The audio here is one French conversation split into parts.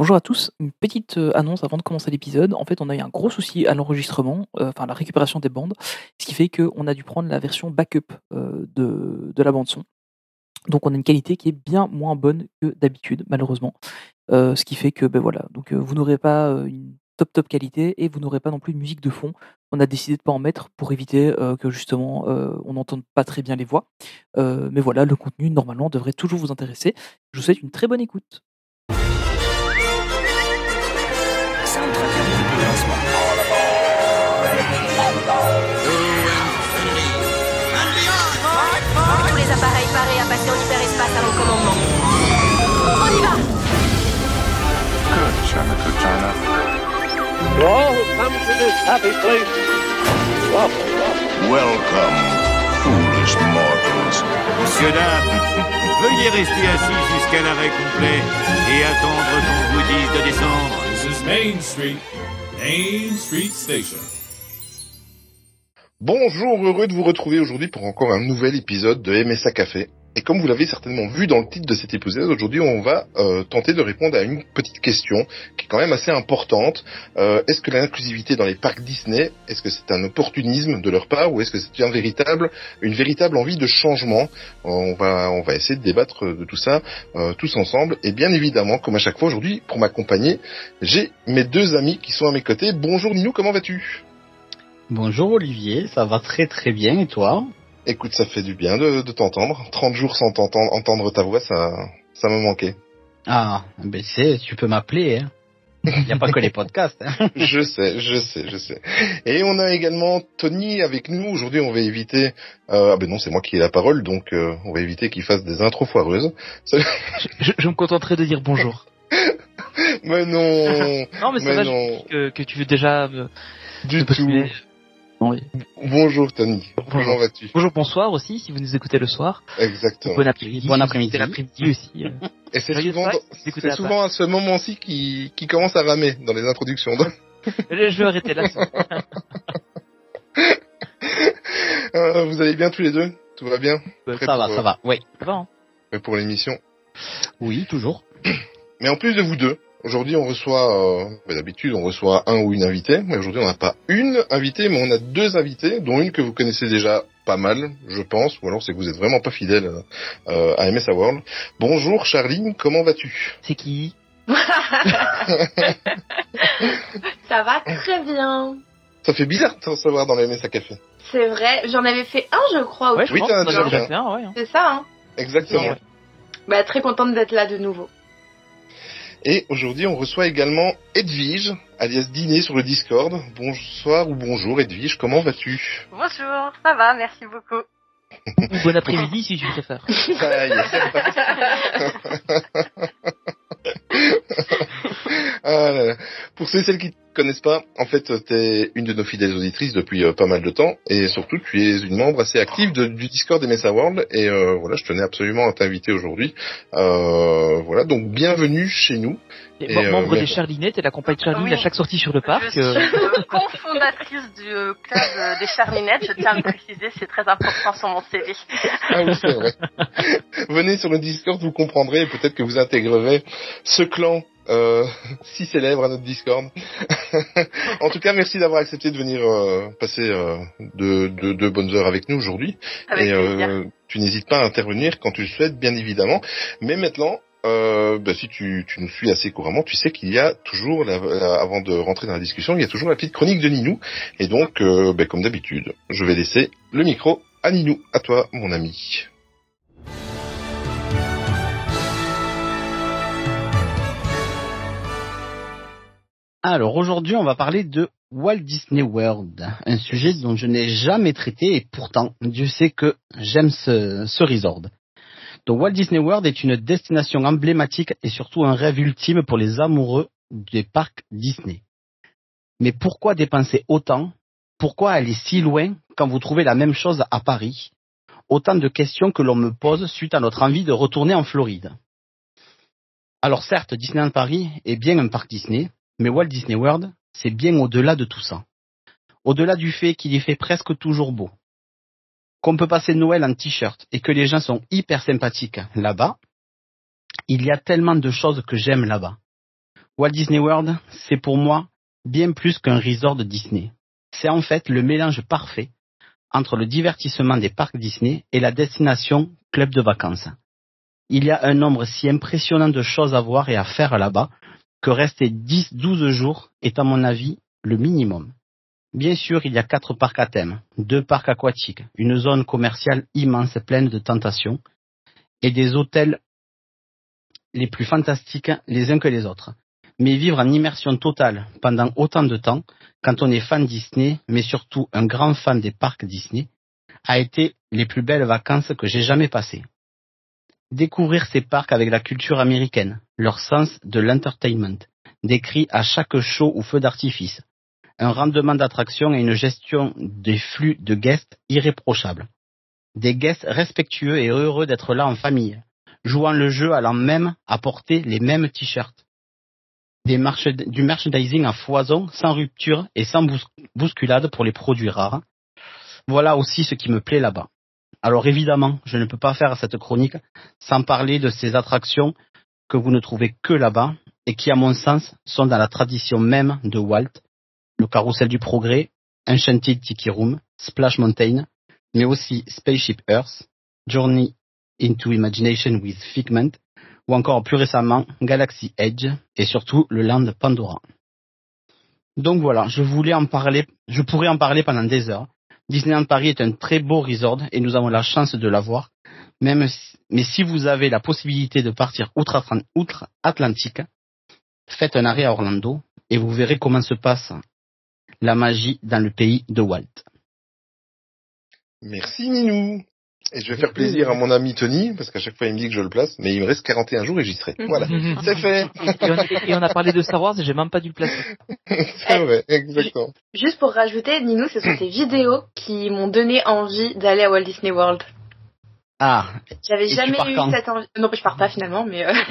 Bonjour à tous, une petite euh, annonce avant de commencer l'épisode. En fait, on a eu un gros souci à l'enregistrement, euh, enfin la récupération des bandes, ce qui fait qu'on a dû prendre la version backup euh, de, la bande son. Donc on a une qualité qui est bien moins bonne que d'habitude, malheureusement. Ce qui fait que ben voilà, donc vous n'aurez pas une top top qualité et vous n'aurez pas non plus de musique de fond. On a décidé de pas en mettre pour éviter que justement on n'entende pas très bien les voix. Mais voilà, le contenu normalement devrait toujours vous intéresser. Je vous souhaite une très bonne écoute. China, good China. To all who come to this happy place, welcome, welcome. Welcome, foolish mortals. Monsieur, dames, veuillez rester assis jusqu'à l'arrêt complet et attendre qu'on vous dise de descendre. This is Main Street, Main Street Station. Bonjour, heureux de vous retrouver aujourd'hui pour encore un nouvel épisode de MSA Café. Et comme vous l'avez certainement vu dans le titre de cet épisode, aujourd'hui on va euh, tenter de répondre à une petite question qui est quand même assez importante. Euh, est-ce que l'inclusivité dans les parcs Disney, est-ce que c'est un opportunisme de leur part ou est-ce que c'est un véritable, une véritable envie de changement? On va, on va essayer de débattre de tout ça euh, tous ensemble. Et bien évidemment, comme à chaque fois aujourd'hui, pour m'accompagner, j'ai mes deux amis qui sont à mes côtés. Bonjour Ninou, comment vas-tu? Bonjour Olivier, ça va très très bien et toi? Écoute, ça fait du bien de, de t'entendre. 30 jours sans t'entendre, entendre ta voix, ça, ça me manquait. Ah, ben c'est, tu peux m'appeler. Hein. Il n'y a pas que les podcasts. Hein. je sais, je sais, je sais. Et on a également Tony avec nous. Aujourd'hui, on va éviter... Euh, ah ben non, c'est moi qui ai la parole, donc euh, on va éviter qu'il fasse des intros foireuses. Je, je- me contenterai de dire bonjour. mais non Non, mais ça Mais va, que, que tu veux déjà me, Du me tout. postuler. Oui. Bonjour Tony, Bonjour. comment vas-tu? Bonjour, bonsoir aussi, si vous nous écoutez le soir. Exactement. Bon après-midi. Bon après-midi. l'après-midi aussi. euh. Et c'est souvent, c'est à souvent à ce moment-ci qui, qui commence à ramer dans les introductions. je, je vais arrêter là. Euh, vous allez bien tous les deux? Tout va bien? Prêt ça va, pour, ça va. Oui, Ça va, hein euh, pour l'émission? Oui, toujours. Mais en plus de vous deux, aujourd'hui on reçoit, euh, d'habitude on reçoit un ou une invitée, mais aujourd'hui on n'a pas une invitée, mais on a deux invités, dont une que vous connaissez déjà pas mal, je pense, ou alors c'est que vous êtes vraiment pas fidèle euh, à MSA World. Bonjour Charline, comment vas-tu? C'est qui? Ça va très bien. Ça fait bizarre de te recevoir dans le MSA Café. C'est vrai, j'en avais fait un, je crois. Ouais, je Oui, t'en as déjà fait un, ouais. hein. C'est ça, hein? Exactement. Ouais. Bah, très contente d'être là de nouveau. Et aujourd'hui on reçoit également Edwige, alias Dîner sur le Discord. Bonsoir ou bonjour Edwige, comment vas-tu? Bonjour, ça va, merci beaucoup. Ou bon après-midi si tu préfères. Ça y est. Ah là là. Pour ceux et celles qui connaissent pas, en fait, tu es une de nos fidèles auditrices depuis euh, pas mal de temps, et surtout, tu es une membre assez active de- du Discord des Mesa World, et euh, voilà, je tenais absolument à t'inviter aujourd'hui. Euh, voilà, donc bienvenue chez nous. Et Et, euh, membre des Charlinettes et l'accompagne Charline Oui. à chaque sortie sur le parc. je suis euh, euh, cofondatrice du club des Charlinettes, je tiens à le préciser, c'est très important sur mon CV. Ah oui, c'est vrai. Venez sur le Discord, vous comprendrez, et peut-être que vous intégrerez ce clan euh, si célèbre à notre Discord. en tout cas, merci d'avoir accepté de venir euh, passer euh, de, de, de bonnes heures avec nous aujourd'hui. Et euh, tu n'hésites pas à intervenir quand tu le souhaites, bien évidemment. Mais maintenant, euh, bah, si tu, tu nous suis assez couramment, tu sais qu'il y a toujours, la- la- avant de rentrer dans la discussion, il y a toujours la petite chronique de Ninou. Et donc, euh, bah, comme d'habitude, je vais laisser le micro à Ninou. À toi, mon ami. Alors aujourd'hui, on va parler de Walt Disney World, un sujet dont je n'ai jamais traité et pourtant, Dieu sait que j'aime ce, ce resort. Donc Walt Disney World est une destination emblématique et surtout un rêve ultime pour les amoureux des parcs Disney. Mais pourquoi dépenser autant? Pourquoi aller si loin quand vous trouvez la même chose à Paris? Autant de questions que l'on me pose suite à notre envie de retourner en Floride. Alors certes, Disneyland Paris est bien un parc Disney, mais Walt Disney World, c'est bien au-delà de tout ça. Au-delà du fait qu'il y fait presque toujours beau. Qu'on peut passer Noël en t-shirt et que les gens sont hyper sympathiques là-bas, il y a tellement de choses que j'aime là-bas. Walt Disney World, c'est pour moi bien plus qu'un resort de Disney. C'est en fait le mélange parfait entre le divertissement des parcs Disney et la destination club de vacances. Il y a un nombre si impressionnant de choses à voir et à faire là-bas que rester 10-12 jours est à mon avis le minimum. Bien sûr, il y a quatre parcs à thème, deux parcs aquatiques, une zone commerciale immense pleine de tentations et des hôtels les plus fantastiques les uns que les autres. Mais vivre en immersion totale pendant autant de temps, quand on est fan Disney, mais surtout un grand fan des parcs Disney, a été les plus belles vacances que j'ai jamais passées. Découvrir ces parcs avec la culture américaine, leur sens de l'entertainment, décrit à chaque show ou feu d'artifice, un rendement d'attraction et une gestion des flux de guests irréprochables. Des guests respectueux et heureux d'être là en famille, jouant le jeu allant même apporter les mêmes t-shirts. Du merchandising à foison, sans rupture et sans bous- bousculade pour les produits rares. Voilà aussi ce qui me plaît là-bas. Alors évidemment, je ne peux pas faire cette chronique sans parler de ces attractions que vous ne trouvez que là-bas et qui, à mon sens, sont dans la tradition même de Walt, le carrousel du progrès, Enchanted Tiki Room, Splash Mountain, mais aussi Spaceship Earth, Journey into Imagination with Figment, ou encore plus récemment Galaxy Edge et surtout le Land Pandora. Donc voilà, je voulais en parler, je pourrais en parler pendant des heures. Disneyland Paris est un très beau resort et nous avons la chance de l'avoir. Mais si vous avez la possibilité de partir outre-Atlan- outre-Atlantique, faites un arrêt à Orlando et vous verrez comment se passe la magie dans le pays de Walt. Merci Minou. Et je vais faire plaisir à mon ami Tony, parce qu'à chaque fois il me dit que je le place, mais il me reste 41 jours et j'y serai. Voilà, c'est fait. Et on, et on a parlé de Star Wars et j'ai même pas dû le placer. c'est vrai, exactement. Juste pour rajouter, Ninou, ce sont tes vidéos qui m'ont donné envie d'aller à Walt Disney World. Ah, J'avais jamais eu cette envie. Non, je pars pas finalement, mais. euh,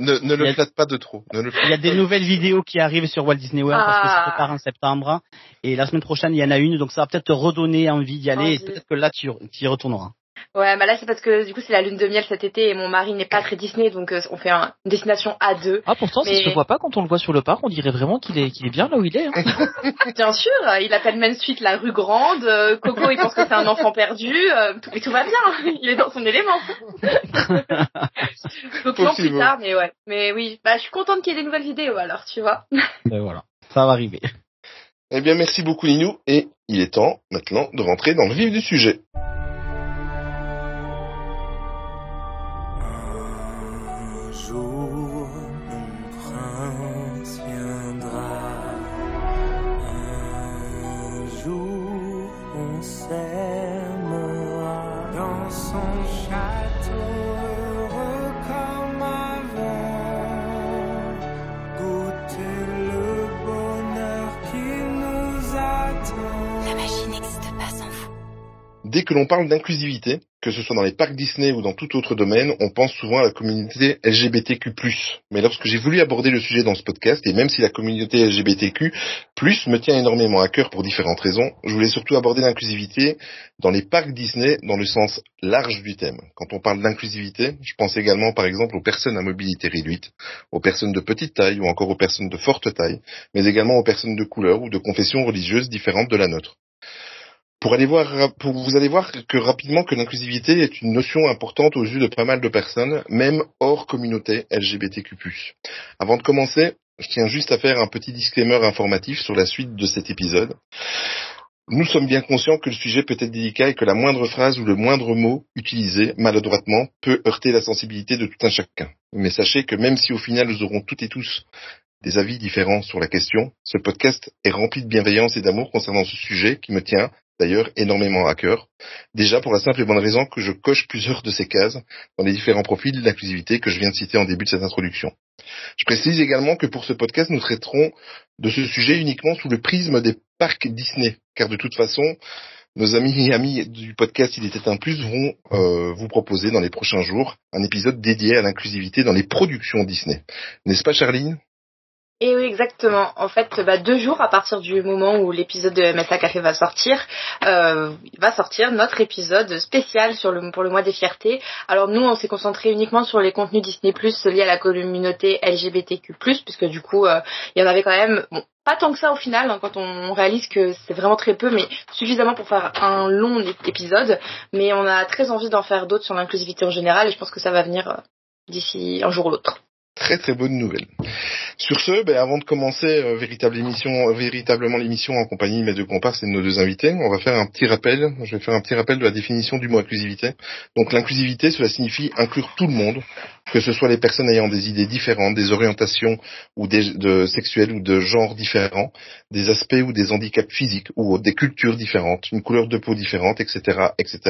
ne, le a- flatte pas de trop. Ne le il y a des nouvelles vidéos qui arrivent sur Walt Disney World parce que Ah. ça se prépare en septembre et la semaine prochaine il y en a une donc ça va peut-être te redonner envie d'y aller et peut-être que là tu, tu y retourneras. Ouais, mais là c'est parce que du coup c'est la lune de miel cet été et mon mari n'est pas très Disney, donc euh, on fait un- une destination à deux. Ah pourtant, ça Mais- se voit pas quand on le voit sur le parc. On dirait vraiment qu'il est, qu'il est bien là où il est. hein. Bien sûr, il appelle Main Street la rue grande. euh, Coco il pense que c'est un enfant perdu, euh, tout, mais tout va bien, il est dans son élément. Le plan plus tard, mais ouais. Mais oui, bah je suis contente qu'il y ait des nouvelles vidéos alors, tu vois. Ben voilà, ça va arriver. Eh bien, merci beaucoup Ninou, et il est temps maintenant de rentrer dans le vif du sujet. Dès que l'on parle d'inclusivité, que ce soit dans les parcs Disney ou dans tout autre domaine, on pense souvent à la communauté LGBTQ+. Mais lorsque j'ai voulu aborder le sujet dans ce podcast, et même si la communauté LGBTQ+, me tient énormément à cœur pour différentes raisons, je voulais surtout aborder l'inclusivité dans les parcs Disney dans le sens large du thème. Quand on parle d'inclusivité, je pense également par exemple aux personnes à mobilité réduite, aux personnes de petite taille ou encore aux personnes de forte taille, mais également aux personnes de couleur ou de confession religieuse différente de la nôtre. Pour aller voir, pour vous allez voir que rapidement que l'inclusivité est une notion importante aux yeux de pas mal de personnes, même hors communauté LGBTQ+. Avant de commencer, je tiens juste à faire un petit disclaimer informatif sur la suite de cet épisode. Nous sommes bien conscients que le sujet peut être délicat et que la moindre phrase ou le moindre mot utilisé maladroitement peut heurter la sensibilité de tout un chacun. Mais sachez que même si au final nous aurons toutes et tous des avis différents sur la question, ce podcast est rempli de bienveillance et d'amour concernant ce sujet qui me tient d'ailleurs énormément à cœur. Déjà pour la simple et bonne raison que je coche plusieurs de ces cases dans les différents profils d'inclusivité que je viens de citer en début de cette introduction. Je précise également que pour ce podcast, nous traiterons de ce sujet uniquement sous le prisme des parcs Disney, car de toute façon, nos amis et amis du podcast Il était un plus vont euh, vous proposer dans les prochains jours un épisode dédié à l'inclusivité dans les productions Disney. N'est-ce pas Charline? Et oui, exactement. En fait, bah, deux jours à partir du moment où l'épisode de MSA Café va sortir, euh, va sortir notre épisode spécial sur le, pour le mois des fiertés. Alors nous, on s'est concentré uniquement sur les contenus Disney liés à la communauté LGBTQ+, puisque du coup, euh, il y en avait quand même, pas tant que ça au final, hein, quand on réalise que c'est vraiment très peu, mais suffisamment pour faire un long épisode. Mais on a très envie d'en faire d'autres sur l'inclusivité en général, et je pense que ça va venir euh, d'ici un jour ou l'autre. Très très bonne nouvelle. Sur ce, ben, avant de commencer euh, véritable émission, euh, véritablement l'émission en compagnie de mes deux comparses et de nos deux invités, on va faire un petit rappel. Je vais faire un petit rappel de la définition du mot inclusivité. Donc l'inclusivité, cela signifie inclure tout le monde, que ce soit les personnes ayant des idées différentes, des orientations ou des de sexuelles ou de genres différents, des aspects ou des handicaps physiques ou des cultures différentes, une couleur de peau différente, etc., etc.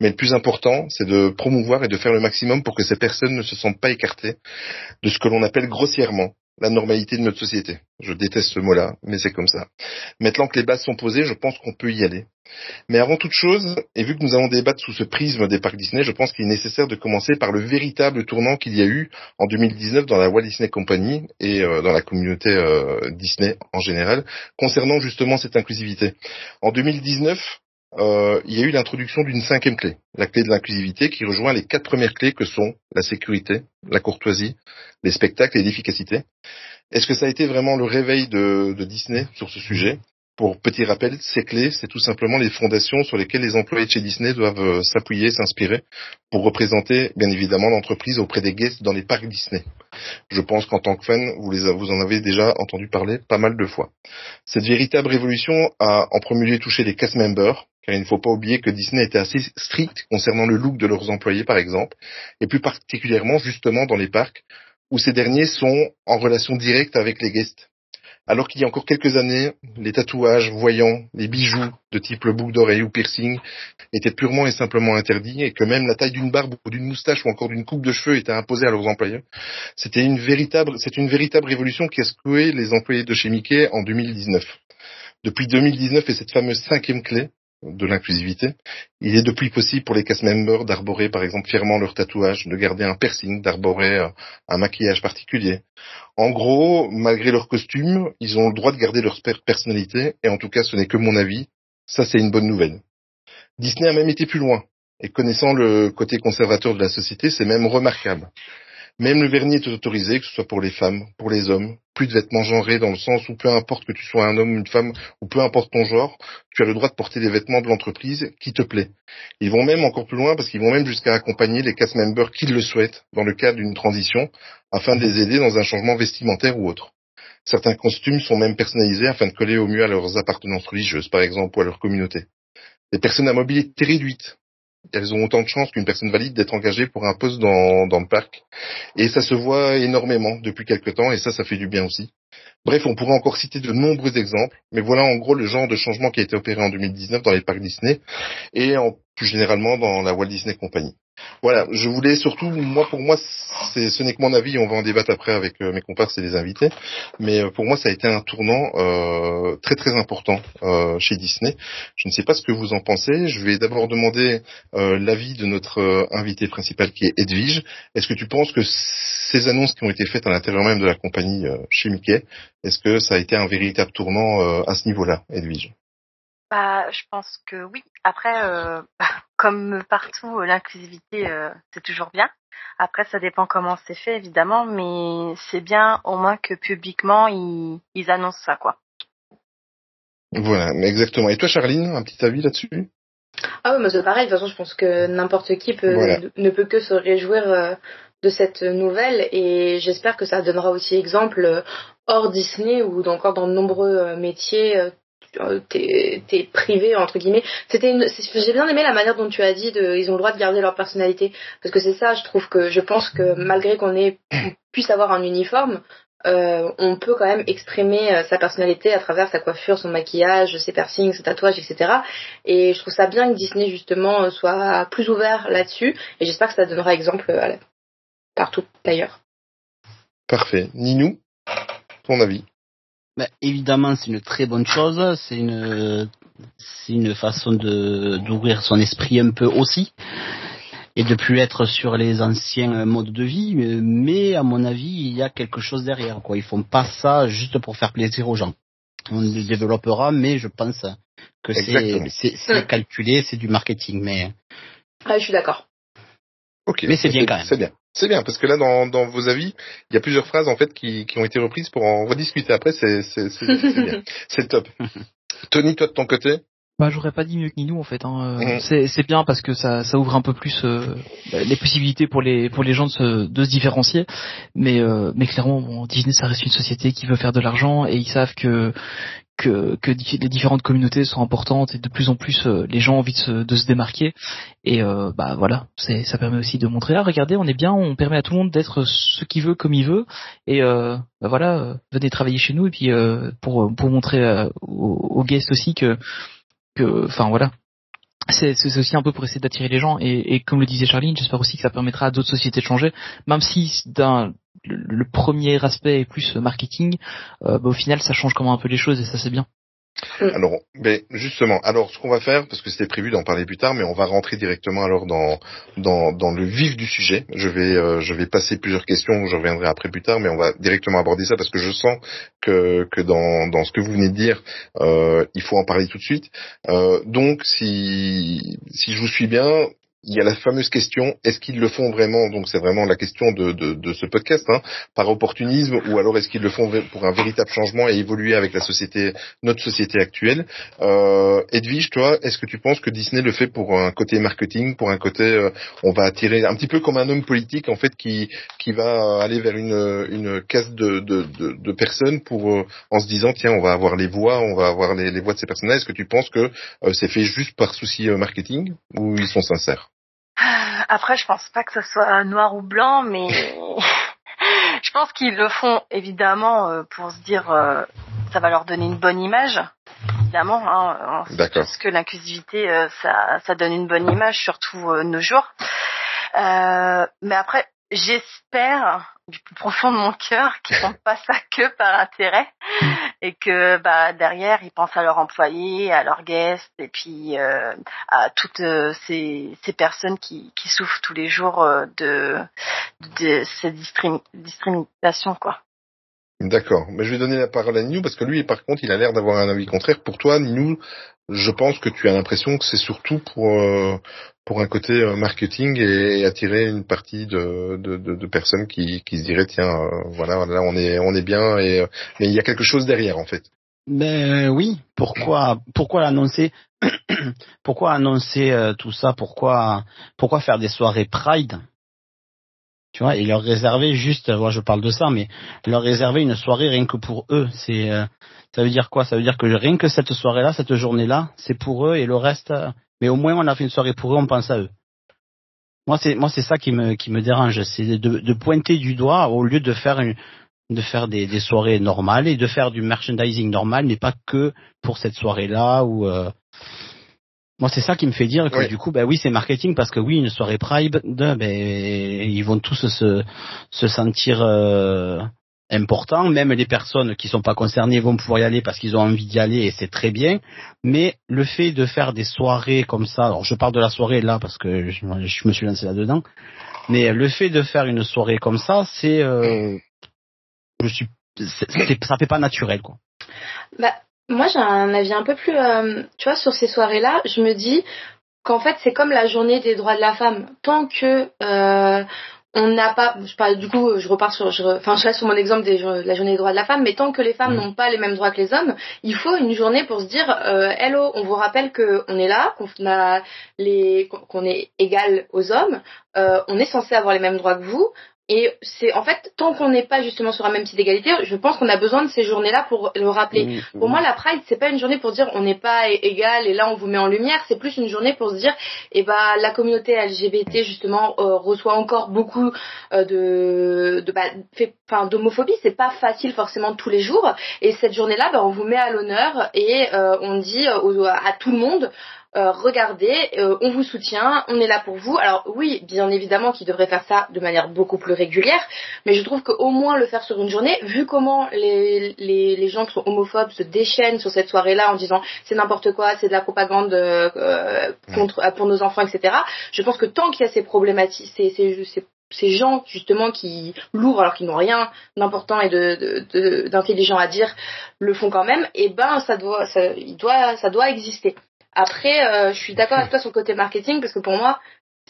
Mais le plus important, c'est de promouvoir et de faire le maximum pour que ces personnes ne se sentent pas écartées de ce que l'on appelle grossièrement la normalité de notre société. Je déteste ce mot-là, mais c'est comme ça. Maintenant que les bases sont posées, je pense qu'on peut y aller. Mais avant toute chose, et vu que nous allons débattre sous ce prisme des parcs Disney, je pense qu'il est nécessaire de commencer par le véritable tournant qu'il y a eu en 2019 dans la Walt Disney Company et euh, dans la communauté euh, Disney en général, concernant justement cette inclusivité. En 2019, euh, il y a eu l'introduction d'une cinquième clé, la clé de l'inclusivité, qui rejoint les quatre premières clés que sont la sécurité, la courtoisie, les spectacles et l'efficacité. Est-ce que ça a été vraiment le réveil de, Disney sur ce sujet? Pour petit rappel, ces clés, c'est tout simplement les fondations sur lesquelles les employés de chez Disney doivent euh, s'appuyer, s'inspirer pour représenter bien évidemment l'entreprise auprès des guests dans les parcs Disney. Je pense qu'en tant que fan, vous, les, vous en avez déjà entendu parler pas mal de fois. Cette véritable révolution a en premier lieu touché les cast members, il ne faut pas oublier que Disney était assez strict concernant le look de leurs employés, par exemple, et plus particulièrement justement dans les parcs, où ces derniers sont en relation directe avec les guests. Alors qu'il y a encore quelques années, les tatouages, voyants, les bijoux de type le boucle d'oreille ou piercing étaient purement et simplement interdits et que même la taille d'une barbe ou d'une moustache ou encore d'une coupe de cheveux était imposée à leurs employés. C'était une véritable, c'est une véritable révolution qui a secoué les employés de chez Mickey en 2019. Depuis 2019 et cette fameuse cinquième clé, de l'inclusivité. Il est depuis possible pour les cast members d'arborer par exemple fièrement leur tatouage, de garder un piercing, d'arborer euh, un maquillage particulier. En gros, malgré leur costume, ils ont le droit de garder leur personnalité, et en tout cas ce n'est que mon avis, ça c'est une bonne nouvelle. Disney a même été plus loin, et connaissant le côté conservateur de la société, c'est même remarquable. Même le vernis est autorisé, que ce soit pour les femmes, pour les hommes. Plus de vêtements genrés dans le sens où peu importe que tu sois un homme, une femme, ou peu importe ton genre, tu as le droit de porter les vêtements de l'entreprise qui te plaît. Ils vont même encore plus loin parce qu'ils vont même jusqu'à accompagner les cast members qui le souhaitent dans le cadre d'une transition afin de les aider dans un changement vestimentaire ou autre. Certains costumes sont même personnalisés afin de coller au mieux à leurs appartenances religieuses, par exemple, ou à leur communauté. Les personnes à mobilité réduite elles ont autant de chances qu'une personne valide d'être engagée pour un poste dans, le parc. Et ça se voit énormément depuis quelque temps, et ça, ça fait du bien aussi. Bref, on pourrait encore citer de nombreux exemples, mais voilà en gros le genre de changement qui a été opéré en 2019 dans les parcs Disney et plus généralement dans la Walt Disney Company. Voilà, je voulais surtout, moi pour moi, c'est, ce n'est que mon avis, on va en débattre après avec euh, mes comparses et les invités, mais euh, pour moi ça a été un tournant euh, très très important euh, chez Disney. Je ne sais pas ce que vous en pensez, je vais d'abord demander euh, l'avis de notre euh, invité principal qui est Edwige. Est-ce que tu penses que ces annonces qui ont été faites à l'intérieur même de la compagnie chez Mickey, est-ce que ça a été un véritable tournant à ce niveau-là, Edwige? Bah, je pense que oui. Après, euh, comme partout, l'inclusivité, euh, c'est toujours bien. Après, ça dépend comment c'est fait, évidemment, mais c'est bien au moins que publiquement, ils, ils annoncent ça, quoi. Voilà, mais exactement. Et toi, Charline, un petit avis là-dessus? Ah oui, mais c'est pareil. De toute façon, je pense que n'importe qui peut, Voilà. ne peut que se réjouir euh, de cette nouvelle et j'espère que ça donnera aussi exemple euh, hors Disney ou encore dans de nombreux euh, métiers. Euh, T'es privé entre guillemets. J'ai bien aimé la manière dont tu as dit de. Ils ont le droit de garder leur personnalité parce que c'est ça. Je trouve que je pense que malgré qu'on puisse avoir un uniforme, euh, on peut quand même exprimer euh, sa personnalité à travers sa coiffure, son maquillage, ses piercings, ses tatouages, etc. Et je trouve ça bien que Disney justement soit plus ouvert là-dessus. Et j'espère que ça donnera exemple partout d'ailleurs. Parfait. Ninou, ton avis? Ben, évidemment, c'est une très bonne chose. C'est une, c'est une façon de d'ouvrir son esprit un peu aussi. et de plus être sur les anciens modes de vie. Mais à mon avis, il y a quelque chose derrière. Quoi, ils font pas ça juste pour faire plaisir aux gens. On le développera, mais je pense que c'est c'est c'est calculé, c'est du marketing. Mais Ah, je suis d'accord. Ok. Mais c'est bien quand même. C'est bien. C'est bien parce que là, dans, dans vos avis, il y a plusieurs phrases en fait qui, qui ont été reprises pour en rediscuter après. C'est. C'est top. Tony, toi de ton côté? Bah, j'aurais pas dit mieux que Ninou en fait. Hein. Mhm. C'est c'est bien parce que ça, ça ouvre un peu plus euh, bah, les possibilités pour les pour les gens de se, de se différencier. Mais euh, mais clairement, bon, Disney ça reste une société qui veut faire de l'argent et ils savent que que les différentes communautés sont importantes et de plus en plus euh, les gens ont envie de se, démarquer. Et euh, bah voilà, ça permet aussi de montrer là, regardez, on est bien, on permet à tout le monde d'être ce qu'il veut comme il veut. Et euh, bah voilà, venez travailler chez nous. Et puis pour pour montrer aux, aux guests aussi que que, enfin voilà, c'est aussi un peu pour essayer d'attirer les gens. Et, et comme le disait Charline, j'espère aussi que ça permettra à d'autres sociétés de changer, même si d'un le, le premier aspect est plus marketing, euh, bah, au final ça change quand même un peu les choses et ça c'est bien. Alors, ben justement, alors ce qu'on va faire, parce que c'était prévu d'en parler plus tard, mais on va rentrer directement alors dans dans, dans le vif du sujet. Je vais euh, je vais passer plusieurs questions, je reviendrai après plus tard, mais on va directement aborder ça parce que je sens que que dans dans ce que vous venez de dire, euh, il faut en parler tout de suite. Euh, donc, si si je vous suis bien. Il y a la fameuse question, est-ce qu'ils le font vraiment? Donc c'est vraiment la question de, de, de ce podcast, hein, par opportunisme, ou alors est-ce qu'ils le font pour un véritable changement et évoluer avec la société, notre société actuelle? Euh, Edwige, toi, est-ce que tu penses que Disney le fait pour un côté marketing, pour un côté, euh, on va attirer un petit peu comme un homme politique en fait qui qui va aller vers une une caste de de, de, de personnes pour euh, en se disant tiens on va avoir les voix, on va avoir les, les voix de ces personnes-là. Est-ce que tu penses que euh, c'est fait juste par souci euh, marketing ou ils sont sincères? Après, je pense pas que ce soit noir ou blanc, mais je pense qu'ils le font évidemment euh, pour se dire euh, ça va leur donner une bonne image. Évidemment, hein, tous que l'inclusivité, euh, ça, ça donne une bonne image, surtout nos jours. Euh, mais après, j'espère du plus profond de mon cœur qu'ils font pas ça que par intérêt et que bah derrière ils pensent à leurs employés, à leurs guests et puis euh, à toutes euh, ces, ces personnes qui, qui souffrent tous les jours euh, de, de cette discrimi- discrimination quoi. D'accord. Mais je vais donner la parole à Ninou parce que lui, par contre, il a l'air d'avoir un avis contraire. Pour toi, Ninou, je pense que tu as l'impression que c'est surtout pour euh, pour un côté euh, marketing et, attirer une partie de, personnes qui, qui se diraient tiens, euh, voilà, là on est on est bien et euh, mais il y a quelque chose derrière en fait. Ben oui, pourquoi pourquoi l'annoncer Pourquoi annoncer tout ça? Pourquoi pourquoi faire des soirées Pride? Tu vois, et leur réserver juste, moi je parle de ça, mais leur réserver une soirée rien que pour eux. C'est euh, ça veut dire quoi? Ça veut dire que rien que cette soirée-là, cette journée-là, c'est pour eux et le reste. euh, mais au moins on a fait une soirée pour eux, on pense à eux. Moi c'est moi c'est ça qui me qui me dérange, c'est de, pointer du doigt au lieu de faire une de faire des, soirées normales et de faire du merchandising normal, mais pas que pour cette soirée-là ou euh, moi c'est ça qui me fait dire que du coup bah oui c'est marketing parce que oui une soirée Pride ben ils vont tous se se sentir euh, importants. Même les personnes qui sont pas concernées vont pouvoir y aller parce qu'ils ont envie d'y aller et c'est très bien. Mais le fait de faire des soirées comme ça alors je parle de la soirée là parce que je, je me suis lancé là dedans mais le fait de faire une soirée comme ça c'est euh, je suis ça fait pas naturel quoi. Bah, moi, j'ai un avis un peu plus, euh, tu vois, sur ces soirées-là, je me dis qu'en fait, c'est comme la journée des droits de la femme. Tant que euh, on n'a pas, je parle, du coup, je repars sur, je, enfin, je reste sur mon exemple des, de la journée des droits de la femme, mais tant que les femmes n'ont pas les mêmes droits que les hommes, il faut une journée pour se dire, euh, hello, on vous rappelle que on est là, qu'on a les, qu'on est égal aux hommes, euh, on est censé avoir les mêmes droits que vous. Et c'est en fait tant qu'on n'est pas justement sur un même pied d'égalité, je pense qu'on a besoin de ces journées-là pour le rappeler. Pour moi, la Pride, c'est pas une journée pour dire on n'est pas égal et là on vous met en lumière. C'est plus une journée pour se dire, eh ben la communauté LGBT justement euh, reçoit encore beaucoup euh, de, de bah, fait- enfin d'homophobie. C'est pas facile forcément tous les jours. Et cette journée-là, bah, on vous met à l'honneur et euh, on dit à tout le monde. Euh, regardez, euh, on vous soutient, on est là pour vous. Alors oui, bien évidemment qu'ils devraient faire ça de manière beaucoup plus régulière, mais je trouve qu'au moins le faire sur une journée, vu comment les, les, les gens qui sont homophobes se déchaînent sur cette soirée-là en disant c'est n'importe quoi, c'est de la propagande euh, contre pour nos enfants, etc. Je pense que tant qu'il y a ces problématiques, ces, ces, ces ces gens justement qui lourds alors qu'ils n'ont rien d'important et de de- d'intelligent à dire le font quand même et ben ça doit ça il doit ça doit exister après euh, je suis d'accord avec toi sur le côté marketing parce que pour moi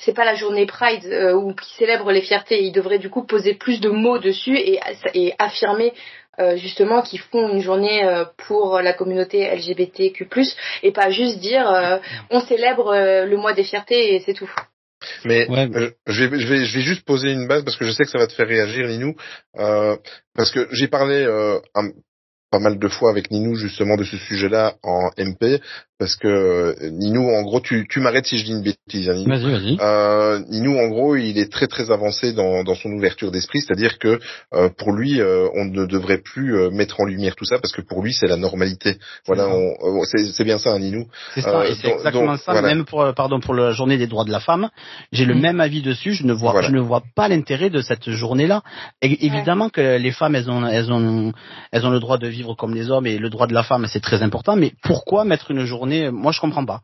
c'est pas la journée Pride euh, où qui célèbre les fiertés ils devraient du coup poser plus de mots dessus et et affirmer euh, justement qu'ils font une journée euh, pour la communauté LGBTQ+, et pas juste dire euh, on célèbre euh, le mois des fiertés et c'est tout. Mais Ouais. euh, je, vais, je, vais, je vais juste poser une base parce que je sais que ça va te faire réagir, Ninou. Euh, parce que j'ai parlé euh, un- pas mal de fois avec Ninou justement de ce sujet-là en MP. Parce que euh, Ninou, en gros, tu, tu m'arrêtes si je dis une bêtise, hein, Ninou. Vas-y, vas-y. Euh, Ninou, en gros, il est très très avancé dans, dans son ouverture d'esprit, c'est-à-dire que euh, pour lui, euh, on ne devrait plus euh, mettre en lumière tout ça parce que pour lui, c'est la normalité. Voilà, on- on- c'est c'est bien ça, hein, Ninou. C'est ça, Euh, et c'est donc- exactement donc, ça. voilà. Même pour, euh, pardon, pour la journée des droits de la femme, j'ai le Mhm. même avis dessus. Je ne vois, Voilà. je ne vois pas l'intérêt de cette journée-là. Et, évidemment que les femmes, elles ont, elles ont, elles ont le droit de vivre comme les hommes et le droit de la femme, c'est très important. Mais pourquoi mettre une journée Moi, je comprends pas.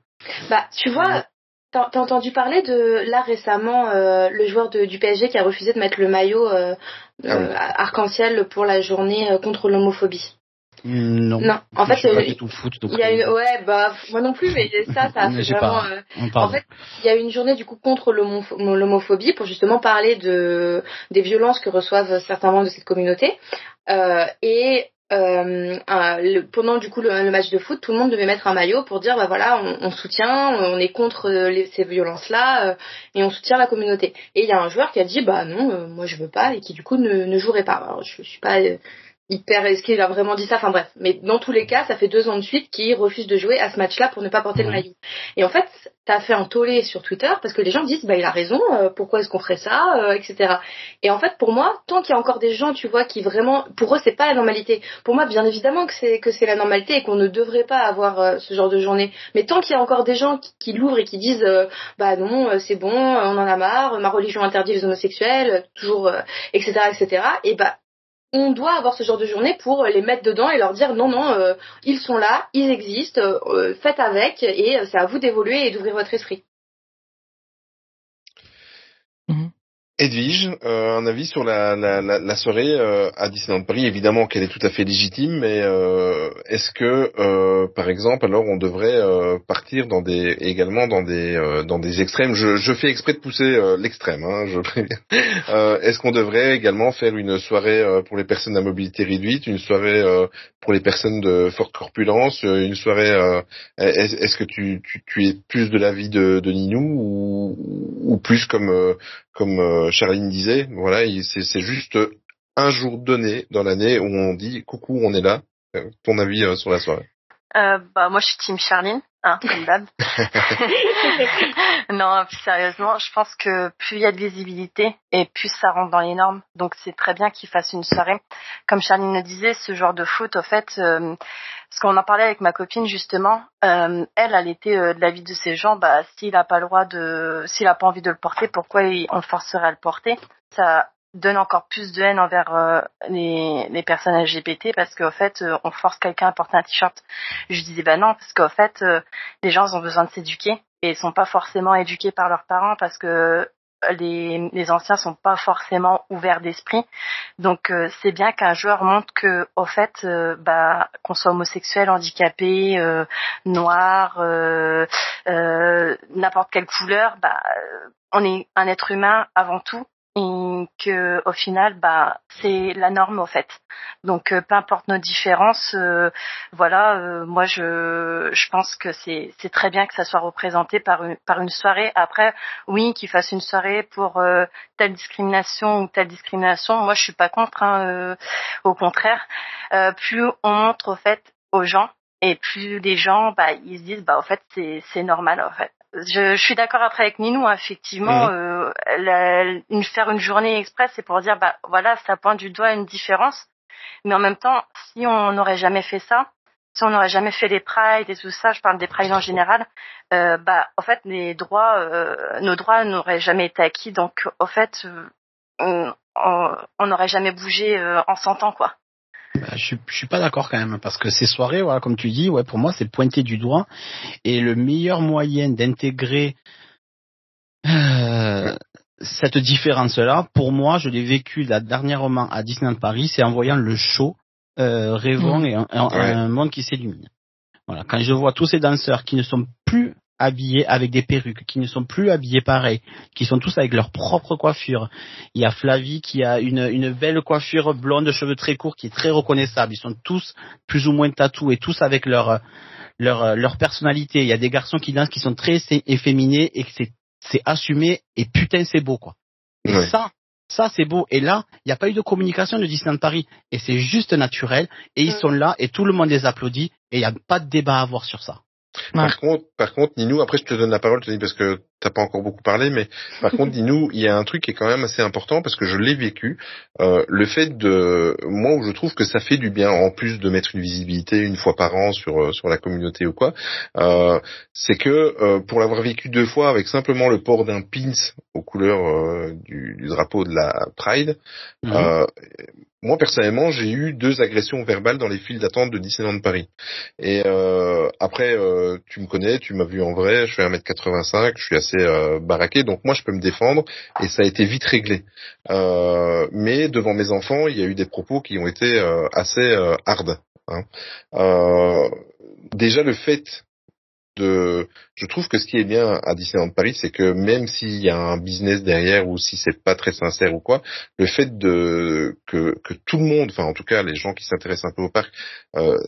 Bah, tu vois, t'as entendu parler de là récemment euh, le joueur de- du PSG qui a refusé de mettre le maillot euh, Ah oui. euh, arc-en-ciel pour la journée contre l'homophobie? Non. Non, en fait, euh. Il y a une, ouais, bah moi non plus, mais ça, ça a fait vraiment. pas- euh, en fait, il y a une journée du coup contre l'homopho- l'homophobie pour justement parler de des violences que reçoivent certains membres de cette communauté. Euh, et euh, pendant du coup le, match de foot, tout le monde devait mettre un maillot pour dire bah voilà, on, soutient, on est contre euh, ces violences-là et on soutient la communauté. Et il y a un joueur qui a dit bah non, euh, moi je veux pas et qui du coup ne, jouerait pas. Je, suis pas euh, hyper est-ce qu'il a vraiment dit ça. Enfin bref. Mais dans tous les cas ça fait deux ans de suite qu'il refuse de jouer à ce match là pour ne pas porter le maillot. Et en fait t'as fait un tollé sur Twitter parce que les gens disent bah il a raison euh, pourquoi est-ce qu'on ferait ça euh, etc et en fait pour moi tant qu'il y a encore des gens tu vois qui vraiment pour eux c'est pas la normalité. Pour moi bien évidemment que c'est que c'est la normalité et qu'on ne devrait pas avoir euh, ce genre de journée. Mais tant qu'il y a encore des gens qui, qui l'ouvrent et qui disent euh, bah non euh, c'est bon on en a marre ma religion interdit les homosexuels toujours euh, etc etc et bah on doit avoir ce genre de journée pour les mettre dedans et leur dire non non euh, ils sont là ils existent euh, faites avec et euh, c'est à vous d'évoluer et d'ouvrir votre esprit Edwige, euh, un avis sur la, la, la, la soirée euh, à Disneyland Paris, évidemment qu'elle est tout à fait légitime, mais euh, est-ce que, euh, par exemple, alors on devrait partir dans des également dans des dans des extrêmes? Je, fais exprès de pousser l'extrême, hein, je préviens. Est-ce qu'on devrait également faire une soirée pour les personnes à mobilité réduite, une soirée pour les personnes de forte corpulence, une soirée est-ce que tu, tu, es plus de l'avis de, de Ninou ou, ou plus comme comme euh, Charline disait, voilà, il- c'est c'est juste un jour donné dans l'année où on dit coucou, on est là. Euh, Ton avis euh, sur la soirée Euh, bah moi je suis team Charline, hein, comme d'hab. non, plus sérieusement, je pense que plus il y a de visibilité et plus ça rentre dans les normes. Donc c'est très bien qu'ils fassent une soirée. Comme Charline le disait, ce genre de foot, au fait, euh, parce qu'on en parlait avec ma copine justement, euh, elle, elle était euh, de l'avis de ces gens, bah s'il a pas le droit de, s'il a pas envie de le porter, pourquoi il- on le forcerait à le porter? Ça donne encore plus de haine envers euh, les, les personnes LGBT parce qu'au fait euh, on force quelqu'un à porter un t-shirt. Je disais bah non parce qu'au fait euh, les gens ont besoin de s'éduquer et ils sont pas forcément éduqués par leurs parents parce que les, les anciens sont pas forcément ouverts d'esprit. Donc euh, c'est bien qu'un joueur montre que au fait euh, bah qu'on soit homosexuel, handicapé, euh, noir, n'importe quelle couleur, bah on est un être humain avant tout et que au final bah c'est la norme au fait. Donc euh, peu importe nos différences euh, voilà euh, moi je je pense que c'est c'est très bien que ça soit représenté par une par une soirée. Après oui qu'ils fassent une soirée pour euh, telle discrimination ou telle discrimination moi je suis pas contre hein, euh, au contraire. Euh, plus on montre au fait aux gens et plus les gens bah ils se disent bah au fait c'est c'est normal en fait je, je suis d'accord après avec Ninou, hein, effectivement, Mhm. euh, la- une, faire une journée express, c'est pour dire, bah voilà, ça pointe du doigt une différence. Mais en même temps, si on n'aurait jamais fait ça, si on n'aurait jamais fait les prides et tout ça, je parle des prides en général, euh, bah en fait les droits, euh, nos droits n'auraient jamais été acquis, donc au fait euh, on n'aurait jamais bougé euh, en 100 ans quoi. Bah, je, suis- je suis pas d'accord quand même parce que ces soirées, voilà, comme tu dis, ouais, pour moi c'est pointer du doigt et le meilleur moyen d'intégrer euh, cette différence-là, pour moi, je l'ai vécu là dernièrement à Disneyland Paris, c'est en voyant le show euh, Rêvons Mhm. et un, un- Ouais. un monde qui s'illumine. Voilà, quand je vois tous ces danseurs qui ne sont plus habillés avec des perruques, qui ne sont plus habillés pareil, qui sont tous avec leur propre coiffure. Il y a Flavie qui a une, une belle coiffure blonde, cheveux très courts, qui est très reconnaissable. Ils sont tous plus ou moins tatoués, tous avec leur leur leur personnalité. Il y a des garçons qui dansent qui sont très efféminés et que c'est c'est assumé et putain c'est beau quoi. Et Ouais. ça ça c'est beau et là il n'y a pas eu de communication de Disneyland Paris et c'est juste naturel et ils sont là et tout le monde les applaudit et il n'y a pas de débat à avoir sur ça. Par contre, par contre, Ninou, après je te donne la parole, Tony, parce que t'as pas encore beaucoup parlé, mais par contre, Ninou, il y a un truc qui est quand même assez important parce que je l'ai vécu. Euh, le fait de, moi, où je trouve que ça fait du bien, en plus de mettre une visibilité une fois par an sur euh, sur la communauté ou quoi, euh, c'est que euh, pour l'avoir vécu deux fois avec simplement le port d'un pins aux couleurs euh, du, du drapeau de la Pride, Mhm. Moi personnellement, j'ai eu deux agressions verbales dans les files d'attente de Disneyland Paris. Et euh, après, euh, tu me connais, tu m'as vu en vrai, je fais 1m85, je suis assez euh, baraqué, donc moi je peux me défendre et ça a été vite réglé. Euh, mais devant mes enfants, il y a eu des propos qui ont été assez hard. hein. Déjà le fait de, je trouve que ce qui est bien à Disneyland Paris, c'est que même s'il y a un business derrière ou si c'est pas très sincère ou quoi, le fait de que que tout le monde, enfin en tout cas les gens qui s'intéressent un peu au parc, euh,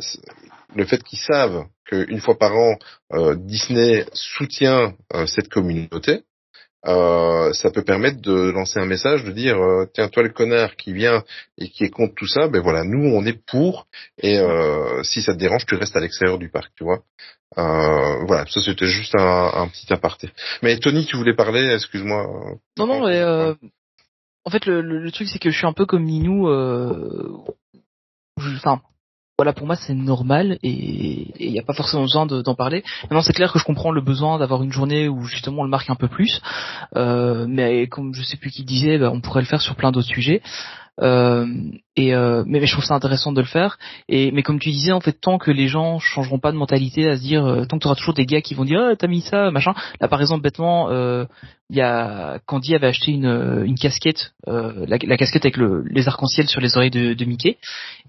le fait qu'ils savent qu'une fois par an euh, Disney soutient euh, cette communauté, euh, ça peut permettre de lancer un message, de dire euh, tiens toi le connard qui vient et qui est contre tout ça, ben voilà nous on est pour et euh, si ça te dérange tu restes à l'extérieur du parc, tu vois. Euh, voilà, ça c'était juste un, un petit aparté. Mais Tony, tu voulais parler, excuse-moi. euh, Non, non, mais euh, en fait, le, le, le truc, c'est que je suis un peu comme Ninou. Euh, Enfin, voilà, pour moi, c'est normal et il n'y a pas forcément besoin de- d'en parler. Maintenant, c'est clair que je comprends le besoin d'avoir une journée où justement on le marque un peu plus. Euh, mais comme je sais plus qui disait, bah, on pourrait le faire sur plein d'autres sujets. Euh, et euh, mais, mais je trouve ça intéressant de le faire. Et mais comme tu disais, en fait, tant que les gens changeront pas de mentalité à se dire, euh, tant que tu auras toujours des gars qui vont dire, ah, t'as mis ça, machin. Là, par exemple, bêtement, euh, il y a Candy avait acheté une, une casquette, euh, la, la casquette avec le, les arcs-en-ciel sur les oreilles de, de Mickey.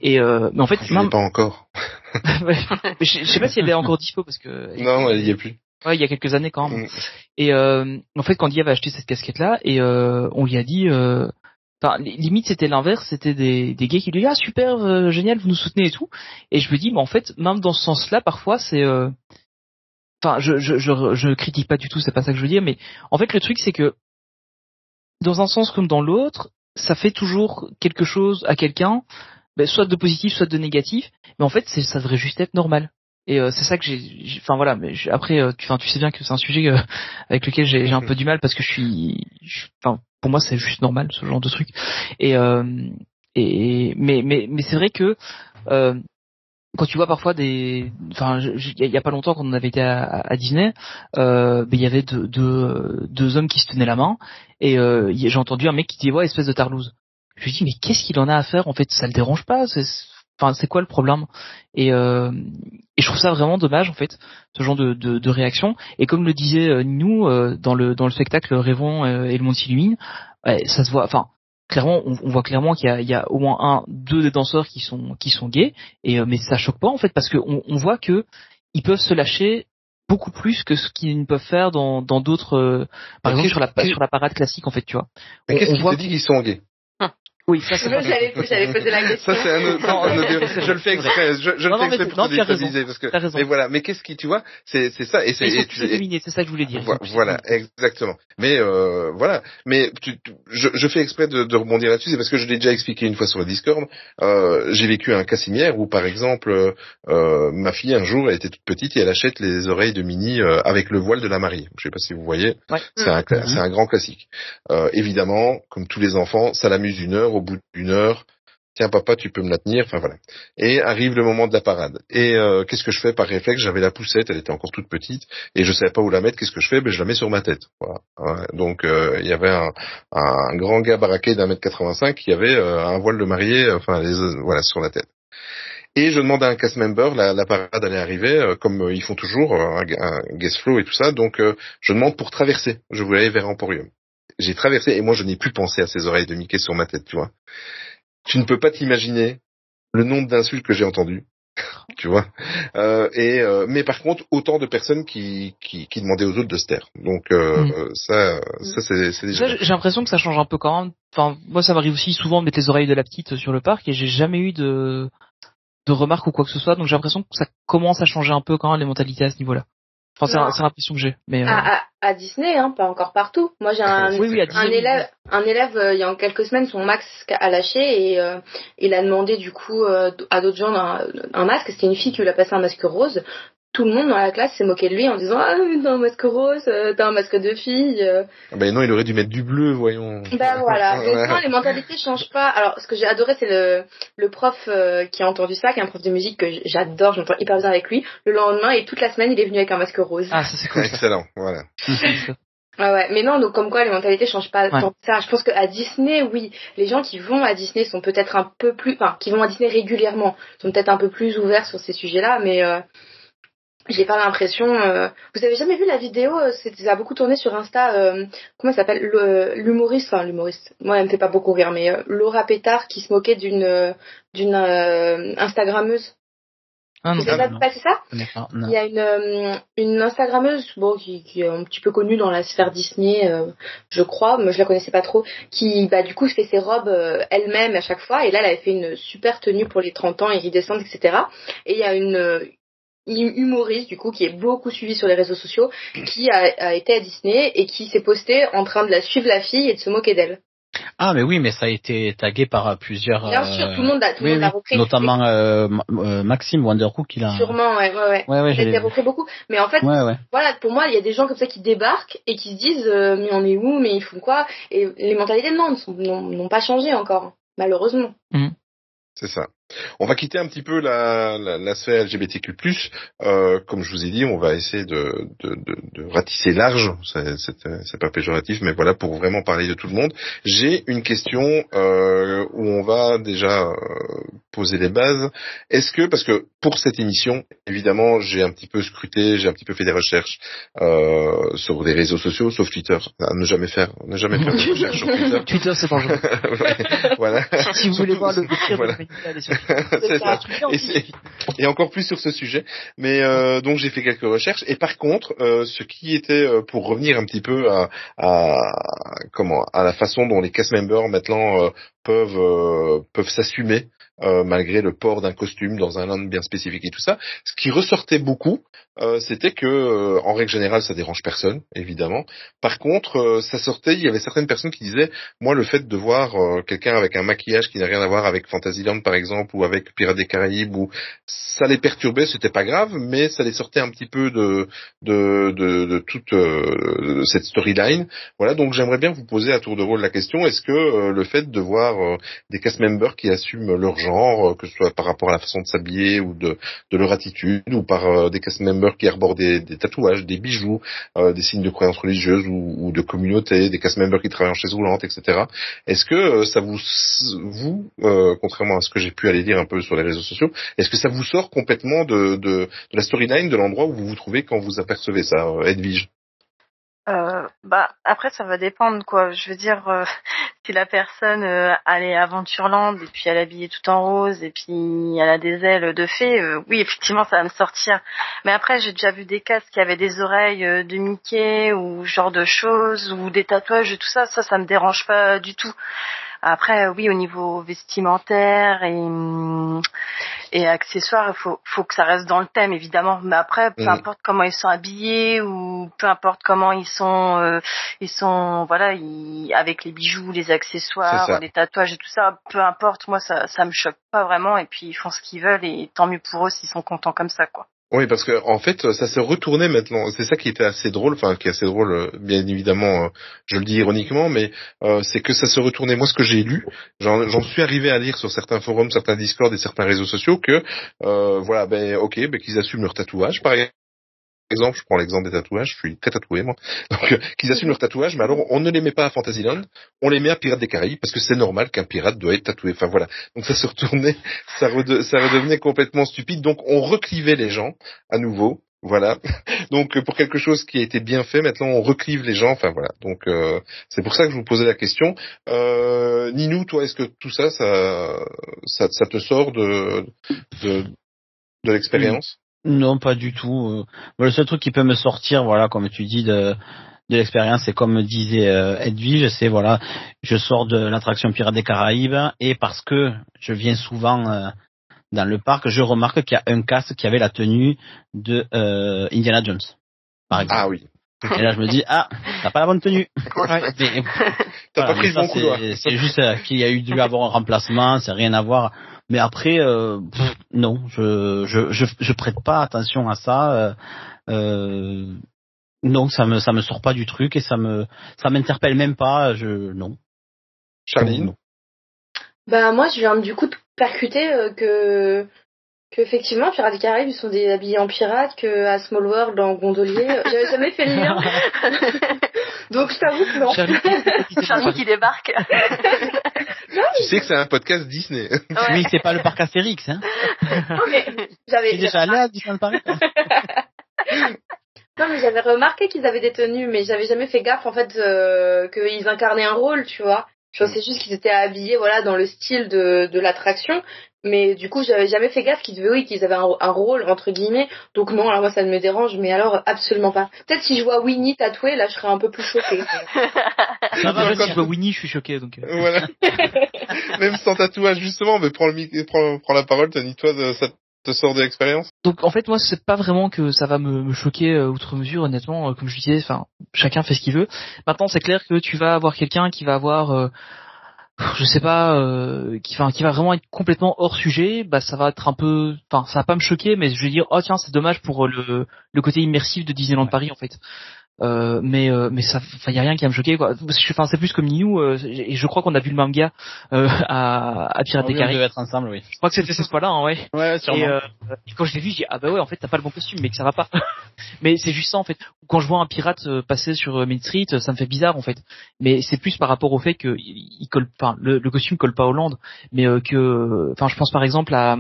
Et euh, mais en fait, Je pas encore. Je, je sais pas si elle est encore dispo parce que Non, elle y est plus. Ouais, il y a quelques années quand même. Mm. Et euh, en fait, Candy avait acheté cette casquette-là et euh, on lui a dit, euh, enfin, li- limite c'était l'inverse, c'était des, des gays qui lui disaient ah super, euh, génial, vous nous soutenez et tout. Et je me dis, mais en fait, même dans ce sens-là, parfois c'est, euh, enfin, je, je je je critique pas du tout, c'est pas ça que je veux dire, mais en fait le truc c'est que dans un sens comme dans l'autre, ça fait toujours quelque chose à quelqu'un, ben, soit de positif, soit de négatif. Mais en fait, c'est, ça devrait juste être normal. Et euh, c'est ça que j'ai, enfin voilà. Mais après, euh, tu, enfin, tu sais bien que c'est un sujet euh, avec lequel j'ai, un peu du mal parce que je suis, enfin, pour moi, c'est juste normal ce genre de truc. Et euh, et mais mais mais c'est vrai que euh, quand tu vois parfois des, enfin, il y, a- pas longtemps quand on avait été à, à Disney, euh, ben, il y avait deux, deux, deux hommes qui se tenaient la main et euh, j'ai entendu un mec qui dit ouais espèce de tarlouse. Je lui dis mais qu'est-ce qu'il en a à faire? En fait ça le dérange pas enfin c'est quoi le problème? Et euh, et je trouve ça vraiment dommage en fait ce genre de, de, de réaction. Et comme le disait euh, nous euh, dans le dans le spectacle Rêvons euh, et le monde s'illumine ouais, ça se voit enfin clairement on, on voit clairement qu'il y a, il y a au moins un deux des danseurs qui sont qui sont gays. Et euh, mais ça choque pas en fait parce que on, on voit que ils peuvent se lâcher beaucoup plus que ce qu'ils ne peuvent faire dans dans d'autres euh, par exemple sur la sur la parade classique en fait tu vois. Mais On- qu'est-ce qui voit te dit qu'ils sont gays? Oui ça c'est Moi, J'allais j'allais poser la question. Ça c'est un autre, Non, un je le fais exprès, je, je Non, le fais mais exprès pour non, te tu as raison. déstabiliser parce que, raison. mais voilà, mais qu'est-ce qui, tu vois, c'est, c'est ça, et c'est, ils sont c'est ça que je voulais dire Voilà, exactement. Mais euh, voilà, mais tu- tu- je, je fais exprès de, de rebondir là-dessus, c'est parce que je l'ai déjà expliqué une fois sur le Discord. Euh, j'ai vécu un cas similaire où, par exemple, euh, ma fille un jour, elle était toute petite et elle achète les oreilles de Minnie euh, avec le voile de la mariée. Je sais pas si vous voyez, Ouais. c'est un, Mhm. c'est un grand classique. Euh, évidemment, comme tous les enfants, ça l'amuse une heure. Au bout d'une heure, tiens papa, tu peux me la tenir, enfin voilà. Et arrive le moment de la parade. Et euh, qu'est-ce que je fais par réflexe? J'avais la poussette, elle était encore toute petite, et je savais pas où la mettre. Qu'est-ce que je fais? Ben je la mets sur ma tête. Voilà. Donc euh, il y avait un, grand gars baraqué d'un mètre 85 qui avait euh, un voile de mariée, enfin les, voilà sur la tête. Et je demande à un cast member, la, la parade allait arriver, euh, comme ils font toujours, un, un guest flow et tout ça. Donc je demande pour traverser. Je voulais aller vers Emporium. J'ai traversé et moi je n'ai plus pensé à ces oreilles de Mickey sur ma tête, tu vois. Tu ne peux pas t'imaginer le nombre d'insultes que j'ai entendues, tu vois. Euh, et euh, mais par contre autant de personnes qui qui, qui demandaient aux autres de se taire. Donc euh, Mm. euh, ça ça c'est c'est déjà. J'ai l'impression que ça change un peu quand même. Enfin, moi, ça m'arrive aussi souvent de mettre les oreilles de la petite sur le parc et j'ai jamais eu de de remarques ou quoi que ce soit. Donc j'ai l'impression que ça commence à changer un peu quand même les mentalités à ce niveau-là. Enfin, c'est l'impression que j'ai. Mais euh, À, à, à Disney, hein, pas encore partout. Moi, j'ai un, Oui, oui, à un élève, un élève euh, il y a quelques semaines, son masque a lâché et euh, il a demandé du coup à d'autres gens un, un masque. C'était une fille qui lui a passé un masque rose. Tout le monde dans la classe s'est moqué de lui en disant ah t'as un masque rose, euh, t'as un masque de fille. euh. Ah Ben non, il aurait dû mettre du bleu, voyons. Ben voilà. Donc Ouais. non, les mentalités changent pas. Alors ce que j'ai adoré c'est le le prof euh, qui a entendu ça, qui est un prof de musique que j'adore, je m'entends hyper bien avec lui. Le lendemain et toute la semaine il est venu avec un masque rose. ah, ça c'est cool. Excellent, voilà. Ah ouais, mais non, donc comme quoi les mentalités changent pas Ouais. tant que ça. Je pense qu'à Disney, oui, les gens qui vont à Disney sont peut-être un peu plus, enfin, qui vont à Disney régulièrement, sont peut-être un peu plus ouverts sur ces sujets-là, mais euh, j'ai pas l'impression. euh, Vous avez jamais vu la vidéo euh, Ça a beaucoup tourné sur Insta. euh, Comment ça s'appelle Le- L'humoriste, enfin l'humoriste. Moi, elle me fait pas beaucoup rire, mais euh, Laura Pétard qui se moquait d'une euh, d'une euh, Instagrammeuse. Ah, non, Vous avez ah, pas non. passé ça? Pas, non. il y a une, euh, une Instagrammeuse bon, qui, qui est un petit peu connue dans la sphère Disney, euh, je crois, mais je la connaissais pas trop, qui bah, du coup fait ses robes euh, elle-même à chaque fois. Et là, elle avait fait une super tenue pour les 30 ans, iridescente, etc. Et il y a une euh, une humoriste du coup qui est beaucoup suivie sur les réseaux sociaux, qui a, a été à Disney et qui s'est postée en train de la suivre la fille et de se moquer d'elle. Ah, mais oui, mais ça a été tagué par euh, plusieurs. Bien euh, sûr, tout le monde a, tout le oui, monde l'a oui, repris. Notamment euh, Ma- euh, Maxime Wonderhook, il a. Sûrement, ouais, ouais, ouais. Ouais, ouais, s'est repris beaucoup. Mais en fait, Ouais, ouais. voilà, pour moi, il y a des gens comme ça qui débarquent et qui se disent euh, mais on est où, mais ils font quoi? Et les mentalités non, n'ont n'ont pas changé encore, malheureusement. C'est ça. On va quitter un petit peu la, la, la sphère LGBTQ+. Euh, comme je vous ai dit, on va essayer de, de, de, de ratisser large. C'est pas péjoratif, mais voilà pour vraiment parler de tout le monde. J'ai une question euh, où on va déjà euh, poser les bases. Est-ce que parce que pour cette émission, évidemment, j'ai un petit peu scruté, j'ai un petit peu fait des recherches euh, sur des réseaux sociaux, sauf Twitter. À ne jamais faire, ne jamais faire de recherche sur Twitter. Twitter, c'est dangereux. Ouais, voilà. si vous voulez voir le, pire Voilà. de C'est ça. Twitter. Et, encore plus sur ce sujet. Mais euh, donc j'ai fait quelques recherches. Et par contre, euh, ce qui était euh, pour revenir un petit peu à, à comment à la façon dont les cast members maintenant euh, peuvent peuvent s'assumer euh, malgré le port d'un costume dans un land bien spécifique et tout ça. Ce qui ressortait beaucoup, euh, c'était que euh, en règle générale, ça dérange personne, évidemment. Par contre, euh, ça sortait, il y avait certaines personnes qui disaient, moi, le fait de voir euh, quelqu'un avec un maquillage qui n'a rien à voir avec Fantasyland, par exemple, ou avec Pirates des Caraïbes, ou ça les perturbait, c'était pas grave, mais ça les sortait un petit peu de de de, de toute cette storyline. Voilà, donc j'aimerais bien vous poser à tour de rôle la question est-ce que euh, le fait de voir euh, des cast members qui assument leur genre, euh, que ce soit par rapport à la façon de s'habiller ou de leur attitude, ou par euh, des cast members qui arborent des, tatouages, des bijoux, euh, des signes de croyances religieuses ou, de communauté, des cast members qui travaillent en chaise roulante, etc. Est-ce que ça vous, vous, contrairement à ce que j'ai pu aller lire un peu sur les réseaux sociaux, est-ce que ça vous sort complètement de, de, la storyline de l'endroit où vous vous trouvez quand vous apercevez ça, Edwige? Euh, bah après ça va dépendre quoi. Je veux dire euh, si la personne euh, elle est aventureland et puis elle est habillée tout en rose et puis elle a des ailes de fée, euh, oui effectivement ça va me sortir. Mais après j'ai déjà vu des casques qui avaient des oreilles euh, de Mickey ou genre de choses ou des tatouages et tout ça, ça ça me dérange pas du tout. Après oui au niveau vestimentaire et hum, et accessoires, il faut, faut que ça reste dans le thème évidemment. Mais après, peu Mhm. importe comment ils sont habillés ou peu importe comment ils sont, euh, ils sont voilà, ils, avec les bijoux, les accessoires, les tatouages et tout ça, peu importe. Moi, ça, ça me choque pas vraiment. Et puis ils font ce qu'ils veulent et tant mieux pour eux s'ils sont contents comme ça, quoi. Oui, parce que en fait, ça s'est retourné maintenant. C'est ça qui était assez drôle, enfin qui est assez drôle, euh, bien évidemment, euh, je le dis ironiquement, mais euh, c'est que ça s'est retourné. Moi, ce que j'ai lu, j'en suis arrivé à lire sur certains forums, certains Discord et certains réseaux sociaux que, voilà, ben ok, ben qu'ils assument leur tatouage. Par exemple, je prends l'exemple des tatouages, je suis très tatoué moi, donc euh, qu'ils assument leur tatouage, mais alors on ne les met pas à Fantasyland, on les met à Pirates des Caraïbes parce que c'est normal qu'un pirate doit être tatoué. Enfin voilà, donc ça se retournait, ça redevenait complètement stupide. Donc on reclivait les gens à nouveau. Voilà. Donc euh, pour quelque chose qui a été bien fait, maintenant on reclive les gens. Enfin voilà. Donc euh, c'est pour ça que je vous posais la question. Euh, Ninou, toi, est-ce que tout ça, ça, ça, ça te sort de de, de l'expérience? Non, pas du tout. Euh, le seul truc qui peut me sortir, voilà, comme tu dis, de, de l'expérience, c'est comme disait euh, Edwige, c'est voilà, je sors de l'attraction Pirates des Caraïbes et parce que je viens souvent euh, dans le parc, je remarque qu'il y a un casque qui avait la tenue de euh, Indiana Jones, par exemple. Ah oui. Et là, je me dis, ah, t'as pas la bonne tenue. Ouais. T'as voilà, pas pris le bon ça, couloir. c'est- juste qu'il y a eu dû avoir un remplacement, c'est rien à voir. Mais après, euh, pff, non, je, je je je prête pas attention à ça. euh, euh, non, ça me ça me sort pas du truc et ça me ça m'interpelle même pas. Je non. Charline Bah moi je viens du coup de percuter euh, que que effectivement Pirates des Caraïbes ils sont des habillés en pirates que à Small World en gondolier j'avais jamais fait le lien donc je t'avoue que non Charlie qui débarque. Tu sais que c'est un podcast Disney. Oui, c'est pas le parc Astérix. Hein. Non, mais j'avais déjà allé à Disneyland Paris non mais j'avais remarqué qu'ils avaient des tenues mais j'avais jamais fait gaffe en fait euh, qu'ils incarnaient un rôle tu vois je pensais juste qu'ils étaient habillés voilà dans le style de de l'attraction mais du coup j'avais jamais fait gaffe qu'ils devaient oui qu'ils avaient un, un rôle entre guillemets donc non alors moi ça ne me dérange mais alors absolument pas peut-être si je vois Winnie tatouée là je serais un peu plus choquée Ça va, si je vois Winnie, je suis choqué. Donc, euh. voilà. Même sans tatouage, justement, mais prends, le mic- prends, prends la parole, Tony, toi, de- ça te sort de l'expérience? Donc en fait moi c'est pas vraiment que ça va me, me choquer euh, outre mesure honnêtement euh, comme je disais enfin chacun fait ce qu'il veut maintenant c'est clair que tu vas avoir quelqu'un qui va avoir euh, je sais pas euh, qui enfin qui va vraiment être complètement hors sujet. Bah ça va être un peu enfin ça va pas me choquer mais je vais dire oh tiens c'est dommage pour le le côté immersif de Disneyland Paris en fait euh, mais euh, mais ça enfin y a rien qui va me choquer quoi Parce que, enfin c'est plus comme Ninou euh, et je crois qu'on a vu le manga euh, à à Pirates Ah des Caraïbes devait être ensemble, oui. je crois que c'était ce fois là hein, ouais Ouais, sûrement. et, euh, et quand je l'ai vu, j'ai dit ah bah ouais en fait t'as pas le bon costume, mais que ça va pas. mais c'est juste ça en fait. Quand je vois un pirate euh, passer sur Main Street, ça me fait bizarre en fait. Mais c'est plus par rapport au fait que il il colle, enfin le, le costume colle pas aux Landes, mais euh, que, enfin je pense par exemple à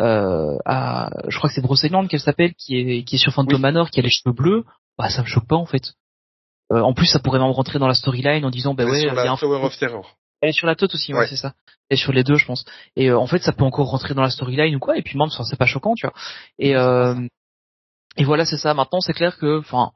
euh, à, je crois que c'est Brocéliande qu'elle s'appelle, qui est qui est sur Phantom Oui. Manor, qui a les cheveux bleus. Bah ça me choque pas en fait. Euh, en plus, ça pourrait même rentrer dans la storyline en disant bah ouais, sur il y a un Tower of Terror. elle est sur la tête aussi, ouais, Ouais. c'est ça. Elle est sur les deux, je pense. Et euh, en fait, ça peut encore rentrer dans la storyline ou quoi. Et puis même, c'est pas choquant, tu vois. Et euh, et voilà, c'est ça. Maintenant, c'est clair que, enfin,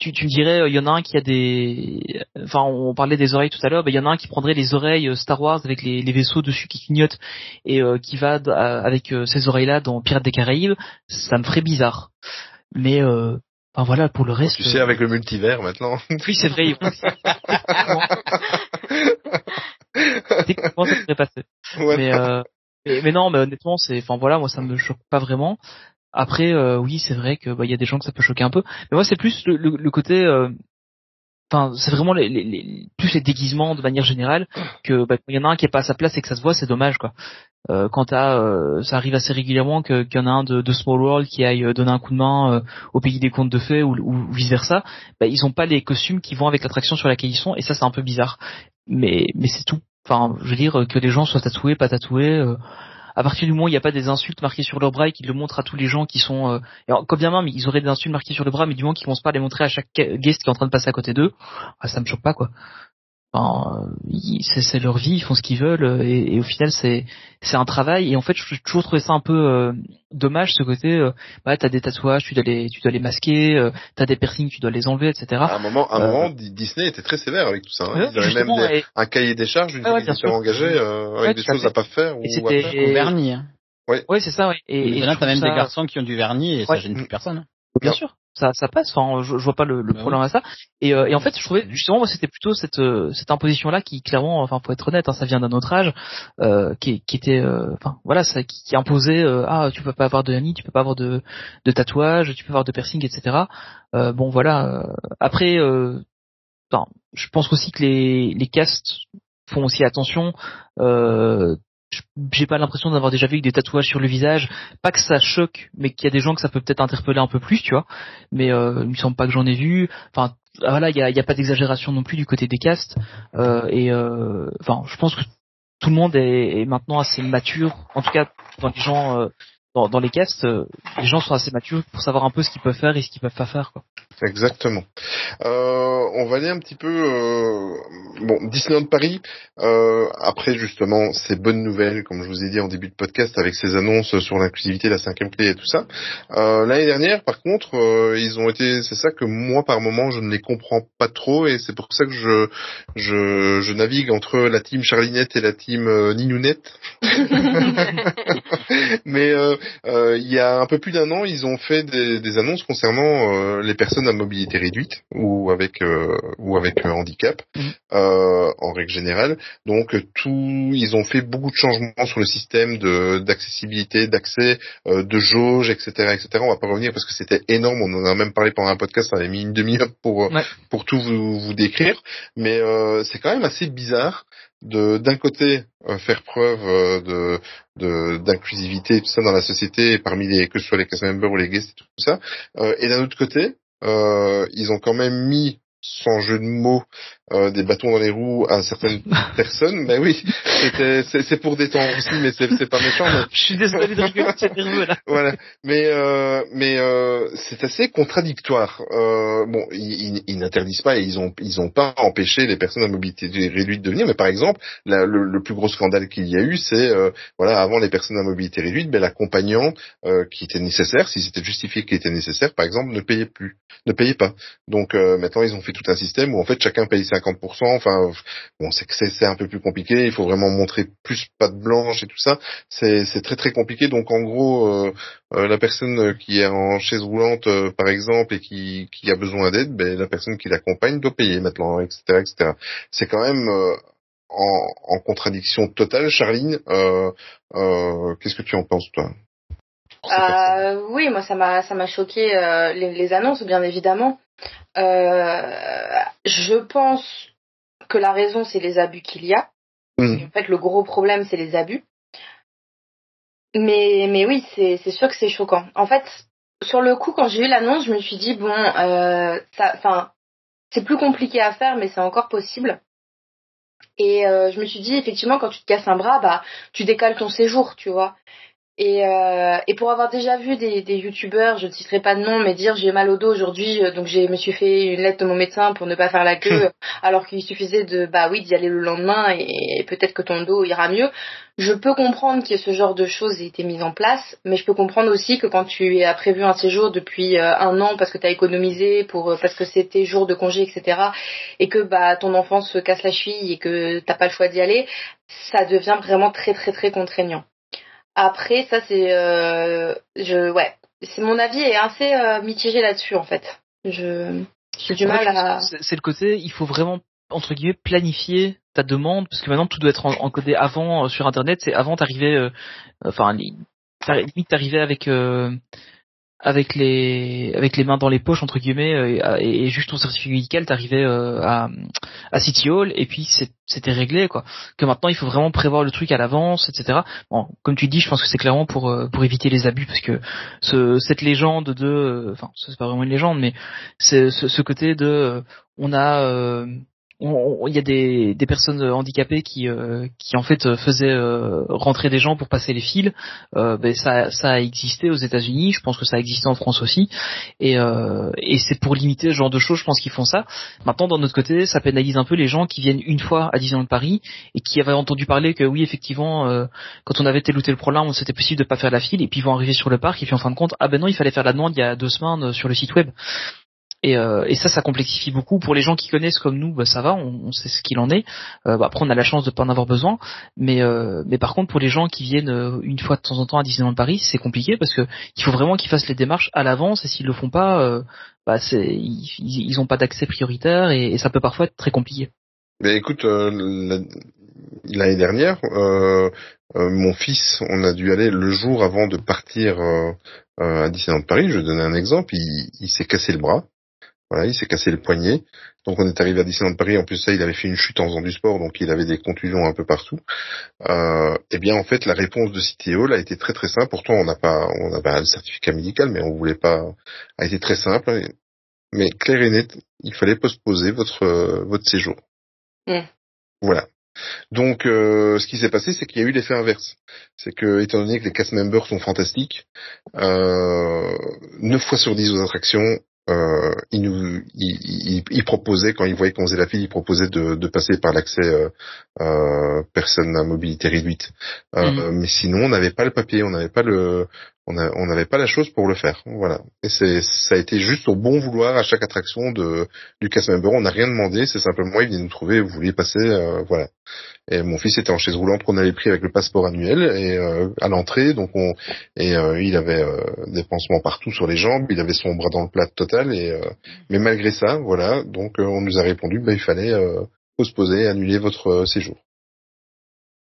tu, tu me dirais, il y en a un qui a des, enfin, on parlait des oreilles tout à l'heure. Ben, il y en a un qui prendrait les oreilles euh, Star Wars avec les, les vaisseaux dessus qui clignotent et euh, qui va avec euh, ces oreilles-là dans Pirates des Caraïbes. Ça me ferait bizarre. Mais euh, Enfin voilà, pour le reste. Tu sais, avec le multivers maintenant. Oui, c'est vrai. Comment ça serait passé. Ouais. Mais, euh, mais, mais non, mais honnêtement, c'est, enfin voilà, moi ça me choque pas vraiment. Après, euh, oui, c'est vrai que bah y a des gens que ça peut choquer un peu. Mais moi, c'est plus le, le, le côté, euh, enfin, c'est vraiment les, les, les- plus les déguisements de manière générale que bah, quand il y en a un qui est pas à sa place et que ça se voit, c'est dommage quoi. Euh, quand euh, ça arrive assez régulièrement qu'il y en a un de, de Small World qui aille euh, donner un coup de main euh, au pays des contes de fées ou, ou vice versa, bah, ils ont pas les costumes qui vont avec l'attraction sur laquelle ils sont et ça c'est un peu bizarre. Mais mais c'est tout. Enfin, je veux dire que les gens soient tatoués, pas tatoués. À partir du moment où il n'y a pas des insultes marquées sur leur bras et qu'ils le montrent à tous les gens qui sont, euh, bien même ils auraient des insultes marquées sur le bras, mais du moment qu'ils commencent pas les montrer à chaque guest qui est en train de passer à côté d'eux, ah, ça me choque pas quoi. Enfin, euh, c'est c'est leur vie, ils font ce qu'ils veulent euh, et, et au final c'est c'est un travail et en fait j'ai toujours trouvé ça un peu euh, dommage ce côté euh, bah t'as des tatouages tu dois les tu dois les masquer euh, t'as des piercings tu dois les enlever etc À un moment, à un Euh, moment, Di- Disney était très sévère avec tout ça. Hein. Ouais, Ils avaient même des- et- un cahier des charges une Ouais, fois ouais, qu'ils bien étaient sûr. engagés euh, avec Ouais, des choses fait. à pas faire ou Et à c'était- faire. Au vernis. Hein. ouais c'est ça ouais et, Et et là, t'as même des garçons qui ont du vernis et ça Ouais. gêne plus personne. hein. Bien sûr. Ça, ça passe. Enfin, je, je vois pas le, le Bah problème à ça. Et, euh, et en fait, je trouvais justement, moi, c'était plutôt cette euh, cette imposition-là qui, clairement, enfin, faut être honnête, hein, ça vient d'un autre âge, euh, qui, qui était, euh, enfin, voilà, ça, qui, qui imposait, euh, ah, tu peux pas avoir de hernie, tu peux pas avoir de de tatouage, tu peux avoir de piercing, etc. Euh, bon, voilà. après, euh, enfin, je pense aussi que les les castes font aussi attention. Euh, j'ai pas l'impression d'avoir déjà vu des tatouages sur le visage. Pas que ça choque, mais qu'il y a des gens que ça peut peut-être interpeller un peu plus, tu vois. Mais euh, il me semble pas que j'en ai vu. Enfin, ah, voilà, il y a, pas d'exagération non plus du côté des castes. Euh, et euh, enfin, je pense que tout le monde est, est maintenant assez mature. En tout cas, dans les gens, euh, dans, dans les castes, euh, les gens sont assez matures pour savoir un peu ce qu'ils peuvent faire et ce qu'ils peuvent pas faire. Quoi. Exactement. Euh, on va aller un petit peu euh, bon Disneyland Paris. Euh, après justement ces bonnes nouvelles, comme je vous ai dit en début de podcast, avec ces annonces sur l'inclusivité, la cinquième clé et tout ça. Euh, L'année dernière, par contre, euh, ils ont été. C'est ça que moi, par moment, je ne les comprends pas trop, et c'est pour ça que je je, je navigue entre la team Charlinette et la team euh, Ninounette. Mais il y a un peu plus d'un an, ils ont fait des, des annonces concernant les personnes à mobilité réduite ou avec euh, ou avec handicap Mhm. euh, en règle générale. Donc tout, ils ont fait beaucoup de changements sur le système de d'accessibilité, d'accès, euh, de jauge, etc., etc. On va pas revenir parce que c'était énorme. On en a même parlé pendant un podcast. On avait mis une demi-heure pour euh, Ouais. pour tout vous, vous décrire. Mais euh, c'est quand même assez bizarre de d'un côté euh, faire preuve euh, de de d'inclusivité tout ça dans la société parmi les que ce soit les cast members ou les guests et tout ça Euh, et d'un autre côté ils ont quand même mis sans jeu de mots euh, des bâtons dans les roues à certaines personnes mais oui c'est pour détendre aussi mais c'est pas méchant mais Je suis désolé de rigoler, c'est nerveux là. voilà. Mais euh, mais euh, c'est assez contradictoire. Euh, bon, ils, ils- ils n'interdisent pas et ils ont ils ont pas empêché les personnes à mobilité réduite de venir. Mais par exemple, la- le, le plus gros scandale qu'il y a eu, c'est euh, voilà, avant les personnes à mobilité réduite, ben l'accompagnant euh, qui était nécessaire, si c'était justifié qu'il était nécessaire, par exemple, ne payait plus, ne payait pas. Donc euh, maintenant, ils ont fait tout un système où en fait chacun paye 50%. Enfin, bon, c'est que c'est un peu plus compliqué. Il faut vraiment montrer plus patte blanche et tout ça c'est très très compliqué. Donc en gros, euh, euh, la personne qui est en chaise roulante, euh, par exemple, et qui, qui a besoin d'aide, ben, la personne qui l'accompagne doit payer maintenant, etc., etc. C'est quand même en, en contradiction totale. Charline, qu'est-ce que tu en penses toi Euh, oui, moi ça m'a ça m'a choqué euh, les, les annonces bien évidemment. Euh, je pense que la raison c'est les abus qu'il y a. Mhm. En fait, le gros problème c'est les abus. Mais mais oui, c'est sûr que c'est choquant. En fait, sur le coup quand j'ai eu l'annonce, je me suis dit bon, euh, ça, c'est plus compliqué à faire, mais c'est encore possible. Et euh, je me suis dit effectivement quand tu te casses un bras, bah tu décales ton séjour, tu vois. Et, euh, et pour avoir déjà vu des, des youtubeurs, je ne citerai pas de nom, mais dire j'ai mal au dos aujourd'hui, euh, donc j'ai me suis fait une lettre de mon médecin pour ne pas faire la queue, alors qu'il suffisait de bah oui d'y aller le lendemain et, peut-être que ton dos ira mieux. Je peux comprendre que ce genre de choses ait été mis en place, mais je peux comprendre aussi que quand tu as prévu un séjour depuis euh, un an parce que tu as économisé, pour euh, parce que c'était jour de congé, etc., et que bah ton enfant se casse la cheville et que t'as pas le choix d'y aller, ça devient vraiment très très très contraignant. Après, ça c'est, euh, je, ouais, c'est mon avis est assez euh, mitigé là-dessus en fait. Je, j'ai du mal à. C'est le côté, il faut vraiment entre guillemets planifier ta demande parce que maintenant tout doit être en- encodé avant euh, sur internet. C'est avant t'arrivais, euh, enfin limite t'arrivais avec euh, avec les avec les mains dans les poches entre guillemets euh, et, juste ton certificat médical t'arrivais euh, à à City Hall et puis c'était réglé quoi. Que maintenant il faut vraiment prévoir le truc à l'avance, etc. Bon, comme tu dis, je pense que c'est clairement pour euh, pour éviter les abus parce que ce, cette légende de, enfin c'est pas vraiment une légende, mais c'est ce, ce côté de, on a, euh, il y a des, des personnes handicapées qui, euh, qui en fait faisaient euh, rentrer des gens pour passer les fils. Euh, ben, ça, ça a existé aux États-Unis, je pense que ça a existé en France aussi, et, euh, et c'est pour limiter ce genre de choses, je pense qu'ils font ça. Maintenant, d'un autre côté, ça pénalise un peu les gens qui viennent une fois à Disneyland Paris et qui avaient entendu parler que oui, effectivement, euh, quand on avait tel ou tel problème, c'était possible de pas faire la file, et puis ils vont arriver sur le parc, et puis en fin de compte, ah ben non, il fallait faire la demande il y a deux semaines sur le site web. Et, euh, et ça, ça complexifie beaucoup. Pour les gens qui connaissent comme nous, bah, ça va, on, sait ce qu'il en est. Euh, bah, après, on a la chance de pas en avoir besoin. Mais, euh, mais par contre, pour les gens qui viennent euh, une fois de temps en temps à Disneyland Paris, c'est compliqué parce que il faut vraiment qu'ils fassent les démarches à l'avance. Et s'ils le font pas, euh, bah, ils, ils ont pas d'accès prioritaire et, ça peut parfois être très compliqué. Mais écoute, euh, la- l'année dernière, mon fils, on a dû aller le jour avant de partir à Disneyland Paris. Je vais donner un exemple. Il s'est cassé le bras. Voilà, il s'est cassé le poignet. Donc on est arrivé à Disneyland Paris. En plus de ça, il avait fait une chute en faisant du sport, donc il avait des contusions un peu partout. Euh, eh bien, en fait, la réponse de City Hall a été très très simple. Pourtant, on n'a pas, on avait le certificat médical, mais on voulait pas. A été très simple, mais clair et net. Il fallait postposer votre euh, votre séjour. Voilà. Donc, euh, ce qui s'est passé, c'est qu'il y a eu l'effet inverse. C'est que, étant donné que les cast members sont fantastiques, euh, 9 fois sur 10 aux attractions, euh, ils nous, ils- ils proposaient, quand ils voyaient qu'on faisait la file, ils proposaient de, de passer par l'accès euh, euh, personne à mobilité réduite. Euh, Mais sinon, on n'avait pas le papier, on n'avait pas le, on n'avait pas la chose pour le faire. Voilà. Et c'est, ça a été juste au bon vouloir à chaque attraction de du cast member. On n'a rien demandé, c'est simplement ils venaient nous trouver, vous vouliez passer, euh, voilà. Et mon fils était en chaise roulante, on avait pris avec le passeport annuel et euh, à l'entrée, donc on et euh, il avait euh, des pansements partout sur les jambes, il avait son bras dans le plat total et euh, mais malgré ça, voilà, donc euh, on nous a répondu, bah, il fallait postposer, annuler votre séjour.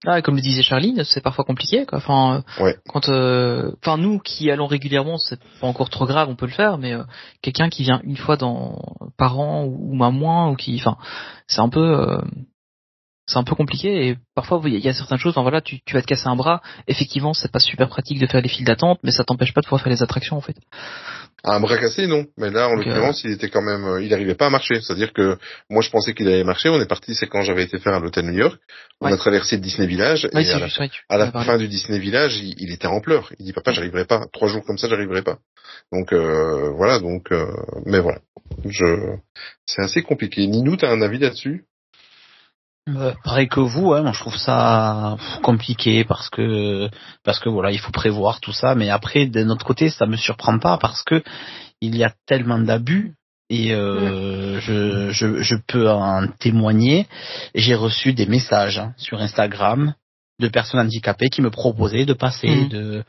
Ah, comme le disait Charline, c'est parfois compliqué. Quoi. Enfin, euh, Ouais. quand, euh, enfin nous qui allons régulièrement, c'est pas encore trop grave, on peut le faire. Mais euh, quelqu'un qui vient une fois dans par an ou, ou moins, ou qui, enfin, c'est un peu, euh, c'est un peu compliqué. Et parfois, il y, a- certaines choses. Enfin voilà, tu, tu vas te casser un bras. Effectivement, c'est pas super pratique de faire les files d'attente, mais ça t'empêche pas de pouvoir faire les attractions en fait. Un bras cassé, non. Mais là, en Donc, l'occurrence, il était quand même, euh, il n'arrivait pas à marcher. C'est-à-dire que moi, je pensais qu'il allait marcher. On est parti, c'est quand j'avais été faire à l'hôtel New York. On Ouais. a traversé le Disney Village Ouais, et à la, ouais, à fin du Disney Village, il, il était en pleurs. Il dit papa, j'arriverai pas. Trois jours comme ça, j'arriverai pas. Donc euh, voilà. Donc, euh, mais voilà. Je, c'est assez compliqué. Ninou, t'as un avis là-dessus? Euh, pareil que vous, hein, moi je trouve ça compliqué parce que parce que voilà, il faut prévoir tout ça, mais après de notre côté, ça me surprend pas parce que il y a tellement d'abus et euh, je, je je peux en témoigner. J'ai reçu des messages hein, sur Instagram de personnes handicapées qui me proposaient de passer Mhm. de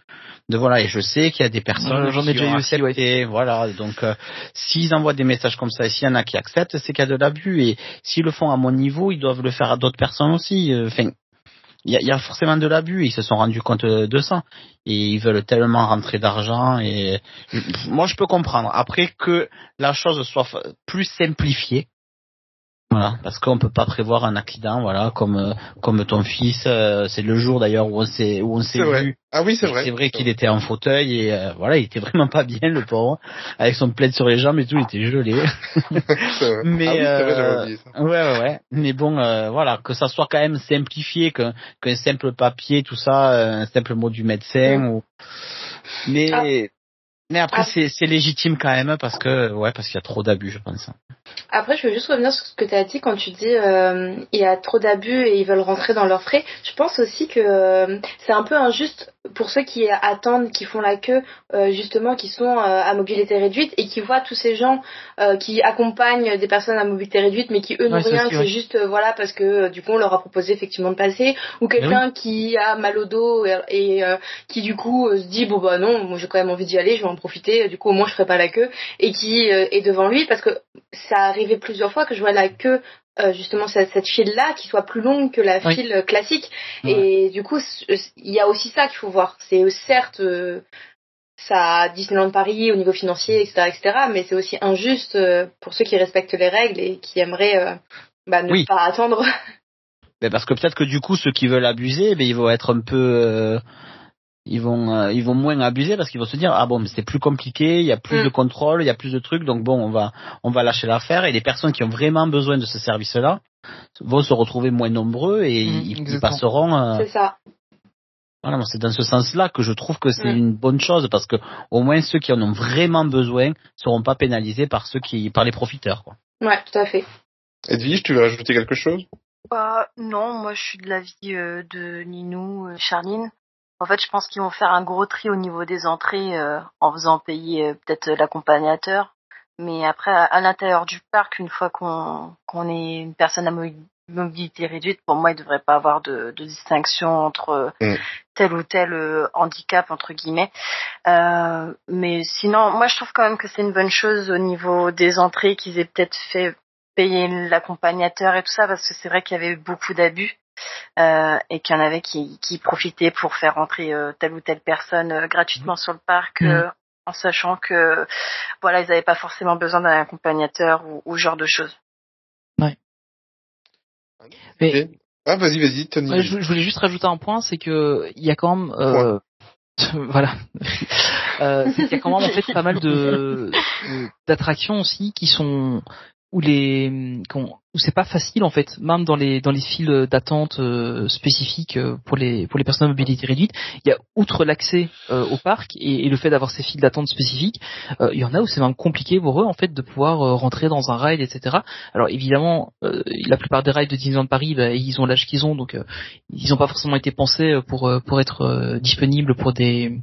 de voilà. Et je sais qu'il y a des personnes j'en ai qui déjà ont eu aussi, ouais. voilà. Donc euh, s'ils envoient des messages comme ça et s'il y en a qui acceptent c'est qu'il y a de l'abus. Et s'ils le font à mon niveau ils doivent le faire à d'autres personnes aussi. Euh, enfin il y a, y a forcément de l'abus. Ils se sont rendus compte euh, de ça. Et ils veulent tellement rentrer d'argent. Et moi je peux comprendre. Après que la chose soit plus simplifiée voilà, parce qu'on peut pas prévoir un accident, voilà, comme euh, comme ton fils, euh, c'est le jour d'ailleurs où on s'est où on s'est C'est vrai. vu. Ah oui, c'est vrai. C'est vrai qu'il était en fauteuil et euh, voilà, il était vraiment pas bien le pauvre, avec son plaid sur les jambes et tout, il était gelé. C'est vrai. Mais ah oui, vrai, euh, ça. ouais, ouais, ouais. Mais bon, euh, voilà, que ça soit quand même simplifié, qu'un qu'un simple papier, tout ça, euh, un simple mot du médecin ou. Mais Ah. mais après Ah. c'est c'est légitime quand même parce que ouais parce qu'il y a trop d'abus, je pense. Après, je veux juste revenir sur ce que tu as dit quand tu dis euh, il y a trop d'abus et ils veulent rentrer dans leurs frais. Je pense aussi que euh, c'est un peu injuste pour ceux qui attendent, qui font la queue, euh, justement, qui sont euh, à mobilité réduite et qui voient tous ces gens qui accompagnent des personnes à mobilité réduite, mais qui eux n'ont Ouais, rien, c'est ouais. juste voilà parce que du coup on leur a proposé effectivement de passer, ou quelqu'un qui a mal au dos et, et, qui du coup se dit bon bah non, moi j'ai quand même envie d'y aller, je vais en profiter, du coup au moins je ferai pas la queue et qui est devant lui parce que ça arrivait plusieurs fois que je vois la queue euh, justement cette, cette file là qui soit plus longue que la Oui. file euh, classique et du coup c- il y a aussi ça qu'il faut voir c'est euh, certes euh, ça Disneyland Paris au niveau financier etc etc mais c'est aussi injuste euh, pour ceux qui respectent les règles et qui aimeraient euh, bah, ne Oui. pas attendre Ben parce que peut-être que du coup ceux qui veulent abuser, ben ils vont être un peu, euh, ils vont, euh, ils vont moins abuser parce qu'ils vont se dire ah bon mais c'est plus compliqué, il y a plus Mm. de contrôle, il y a plus de trucs, donc bon on va, on va lâcher l'affaire et les personnes qui ont vraiment besoin de ce service-là vont se retrouver moins nombreux et Mm, ils, passeront. euh, c'est ça voilà, c'est dans ce sens-là que je trouve que c'est Mm. une bonne chose parce que au moins ceux qui en ont vraiment besoin seront pas pénalisés par ceux qui, par les profiteurs. Quoi. ouais tout à fait Edwige, tu veux rajouter quelque chose? Bah, non, moi je suis de l'avis euh, de Ninou, euh, Charline. En fait, je pense qu'ils vont faire un gros tri au niveau des entrées euh, en faisant payer euh, peut-être euh, l'accompagnateur. Mais après, à, à l'intérieur du parc, une fois qu'on qu'on est une personne à mo- mobilité réduite, pour moi, il ne devrait pas avoir de, de distinction entre Mm. tel ou tel euh, handicap entre guillemets. Euh, mais sinon, moi, je trouve quand même que c'est une bonne chose au niveau des entrées qu'ils aient peut-être fait payer l'accompagnateur et tout ça, parce que c'est vrai qu'il y avait beaucoup d'abus. Euh, et qu'il y en avait qui, qui profitaient pour faire entrer euh, telle ou telle personne euh, gratuitement sur le parc, euh, en sachant que voilà, ils n'avaient pas forcément besoin d'un accompagnateur ou, ou ce genre de choses. Mais Ah, vas-y, vas-y, Tony. Ouais, je, je voulais juste rajouter un point, c'est que il y a quand même, euh, voilà, euh, c'est qu'il y a quand même en fait pas mal de- d'attractions aussi qui sont où les où c'est pas facile en fait, même dans les dans les files d'attente euh, spécifiques euh, pour les pour les personnes à mobilité réduite, il y a outre l'accès euh, au parc et, le fait d'avoir ces files d'attente spécifiques, il y en a où c'est même compliqué pour eux en fait de pouvoir rentrer dans un ride etc. Alors évidemment, la plupart des rides de Disneyland Paris, bah, ils ont l'âge qu'ils ont, donc ils n'ont pas forcément été pensés pour pour être disponibles pour des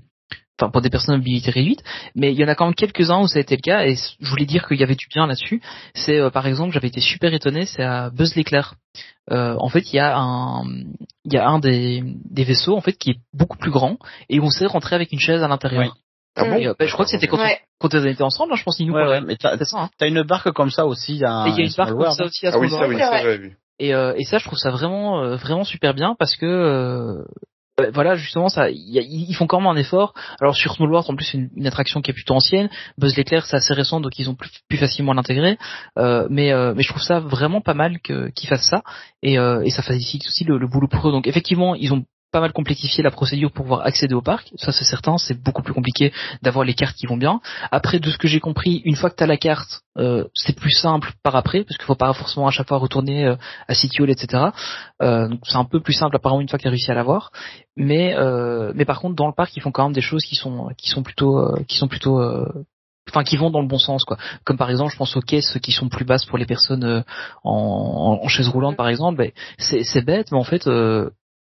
enfin pour des personnes à mobilité réduite, mais il y en a quand même quelques-uns où ça a été le cas et je voulais dire qu'il y avait du bien là-dessus. C'est euh, par exemple, j'avais été super étonné, c'est à Buzz l'éclair. Euh, en fait, il y a un il y a un des des vaisseaux en fait qui est beaucoup plus grand et où on sait rentrer avec une chaise à l'intérieur. Oui. Ah bon? Et, euh, bah, je crois que c'était quand, Ouais. quand on était ensemble, hein, je pense, nous. Ouais, ouais, mais t'as. Hein. t'as une barque comme ça aussi il y a une barque comme ça aussi à Ah oui, ça, oui, ça, j'avais vu. Et, euh, et ça, je trouve ça vraiment, euh, vraiment super bien parce que euh, voilà, justement, ça, ils font quand même un effort. Alors sur Small World, en plus, c'est une, attraction qui est plutôt ancienne. Buzz l'éclair, c'est assez récent, donc ils ont plus, plus facilement l'intégrer. Euh, mais, euh, mais je trouve ça vraiment pas mal qu'ils fassent ça et, euh, et ça facilite aussi le, le boulot pour eux. Donc effectivement, ils ont pas mal complexifié la procédure pour pouvoir accéder au parc. Ça, c'est certain. C'est beaucoup plus compliqué d'avoir les cartes qui vont bien. Après, de ce que j'ai compris, une fois que tu as la carte, euh, c'est plus simple par après, parce qu'il faut pas forcément à chaque fois retourner euh, à City Hall, etc. Euh, c'est un peu plus simple apparemment une fois que tu as réussi à l'avoir. Mais euh, mais par contre, dans le parc, ils font quand même des choses qui sont qui sont plutôt euh, qui sont plutôt euh, enfin qui vont dans le bon sens quoi comme par exemple je pense aux caisses qui sont plus basses pour les personnes en, en chaise roulante par exemple ben, c'est bête mais en fait euh,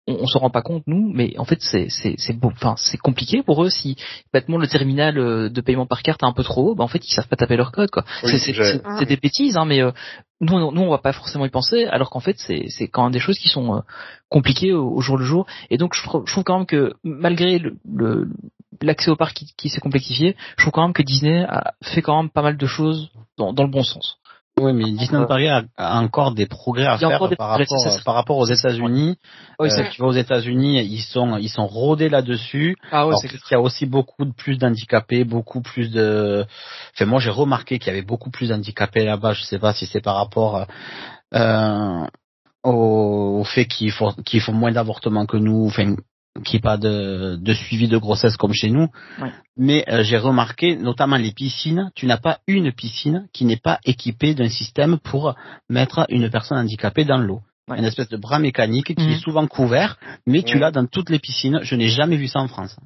on, on se rend pas compte nous, mais en fait c'est c'est c'est enfin c'est compliqué pour eux si bêtement le terminal euh, de paiement par carte est un peu trop haut, bah en fait ils savent pas taper leur code quoi. Oui, c'est des bêtises hein, mais euh, nous on- nous on va pas forcément y penser, alors qu'en fait c'est c'est quand même des choses qui sont euh, compliquées au, au jour le jour. Et donc je trouve, je trouve quand même que malgré le- l'accès au parc qui, qui s'est complexifié, je trouve quand même que Disney a fait quand même pas mal de choses dans, dans le bon sens. Oui, mais Disneyland Paris a, a encore des progrès à faire des par, progrès, rapport, ça, ça, par rapport aux États-Unis. Oui, Euh, tu vas aux États-Unis, ils sont ils sont rodés là-dessus. Ah ouais, il y a aussi beaucoup de plus d'handicapés, beaucoup plus de. Enfin, moi j'ai remarqué qu'il y avait beaucoup plus d'handicapés là-bas. Je sais pas si c'est par rapport euh, au, au fait qu'ils font qu'ils font moins d'avortements que nous, enfin qu'il n'y ait pas de, de suivi de grossesse comme chez nous. Mais euh, j'ai remarqué, notamment les piscines, tu n'as pas une piscine qui n'est pas équipée d'un système pour mettre une personne handicapée dans l'eau. Une espèce de bras mécanique qui Mhm. est souvent couvert, mais tu l'as dans toutes les piscines. Je n'ai jamais vu ça en France.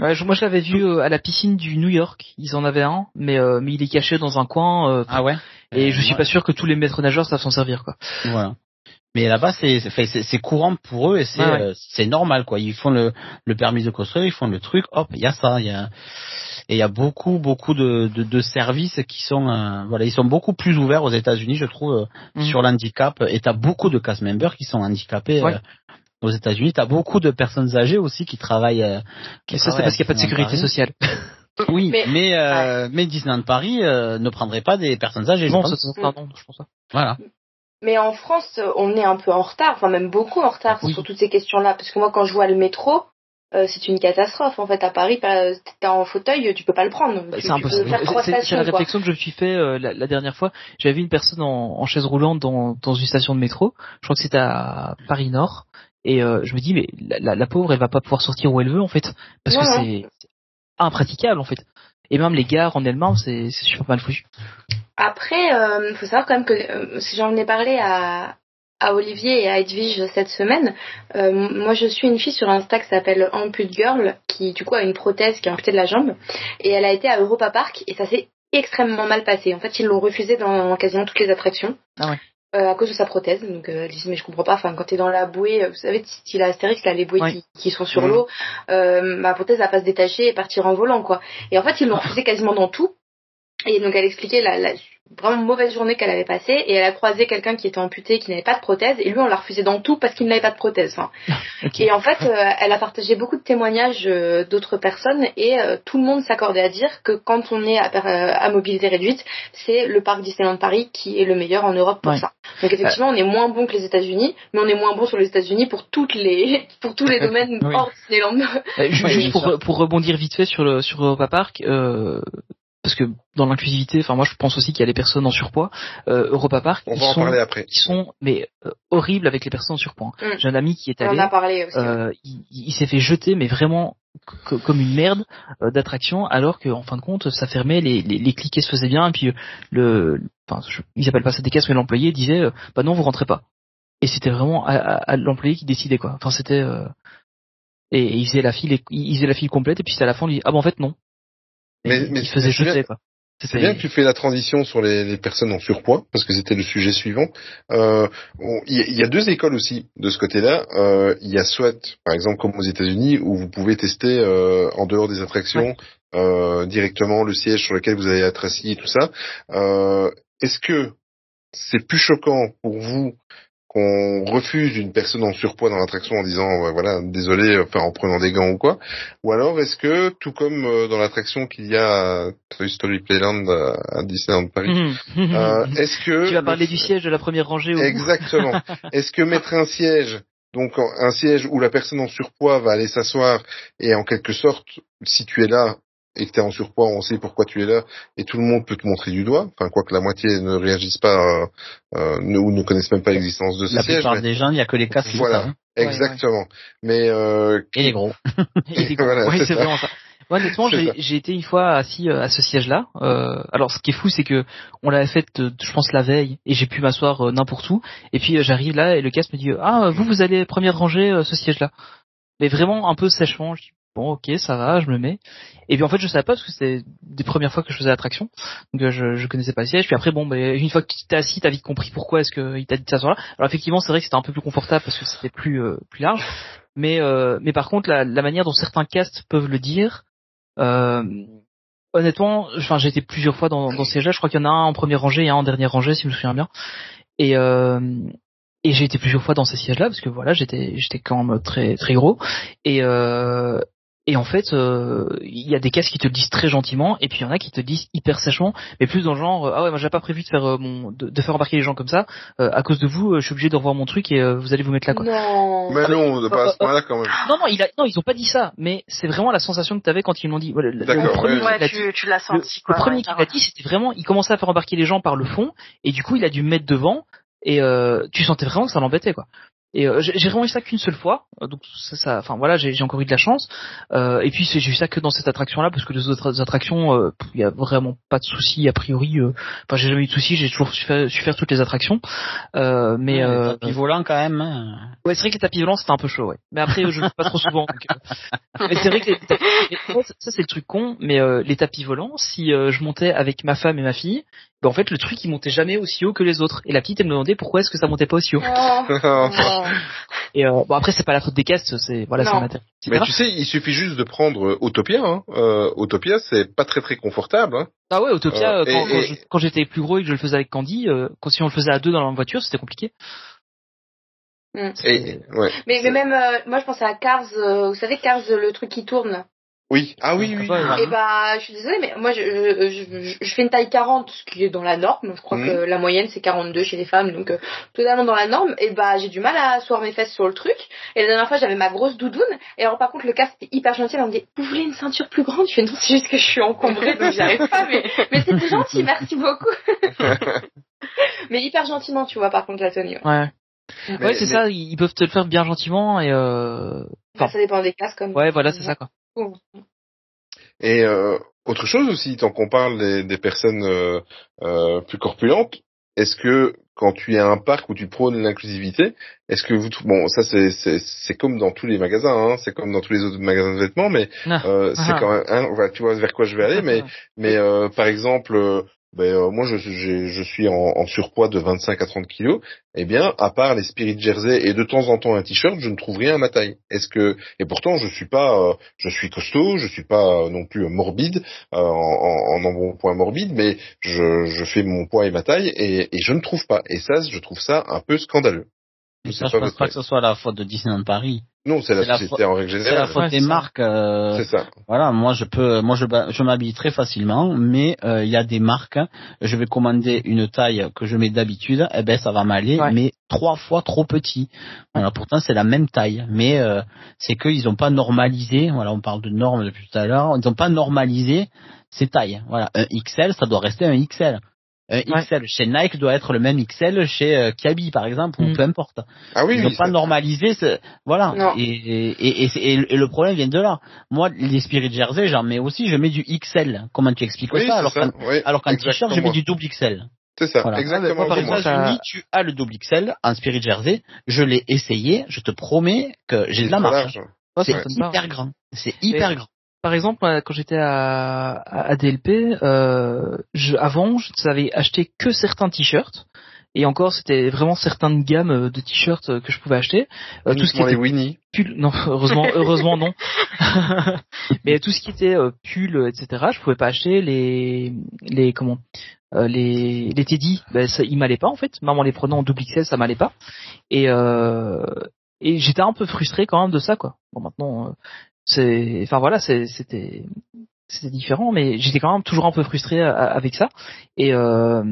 Ouais, je- moi je l'avais vu euh, à la piscine du New York, ils en avaient un, mais euh, mais il est caché dans un coin euh, Ah ouais? et je suis Ouais. pas sûr que tous les maîtres nageurs savent s'en servir quoi. Voilà. Mais là-bas, c'est c'est- c'est c'est courant pour eux et c'est ouais. euh, c'est normal quoi. Ils font le le permis de construire, ils font le truc, hop, il y a ça, il y a et il y a beaucoup beaucoup de, de de services qui sont euh, voilà, ils sont beaucoup plus ouverts aux États-Unis, je trouve, euh, Mhm. sur l'handicap. Et t'as beaucoup de cast members qui sont handicapés. Ouais. euh, aux États-Unis, t'as beaucoup de personnes âgées aussi qui travaillent. euh, qui Et ça c'est parce qu'il n'y a pas de Disneyland sécurité Paris. sociale. Oui, mais Mais- euh, mais Disneyland Paris euh, ne prendrait pas des personnes âgées. je Non, pense. ça, ça- pardon, je pense pas. Voilà. Mais en France, on est un peu en retard, enfin même beaucoup en retard Oui. sur toutes ces questions-là. Parce que moi, quand je vois le métro, euh, c'est une catastrophe. En fait, à Paris, t'es en fauteuil, tu peux pas le prendre. Bah, C'est impossible. C'est- la quoi. réflexion que je me suis fait euh, la, la dernière fois. J'avais vu une personne en, en chaise roulante dans, dans une station de métro. Je crois que c'était à Paris Nord. Et euh, je me dis mais la, la, la pauvre elle va pas pouvoir sortir où elle veut en fait parce que Ouais, c'est impraticable en fait. Et même les gares en elles-mêmes c'est super mal foutu. Après, euh, faut savoir quand même que euh, si j'en ai parlé à, à Olivier et à Edwige cette semaine, euh, moi je suis une fille sur Insta qui s'appelle Ampute Girl, qui du coup a une prothèse qui est amputée de la jambe, et elle a été à Europa Park et ça s'est extrêmement mal passé. En fait, ils l'ont refusée dans quasiment toutes les attractions. Ah ouais. Euh, à cause de sa prothèse, donc euh, elle disait mais je comprends pas. Enfin, quand t'es dans la bouée, euh, vous savez, style Astérix, là, les bouées qui, qui sont sur Mhm. l'eau, euh, ma prothèse va pas se détacher et partir en volant, quoi. Et en fait, ils l'ont refusé quasiment dans tout. Et donc elle expliquait la, la vraiment mauvaise journée qu'elle avait passée et elle a croisé quelqu'un qui était amputé, qui n'avait pas de prothèse et lui on l'a refusé dans tout parce qu'il n'avait pas de prothèse. Enfin, et en fait, euh, elle a partagé beaucoup de témoignages euh, d'autres personnes et euh, tout le monde s'accordait à dire que quand on est à, euh, à mobilité réduite, c'est le parc Disneyland Paris qui est le meilleur en Europe pour Ouais. ça. Donc effectivement, on est moins bon que les États-Unis, mais on est moins bon sur les États-Unis pour toutes les pour tous les domaines Oui. hors Disneyland. Juste pour, pour rebondir vite fait sur le sur Europa Park, euh, parce que dans l'inclusivité, enfin moi je pense aussi qu'il y a les personnes en surpoids. Euh, Europa Park, On ils va en sont, parler après. ils sont mais euh, horribles avec les personnes en surpoids. hein. Mm. J'ai un ami qui est On en allé, a parlé aussi. euh, il, il s'est fait jeter, mais vraiment co- comme une merde euh, d'attraction, alors qu'en fin de compte ça fermait, les, les, les cliquets se faisaient bien, et puis euh, le, enfin je- ils appellent pas ça des caisses, mais l'employé disait euh, bah non vous rentrez pas. Et c'était vraiment à, à- à l'employé qui décidait quoi. Enfin c'était euh, et, et il faisait la file, il faisait la file complète, et puis c'était à la fin on lui dit ah bon en fait non. Mais- il- mais il faisait jeter quoi. C'est bien que tu fais la transition sur les, les personnes en surpoids, parce que c'était le sujet suivant. Euh, Il y, a- il y a deux écoles aussi de ce côté-là. Euh, Il y a soit, par exemple, comme aux États-Unis, où vous pouvez tester euh, en dehors des attractions euh, directement le siège sur lequel vous allez être assis et tout ça. Euh, Est-ce que c'est plus choquant pour vous qu'on refuse une personne en surpoids dans l'attraction en disant ouais, voilà désolé enfin en prenant des gants ou quoi ou alors est-ce que tout comme euh, dans l'attraction qu'il y a à Toy Story Playland à Disneyland Paris Mhm. euh, est-ce que tu vas le- parler du siège de la première rangée au exactement est-ce que mettre un siège donc un siège où la personne en surpoids va aller s'asseoir et en quelque sorte si tu es là et que tu es en surpoids, on sait pourquoi tu es là, et tout le monde peut te montrer du doigt, enfin quoique la moitié ne réagissent pas euh, euh, ne, ou ne connaissent même pas l'existence de ce La siège. plupart mais- des gens, il y a que les le Voilà. savent, hein. Exactement. Mais euh, Et les gros. Et les gros. Voilà, Ouais, c'est ça. vraiment ça. Moi, honnêtement, j'ai ça. été une fois assis euh, à ce siège-là. Euh, alors, ce qui est fou, c'est que on l'avait fait, euh, je pense, la veille, et j'ai pu m'asseoir n'importe où. Et puis, j'arrive là, et le casque me dit, ah, vous, vous allez première rangée, ce siège-là. Mais vraiment un peu sèchement. Je dis, bon, ok, ça va, je me mets. Et puis, en fait, je savais pas, parce que c'était des premières fois que je faisais l'attraction. Donc, euh, je, je connaissais pas le siège. Puis après, bon, ben, une fois que tu t'es assis, t'as vite compris pourquoi est-ce qu'il t'a dit de s'asseoir là. Alors, effectivement, c'est vrai que c'était un peu plus confortable, parce que c'était plus, euh, plus large. Mais, euh, mais par contre, la, manière dont certains castes peuvent le dire, honnêtement, enfin, j'ai été plusieurs fois dans, dans ces jeux. Je crois qu'il y en a un en première rangée et un en dernière rangée, si je me souviens bien. Et et j'ai été plusieurs fois dans ces sièges-là parce que voilà, j'étais j'étais quand même très très gros. Et et en fait, euh, il y a des casques qui te le disent très gentiment, et puis il y en a qui te le disent hyper sèchement, mais plus dans le genre euh, ah ouais, moi j'avais pas prévu de faire euh, mon de, de faire embarquer les gens comme ça. Euh, à cause de vous, euh, je suis obligé de revoir mon truc et euh, vous allez vous mettre là quoi. Non. mais non, pas à ce point-là quand même. Non non, il a non, ils ont pas dit ça, mais c'est vraiment la sensation que t'avais quand ils m'ont dit. Voilà, le- le D'accord, premier ouais. tu, tu l'as le, senti, le quoi. premier ouais, qui l'a dit, c'était vraiment, il commençait à faire embarquer les gens par le fond, et du coup, il a dû me mettre devant, et euh, tu sentais vraiment que ça l'embêtait, quoi. Et euh, j'ai vraiment eu ça qu'une seule fois, euh, donc ça, ça enfin voilà, j'ai encore eu de la chance. Euh, et puis j'ai eu ça que dans cette attraction-là, parce que les autres attractions, euh, il y a vraiment pas de souci a priori. euh, Enfin, j'ai jamais eu de souci, j'ai toujours su faire, su faire toutes les attractions. Euh, mais Ouais, euh, les tapis volants quand même. hein. Ouais, c'est vrai que les tapis volants c'était un peu chaud, ouais. Mais après, je joue pas trop souvent. donc, euh, Mais c'est vrai que les tapis... ça, c'est le truc con. Mais euh, les tapis volants, si euh, je montais avec ma femme et ma fille, en fait le truc il montait jamais aussi haut que les autres. Et la petite elle me demandait pourquoi est-ce que ça montait pas aussi haut. Oh. Et euh, bon après c'est pas la faute des castes, c'est voilà c'est. Mais tu sais, il suffit juste de prendre euh, Autopia. Hein. Euh, Autopia, c'est pas très très confortable. Hein. Ah ouais, Autopia, Euh, euh, quand, et- j'étais plus gros et que je le faisais avec Candy, euh, quand si on le faisait à deux dans la même voiture, c'était compliqué. Mm. Et, ouais. Mais, mais même, euh, moi je pensais à Cars, euh, vous savez Cars, le truc qui tourne. Oui. Ah oui, oui. Et bah, je suis désolée, mais moi je, je, je, je fais une taille 40, ce qui est dans la norme. Je crois Mhm. que la moyenne c'est 42 chez les femmes, donc euh, totalement dans la norme. Et bah, j'ai du mal à asseoir mes fesses sur le truc. Et la dernière fois, j'avais ma grosse doudoune. Et alors, par contre, le casque était hyper gentil. Elle me dit, vous voulez une ceinture plus grande? Je fais non, c'est juste que je suis encombrée, donc j'y arrive pas. Mais, mais c'était gentil, merci beaucoup. mais hyper gentiment, tu vois, par contre, la tenue. Ouais. Mais- ouais, c'est mais- ça, ils peuvent te le faire bien gentiment et euh... Enfin, Enfin, ça dépend des casques, comme. ouais, voilà, c'est ça quoi. Et euh, autre chose aussi, tant qu'on parle des, des personnes euh, euh, plus corpulentes, est-ce que quand tu es à un parc où tu prônes l'inclusivité, est-ce que vous bon ça c'est c'est comme dans tous les magasins, hein, c'est comme dans tous les autres magasins de vêtements, mais Ah. euh, c'est Ah. quand même hein, voilà, tu vois vers quoi je vais aller, mais mais euh, par exemple euh, ben euh, moi je, je suis en, surpoids de 25 à 30 kilos, eh bien à part les Spirit Jersey et de temps en temps un t-shirt, je ne trouve rien à ma taille. Est-ce que et pourtant je suis pas, euh, je suis costaud, je suis pas euh, non plus morbide euh, en, en, en embonpoint morbide, mais je, je fais mon poids et ma taille et, et je ne trouve pas. Et ça, je trouve ça un peu scandaleux. Sais ça, je pense pas que ce soit la faute de Disneyland Paris. Non, c'est la société faute- en règle C'est la générale. faute Ouais, des marques. euh, C'est ça. Voilà, moi je peux, moi je, je m'habille très facilement, mais euh, il y a des marques. Je vais commander une taille que je mets d'habitude, eh ben ça va m'aller, Ouais. mais trois fois trop petit. Voilà, pourtant c'est la même taille, mais euh, c'est qu'ils n'ont pas normalisé. Voilà, on parle de normes depuis tout à l'heure. Ils n'ont pas normalisé ces tailles. Voilà, un XL, ça doit rester un XL. Ouais. XL chez Nike doit être le même XL chez euh, Kiabi par exemple, ou Mm. peu importe. Ah oui, Ils n'ont oui, pas normalisé, ce- voilà. Et, et, et, et le problème vient de là. Moi, les Spirit Jersey, j'en mets aussi, je mets du XL. Comment tu expliques oui, ça alors qu'en oui, alors qu'en t-shirt, je mets du double XL. C'est ça, Voilà. exactement. Moi, par exemple, moi. ça- tu as le double XL en Spirit Jersey. Je l'ai essayé, je te promets que j'ai de la ça C'est hyper grand. C'est hyper grand. Par exemple, quand j'étais à, à DLP, euh, je, avant, je savais acheter que certains t-shirts. Et encore, c'était vraiment certaines gammes de t-shirts que je pouvais acheter. Euh, tout ce qui était Winnie. pull, non, heureusement, heureusement non. Mais tout ce qui était euh, pull, etc., je pouvais pas acheter les, les comment, euh, les, les Teddy. Ben, ça, ils m'allaient pas en fait. Même en les prenant en double XL, ça m'allait pas. Et euh, et j'étais un peu frustré quand même de ça quoi. Bon maintenant, euh, c'est, enfin voilà, c'était c'était différent, mais j'étais quand même toujours un peu frustré a- avec ça. Et euh,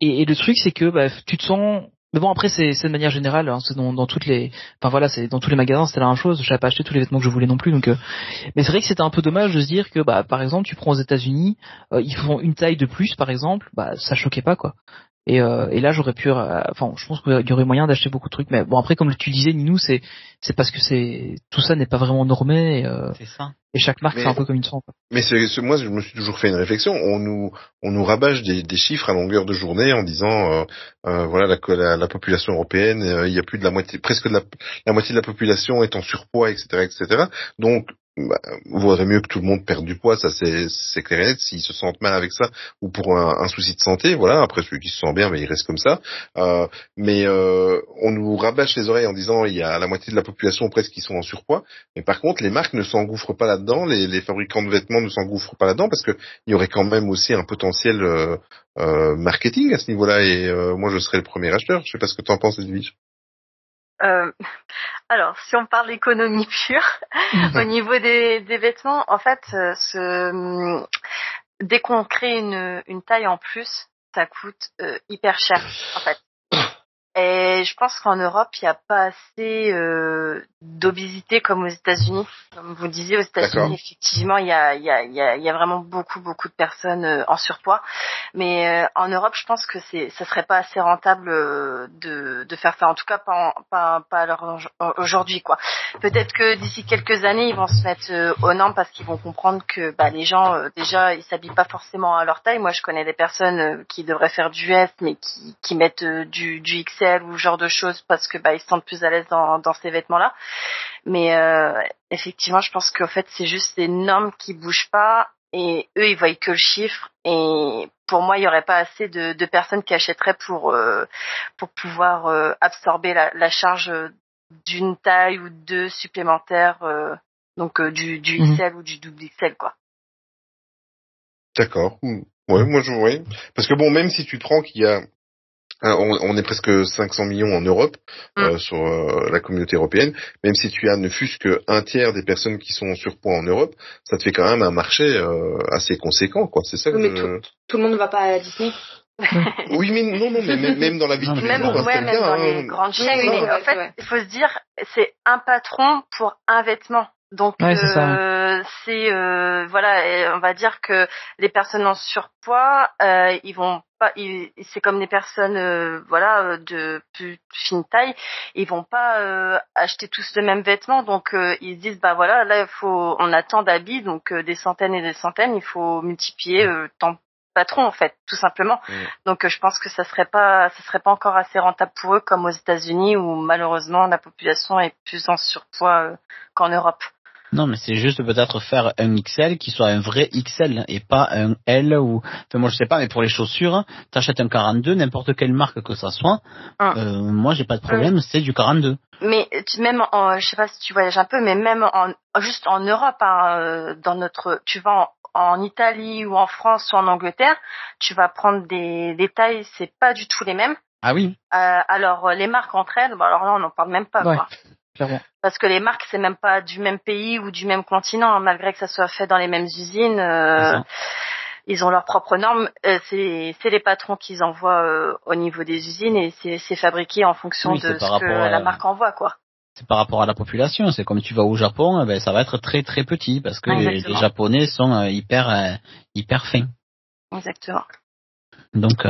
et, le truc c'est que bah, tu te sens mais bon après c'est de manière générale hein, dans, dans toutes les enfin voilà c'est dans tous les magasins c'était la même chose j'avais pas acheté tous les vêtements que je voulais non plus donc euh, mais c'est vrai que c'était un peu dommage de se dire que bah par exemple tu prends aux États-Unis euh, ils font une taille de plus par exemple bah ça choquait pas quoi et, euh, et là j'aurais pu euh, enfin je pense qu'il y aurait moyen d'acheter beaucoup de trucs mais bon après comme tu disais Ninou c'est c'est parce que c'est tout ça n'est pas vraiment normé et, euh, C'est ça. et chaque marque Mais- fait un peu comme une quoi. Mais c'est, c'est- moi, je me suis toujours fait une réflexion. On nous, on nous rabâche des, des chiffres à longueur de journée en disant, euh, euh, voilà, la, la, la population européenne, euh, il y a plus de la moitié, presque de la, la moitié de la population est en surpoids, etc., etc. Donc, bah, vaudrait mieux que tout le monde perde du poids, ça c'est, clair et net. S'ils se sentent mal avec ça ou pour un, un souci de santé, voilà. Après celui qui se sent bien, mais il reste comme ça. Euh, mais euh, on nous rabâche les oreilles en disant il y a la moitié de la population presque qui sont en surpoids. Mais par contre, les marques ne s'engouffrent pas là-dedans, les, les fabricants de vêtements ne s'engouffrent pas là-dedans parce que il y aurait quand même aussi un potentiel euh, euh, marketing à ce niveau-là. Et euh, moi, je serais le premier acheteur. Je sais pas ce que tu en penses, Edwige. Euh, alors, si on parle d'économie pure, au niveau des, des vêtements, en fait, euh, ce, dès qu'on crée une, une taille en plus, ça coûte euh, hyper cher, en fait. Et je pense qu'en Europe, il n'y a pas assez euh, d'obésité comme aux États-Unis. Comme vous disiez, aux. États-Unis, effectivement, il y a, il y, a, il y, a, il y a vraiment beaucoup, beaucoup de personnes euh, en surpoids. Mais euh, en Europe, je pense que c'est, ça serait pas assez rentable de, de faire ça. En tout cas, pas, en- pas, aujourd'hui, quoi. Peut-être que d'ici quelques années, ils vont se mettre aux normes parce qu'ils vont comprendre que bah, les gens, euh, déjà, ils s'habillent pas forcément à leur taille. Moi, je connais des personnes qui devraient faire du S, mais qui, qui mettent du, du XL ou ce genre de choses parce que bah, ils se sentent plus à l'aise dans, dans ces vêtements-là. Mais euh, effectivement, je pense qu'en fait, c'est juste les normes qui bougent pas et eux, ils voient que le chiffre. Et pour moi, il y aurait pas assez de, de personnes qui achèteraient pour euh, pour pouvoir euh, absorber la, la charge d'une taille ou deux supplémentaires, euh, donc euh, du, du Mhm. XL ou du double XL, quoi. D'accord. Ouais, moi je ouais. Parce que bon, même si tu prends qu'il y a on, on est presque 500 millions en Europe euh, sur euh, la communauté européenne. Même si tu as ne fût-ce qu'un tiers des personnes qui sont en surpoids en Europe, ça te fait quand même un marché euh, assez conséquent, quoi. C'est ça que Oui, mais je- Tout le monde ne va pas à Disney. Oui, mais non, non, mais même, même dans la vie de tous les Même, jours, hein, ouais, même dans hein. les grandes chaînes. oui, mais c'est en fait, il faut se dire, c'est un patron pour un vêtement. Donc, Ouais, euh, c'est euh, voilà, on va dire que les personnes en surpoids, euh, ils vont pas, c'est comme des personnes, euh, voilà, euh, de plus fine taille, ils vont pas euh, acheter tous le même vêtement. Donc, euh, ils se disent, bah voilà, là, il faut, on a tant d'habits, donc euh, des centaines et des centaines, il faut multiplier euh, tant de patrons en fait, tout simplement. Mm. Donc je pense que ça serait pas ça serait pas encore assez rentable pour eux comme aux États-Unis où malheureusement la population est plus en surpoids euh, qu'en Europe. Non, mais c'est juste peut-être faire un XL qui soit un vrai XL et pas un L ou. Enfin, moi je sais pas, mais pour les chaussures, t'achètes un 42, n'importe quelle marque que ça soit. Ah. Euh, moi j'ai pas de problème, c'est du 42. Mais tu, même, en, je sais pas si tu voyages un peu, mais même en, juste en Europe, hein, euh, dans notre, tu vas en, en Italie ou en France ou en Angleterre, tu vas prendre des, des tailles, c'est pas du tout les mêmes. Ah oui. Euh, alors les marques entre elles, bah alors là on n'en parle même pas, Ouais. quoi. Clairement. Parce que les marques c'est même pas du même pays ou du même continent, hein, malgré que ça soit fait dans les mêmes usines. euh, ils ont leurs propres normes. Euh, c'est les patrons qu'ils envoient euh, au niveau des usines et c'est fabriqué en fonction Oui, de ce que à- la marque envoie, quoi. C'est par rapport à la population. C'est comme tu vas au Japon, eh ben ça va être très très petit parce que les, les Japonais sont hyper hyper fins. Exactement. Donc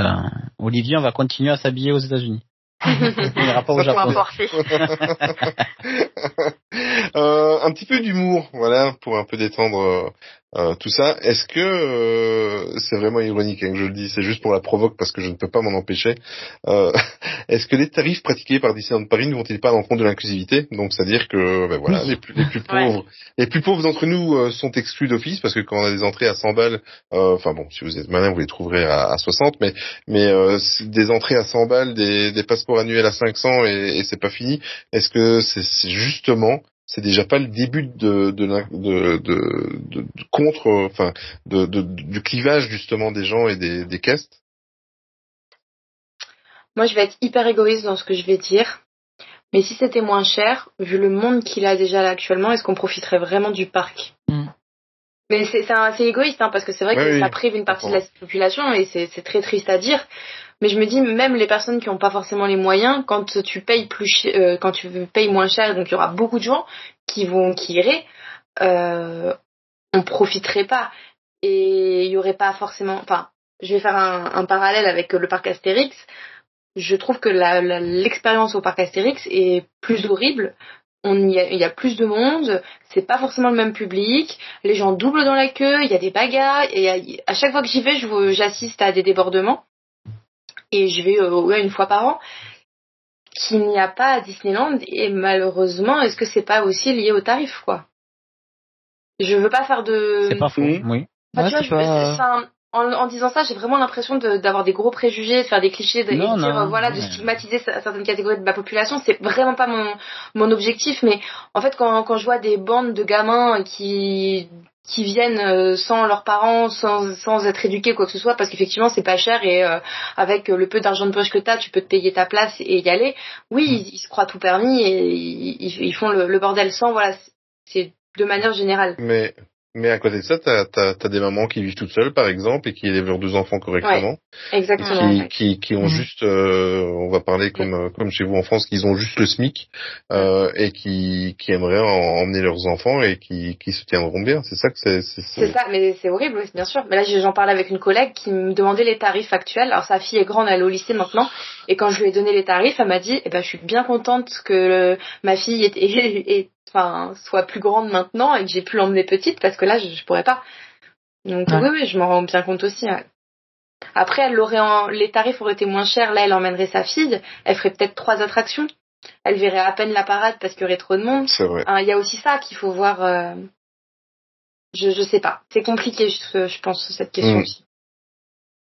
Olivier, on va continuer à s'habiller aux États-Unis. On ira pas au Pour Japon. importer. Euh, un petit peu d'humour, voilà, pour un peu détendre euh, tout ça. Est-ce que euh, c'est vraiment ironique hein, que je le dis, c'est juste pour la provoque parce que je ne peux pas m'en empêcher. Euh, Est-ce que les tarifs pratiqués par Disneyland Paris ne vont-ils pas à l'encontre de l'inclusivité? Donc, c'est-à-dire que ben voilà, les plus, les plus pauvres, les plus pauvres d'entre nous euh, sont exclus d'office parce que quand on a des entrées à 100 balles, euh, enfin bon, si vous êtes malin, vous les trouverez à, à 60, mais mais euh, des entrées à 100 balles, des, des passeports annuels à 500 et, et c'est pas fini. Est-ce que c'est c'est justement c'est déjà pas le début de de, l'in- de, de, de- de contre enfin de, de- du clivage justement des gens et des, des caisses Moi, je vais être hyper égoïste dans ce que je vais dire. Mais si c'était moins cher, vu le monde qu'il a déjà là actuellement, est-ce qu'on profiterait vraiment du parc? Mm. Mais c'est égoïste, hein, parce que c'est vrai Ouais, que oui. ça prive une partie de la population et c'est c'est très triste à dire. Mais je me dis, même les personnes qui n'ont pas forcément les moyens, quand tu payes plus, euh, quand tu payes moins cher, donc il y aura beaucoup de gens qui vont, qui iraient, euh, on profiterait pas et il y aurait pas forcément. Enfin, je vais faire un, parallèle avec le parc Astérix. Je trouve que l'expérience au parc Astérix est plus horrible. Il y a plus de monde, c'est pas forcément le même public, les gens doublent dans la queue, il y a des bagarres, et à, chaque fois que j'y vais, j'assiste à des débordements, et je vais euh, ouais, une fois par an, qu'il n'y a pas à Disneyland, et malheureusement, est-ce que c'est pas aussi lié au tarif, quoi? Je veux pas faire de... C'est pas faux. Mhm. Oui. Enfin, Ouais, tu vois, c'est pas- en, en disant ça, j'ai vraiment l'impression de- d'avoir des gros préjugés, de faire des clichés, de, et de Non, dire, non, euh, voilà, de stigmatiser cer- certaines catégories de ma population. C'est vraiment pas mon, mon objectif, mais en fait, quand, quand je vois des bandes de gamins qui qui viennent euh, sans leurs parents, sans, sans être éduqués quoi que ce soit, parce qu'effectivement c'est pas cher et euh, avec le peu d'argent de poche que t'as, tu peux te payer ta place et y aller. Oui, ils, ils se croient tout permis et ils, ils- ils font le, le bordel sans. Voilà, c'est de manière générale. Mais mais à côté de ça, t'as as, des mamans qui vivent toutes seules, par exemple, et qui élèvent leurs deux enfants correctement, Exactement. qui, qui, qui ont Mhm. juste, euh, on va parler comme euh, comme chez vous en France, qu'ils ont juste le SMIC euh, et qui, qui aimeraient en- emmener leurs enfants et qui, qui se tiendront bien. C'est ça que c'est. c'est- C'est ça, mais c'est horrible, oui, bien sûr. Mais là, j'en parlais avec une collègue qui me demandait les tarifs actuels. Alors, sa fille est grande, elle est au lycée maintenant. Et quand je lui ai donné les tarifs, elle m'a dit, eh ben, je suis bien contente que le- ma fille est, est- est- enfin, soit plus grande maintenant et que j'ai pu l'emmener petite parce que là, je, je pourrais pas. Donc, Ouais. oui, oui, je m'en rends bien compte aussi. Après, elle aurait en- les tarifs auraient été moins chers. Là, elle emmènerait sa fille. Elle ferait peut-être trois attractions. Elle verrait à peine la parade parce qu'il y aurait trop de monde. C'est vrai. Hein, Il y a aussi ça qu'il faut voir. euh, Je, je sais pas. C'est compliqué, je, je pense, cette question Mm. aussi.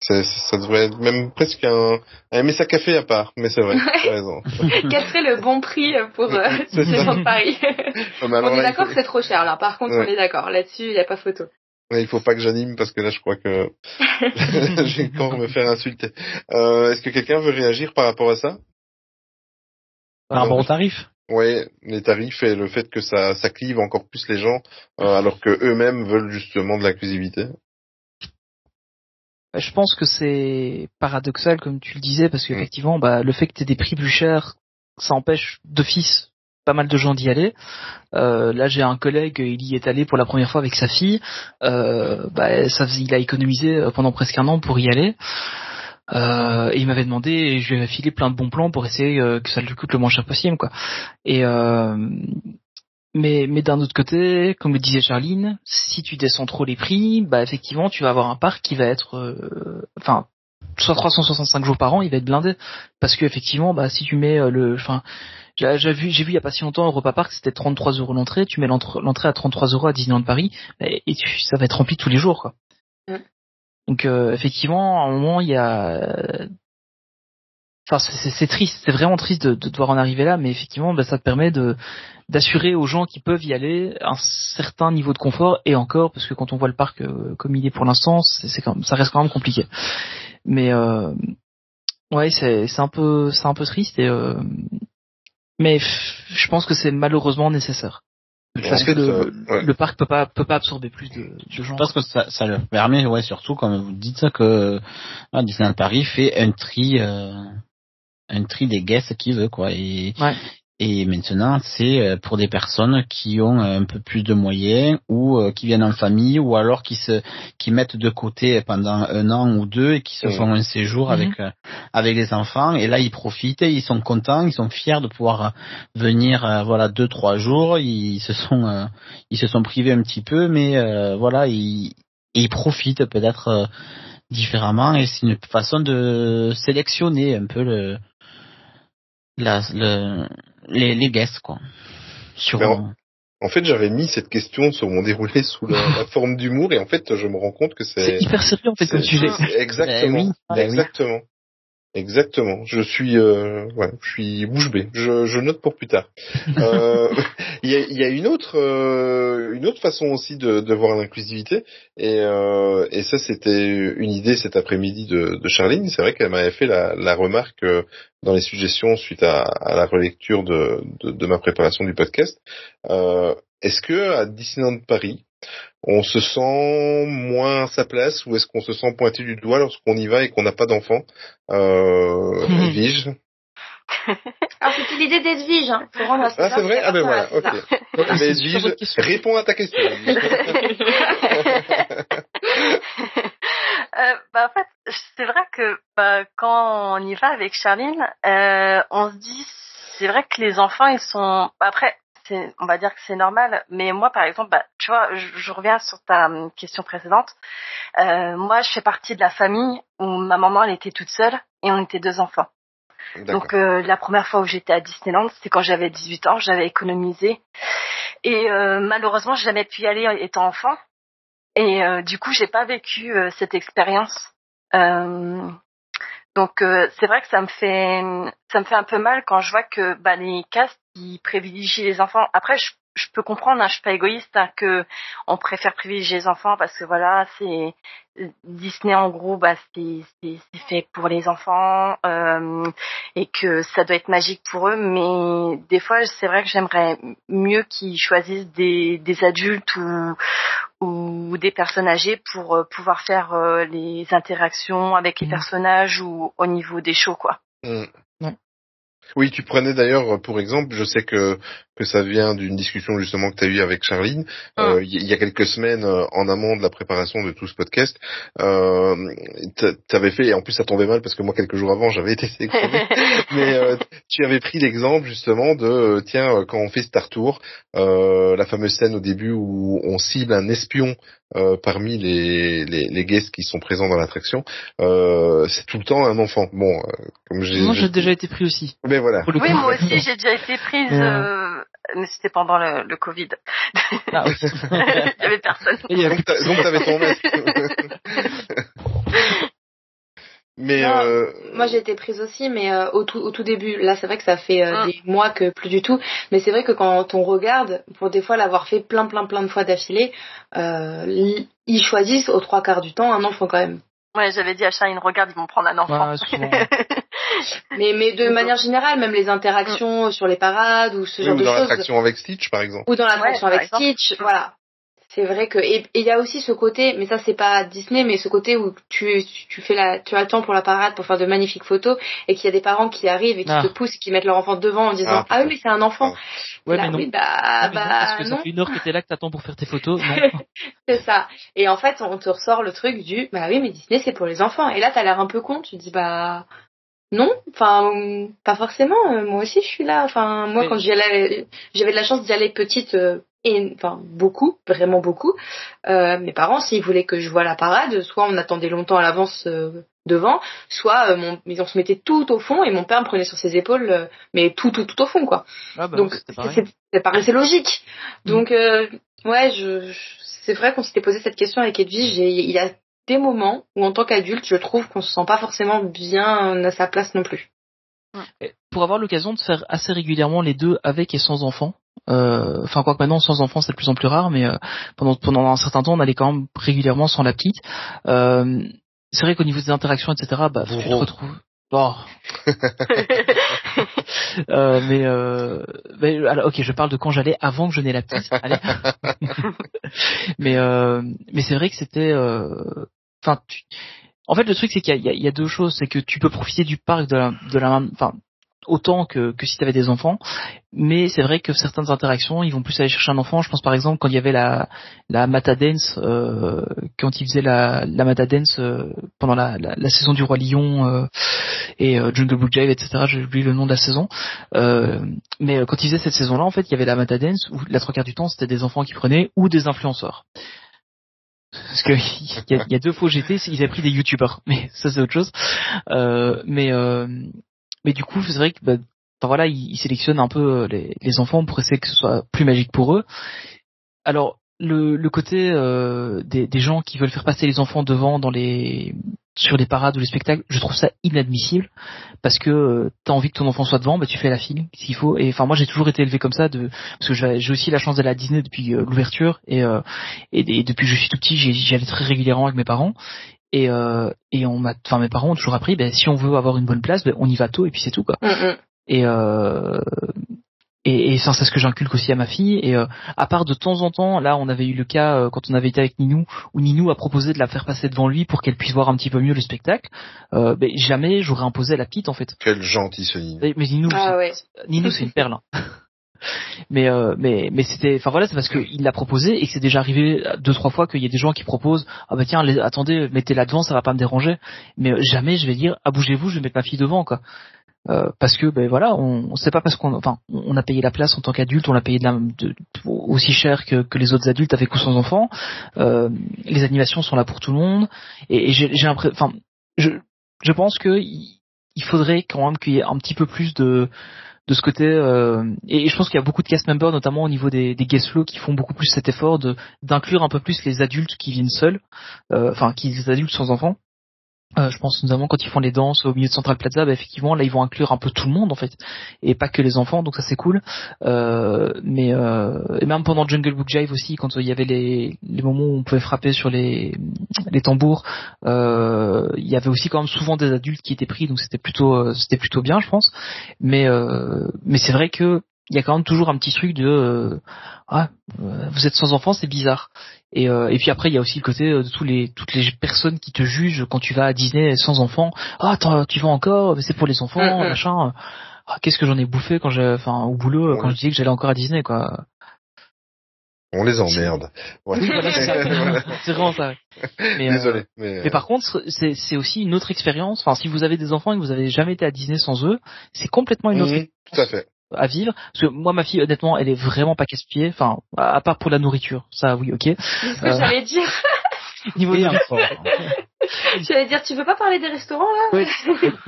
C'est- Ça devrait être même presque un, un messa café à part, mais c'est vrai, raison. Quel serait le bon prix pour euh, ça. Disneyland de Paris? Mais On est d'accord faut- que c'est trop cher, là. Par contre, Ouais. on est d'accord. Là-dessus, il n'y a pas photo. Ouais, il faut pas que j'anime parce que là, je crois que je vais encore me faire insulter. Euh, Est-ce que quelqu'un veut réagir par rapport à ça? Par rapport au tarif. Ouais, les tarifs et le fait que ça, ça clive encore plus les gens, euh, alors que eux-mêmes veulent justement de l'inclusivité. Bah, Je pense que c'est paradoxal, comme tu le disais, parce qu'effectivement, bah, le fait que tu des prix plus chers, ça empêche d'office pas mal de gens d'y aller. Euh, là, j'ai un collègue, il y est allé pour la première fois avec sa fille. Euh, bah, ça, il a économisé pendant presque un an pour y aller. Euh, et il m'avait demandé, et je lui ai filé plein de bons plans pour essayer euh, que ça lui coûte le moins cher possible, quoi. Et euh, mais mais d'un autre côté, comme le disait Charline, si tu descends trop les prix, bah effectivement, tu vas avoir un parc qui va être, euh, enfin, soit 365 jours par an, il va être blindé, parce que effectivement, bah si tu mets euh, le, enfin, J'ai vu, j'ai vu il y a pas si longtemps Europa Park, c'était 33 euros l'entrée. Tu mets l'entrée à 33 euros à Disneyland Paris, et, et tu- ça va être rempli tous les jours, quoi. Mm. Donc euh, effectivement, à un moment, il y a, enfin, c'est- triste, c'est vraiment triste de, de devoir en arriver là, mais effectivement, bah, ça te permet de d'assurer aux gens qui peuvent y aller un certain niveau de confort et encore, parce que quand on voit le parc euh, comme il est pour l'instant, c'est quand ça reste quand même compliqué. Mais euh, ouais, c'est c'est un peu c'est un peu triste et euh, mais je pense que c'est malheureusement nécessaire. Parce que le, ouais. le parc peut pas peut pas absorber plus de, de gens. Je pense que ça, ça leur permet, ouais, surtout comme vous dites ça, que ah, Disneyland Paris fait un tri, euh, un tri des guests qu'il veut, quoi. Et, Ouais. et maintenant, c'est euh, pour des personnes qui ont un peu plus de moyens ou euh, qui viennent en famille ou alors qui se, qui mettent de côté pendant un an ou deux et qui se font un séjour Mhm. avec euh, avec les enfants. Et là, ils profitent, ils sont contents, ils sont fiers de pouvoir euh, venir, euh, voilà, deux trois jours. Ils se sont, euh, ils se sont privés un petit peu, mais euh, voilà, ils, ils profitent peut-être euh, différemment et c'est une façon de sélectionner un peu le, la, le, les, les guests quoi. Sur, en- En fait, j'avais mis cette question sur mon déroulé sous la, la forme d'humour et en fait, je me rends compte que c'est C'est hyper sérieux en fait comme sujet. Exactement. Ben oui, ben oui. Exactement. Exactement. Je suis, euh, ouais, je suis bouche bée. Je, je note pour plus tard. Euh, Il y, a, y a une autre, euh, une autre façon aussi de, de voir l'inclusivité, et, euh, et ça c'était une idée cet après-midi de, de Charline. C'est vrai qu'elle m'avait fait la, la remarque euh, dans les suggestions suite à, à la relecture de, de, de ma préparation du podcast. Est-ce que à Disneyland Paris, on se sent moins à sa place ou est-ce qu'on se sent pointé du doigt lorsqu'on y va et qu'on n'a pas d'enfant? Euh, Mhm. Edwige Alors c'était l'idée d'Edwige, hein. Faut rendre à Ah, c'est vrai? Ah ben voilà, c'est ok. Eh ben, c'est Edwige, réponds à ta question. Euh, bah, en fait, c'est vrai que bah, quand on y va avec Charline, euh, on se dit, c'est vrai que les enfants, ils sont. Après, c'est, on va dire que c'est normal, mais moi, par exemple, bah, tu vois, je, je reviens sur ta hum, question précédente. Euh, moi, je fais partie de la famille où ma maman, elle était toute seule et on était deux enfants. Donc euh, la première fois où j'étais à Disneyland, c'était quand j'avais 18 ans, j'avais économisé. Et euh, malheureusement, j'ai jamais pu y aller étant enfant. Et euh, du coup, j'ai pas vécu euh, cette expérience. Euh, donc euh, c'est vrai que ça me fait ça me fait un peu mal quand je vois que bah, les castes ils privilégient les enfants. Après, je, je peux comprendre, hein, je suis pas égoïste, hein, que on préfère privilégier les enfants parce que voilà, c'est Disney en gros, bah c'est c'est c'est fait pour les enfants euh, et que ça doit être magique pour eux. Mais des fois, c'est vrai que j'aimerais mieux qu'ils choisissent des des adultes ou ou des personnes âgées pour euh, pouvoir faire euh, les interactions avec les Mhm. personnages ou au niveau des shows quoi. Mm. Oui, tu prenais d'ailleurs pour exemple, je sais que que ça vient d'une discussion justement que tu as eue avec Charline euh, il y a quelques semaines euh, en amont de la préparation de tout ce podcast. Euh, tu avais fait et en plus ça tombait mal parce que moi quelques jours avant j'avais été sélectionné, mais euh, tu avais pris l'exemple justement de euh, tiens euh, quand on fait Star Tour, euh, la fameuse scène au début où on cible un espion euh, parmi les, les, les guests qui sont présents dans l'attraction, euh, c'est tout le temps un enfant. Bon, euh, comme j'ai, Moi j'ai- déjà été pris aussi. mais voilà. Oui, moi aussi j'ai déjà été prise, euh, mais c'était pendant le, le Covid. Ah, oui. Il y avait personne. Donc t'avais ton masque. Mais Non, euh, Moi j'ai été prise aussi, mais euh, au, tout, au tout début, là c'est vrai que ça fait euh, Mm. des mois que plus du tout, mais c'est vrai que quand on regarde, pour des fois l'avoir fait plein plein plein de fois d'affilée, euh, ils- choisissent aux trois quarts du temps un enfant quand même. Ouais, j'avais dit à Charline, regarde, ils vont prendre un enfant. Ouais. Mais, mais de manière générale, même les interactions sur les parades ou ce oui, genre ou de dans choses, l'attraction avec Stitch par exemple. ou dans l'attraction Ouais, avec. Stitch, voilà. C'est vrai que et il y a aussi ce côté, mais ça c'est pas Disney, mais ce côté où tu tu fais la tu attends pour la parade pour faire de magnifiques photos et qu'il y a des parents qui arrivent et qui Ah. te poussent, qui mettent leur enfant devant en disant Ah, ah, oui mais c'est un enfant. Ouais, Là, mais non. oui, bah, Ah, mais non, parce bah que ça non, fait une heure que t'es là, que t'attends pour faire tes photos. C'est ça. Et en fait, on te ressort le truc du bah oui, mais Disney c'est pour les enfants. Et là, t'as l'air un peu con. Tu te dis bah non, enfin pas forcément. euh, Moi aussi, je suis là. Enfin moi, Mais- quand j'y allais, j'avais de la chance d'y aller petite. Et enfin beaucoup, vraiment beaucoup. Euh, mes parents, s'ils voulaient que je voie la parade, soit on attendait longtemps à l'avance euh, devant, soit euh, mon, on se mettait tout au fond et mon père me prenait sur ses épaules, euh, mais tout, tout, tout au fond, quoi. Ah bah, Donc, ça paraissait logique. Donc, euh, ouais, je, je- c'est vrai qu'on s'était posé cette question avec Edwige il y a des moments où, en tant qu'adulte, je trouve qu'on se sent pas forcément bien à sa place non plus. Pour avoir l'occasion de faire assez régulièrement les deux avec et sans enfants, enfin quoi que maintenant sans enfants c'est de plus en plus rare, mais euh, pendant pendant un certain temps on allait quand même régulièrement sans la petite. Euh, c'est vrai qu'au niveau des interactions etc, bah tu te retrouves. Bon. Euh, mais, euh, mais alors, ok, je parle de quand j'allais avant que je n'ai la petite. Allez. mais euh, mais c'est vrai que c'était. euh, Enfin, tu- en fait, le truc c'est qu'il y y a- deux choses, c'est que tu peux profiter du parc de la, de la enfin autant que, que si tu avais des enfants, mais c'est vrai que certaines interactions, ils vont plus aller chercher un enfant. Je pense par exemple quand il y avait la la Mata euh, quand ils faisaient la la Mata euh, pendant la, la, saison du roi lion euh, et euh, Jungle Book Jive, etc. J'ai oublié le nom de la saison. Euh, mais euh, quand ils faisaient cette saison-là, en fait, il y avait la Mata Dance où la trois quarts du temps c'était des enfants qui prenaient ou des influenceurs. Parce que il y a, deux où j'étais, ils avaient pris des youtubeurs, mais ça c'est autre chose. Euh, mais euh, mais du coup, c'est vrai que bah, voilà, ils, sélectionnent un peu euh, les, enfants pour essayer que ce soit plus magique pour eux. Alors le, le côté euh, des, gens qui veulent faire passer les enfants devant dans les sur les parades ou les spectacles, je trouve ça inadmissible parce que euh, t'as envie que ton enfant soit devant, bah tu fais la file, qu'il faut. Et enfin moi j'ai toujours été élevé comme ça, de parce que j'ai aussi la chance d'aller à Disney depuis euh, l'ouverture et, euh, et et depuis que je suis tout petit, j'y allais très régulièrement avec mes parents. Et, euh, et on m'a, enfin mes parents ont toujours appris, ben si on veut avoir une bonne place, ben on y va tôt et puis c'est tout quoi. Mm, mm. Et euh, et, et ça c'est ce que j'inculque aussi à ma fille. Et euh, à part de temps en temps, là on avait eu le cas euh, quand on avait été avec Ninou, où Ninou a proposé de la faire passer devant lui pour qu'elle puisse voir un petit peu mieux le spectacle. Euh, ben, jamais j'aurais imposé à la petite en fait. Quel gentil ce Nino. Mais mais Ninou, Ah ouais. C'est une perle. hein. mais euh, mais mais c'était enfin voilà c'est parce qu'il l'a proposé et que c'est déjà arrivé deux trois fois qu'il y a des gens qui proposent ah bah tiens attendez mettez là devant ça va pas me déranger mais jamais je vais dire ah bougez-vous je vais mettre ma fille devant quoi. Euh, parce que ben voilà on, sait pas parce qu'on enfin on a payé la place en tant qu'adulte on l'a payé aussi cher que, que les autres adultes avec ou sans enfants. Euh, les animations sont là pour tout le monde. Et, j'ai l'impression enfin je je pense que il faudrait quand même qu'il y ait un petit peu plus de de ce côté euh, et, je pense qu'il y a beaucoup de cast members notamment au niveau des, guest flow qui font beaucoup plus cet effort d'inclure un peu plus les adultes qui viennent seuls euh, enfin qui les adultes sans enfants euh, je pense notamment quand ils font les danses au milieu de Central Plaza, bah, effectivement là ils vont inclure un peu tout le monde en fait et pas que les enfants, donc ça c'est cool. Euh, mais euh, et même pendant Jungle Book Jive aussi, quand il y avait les, les moments où on pouvait frapper sur les, les tambours, euh, il y avait aussi quand même souvent des adultes qui étaient pris, donc c'était plutôt euh, c'était plutôt bien je pense. Mais mais c'est vrai que il y a quand même toujours un petit truc de euh, ah euh, vous êtes sans enfants c'est bizarre et, euh, et puis après il y a aussi le côté euh, de tous les toutes les personnes qui te jugent quand tu vas à Disney sans enfants ah attends, tu vas encore mais c'est pour les enfants Mhm. machin ah, qu'est-ce que j'en ai bouffé quand j'ai enfin au boulot quand je disais que j'allais encore à Disney quoi On les emmerde. Ouais. oui voilà c'est vraiment ça mais, euh, Désolé. Mais, mais par contre, c'est aussi une autre expérience. Enfin, si vous avez des enfants et que vous avez jamais été à Disney sans eux, c'est complètement une autre Mhm, tout à fait. À vivre. Parce que moi, ma fille, honnêtement, elle est vraiment pas casse-pied. Enfin, à part pour la nourriture, ça, oui, ok. C'est ce que Euh. j'allais dire. Niveau, nourriture. J'allais dire, tu veux pas parler des restaurants là? Ouais,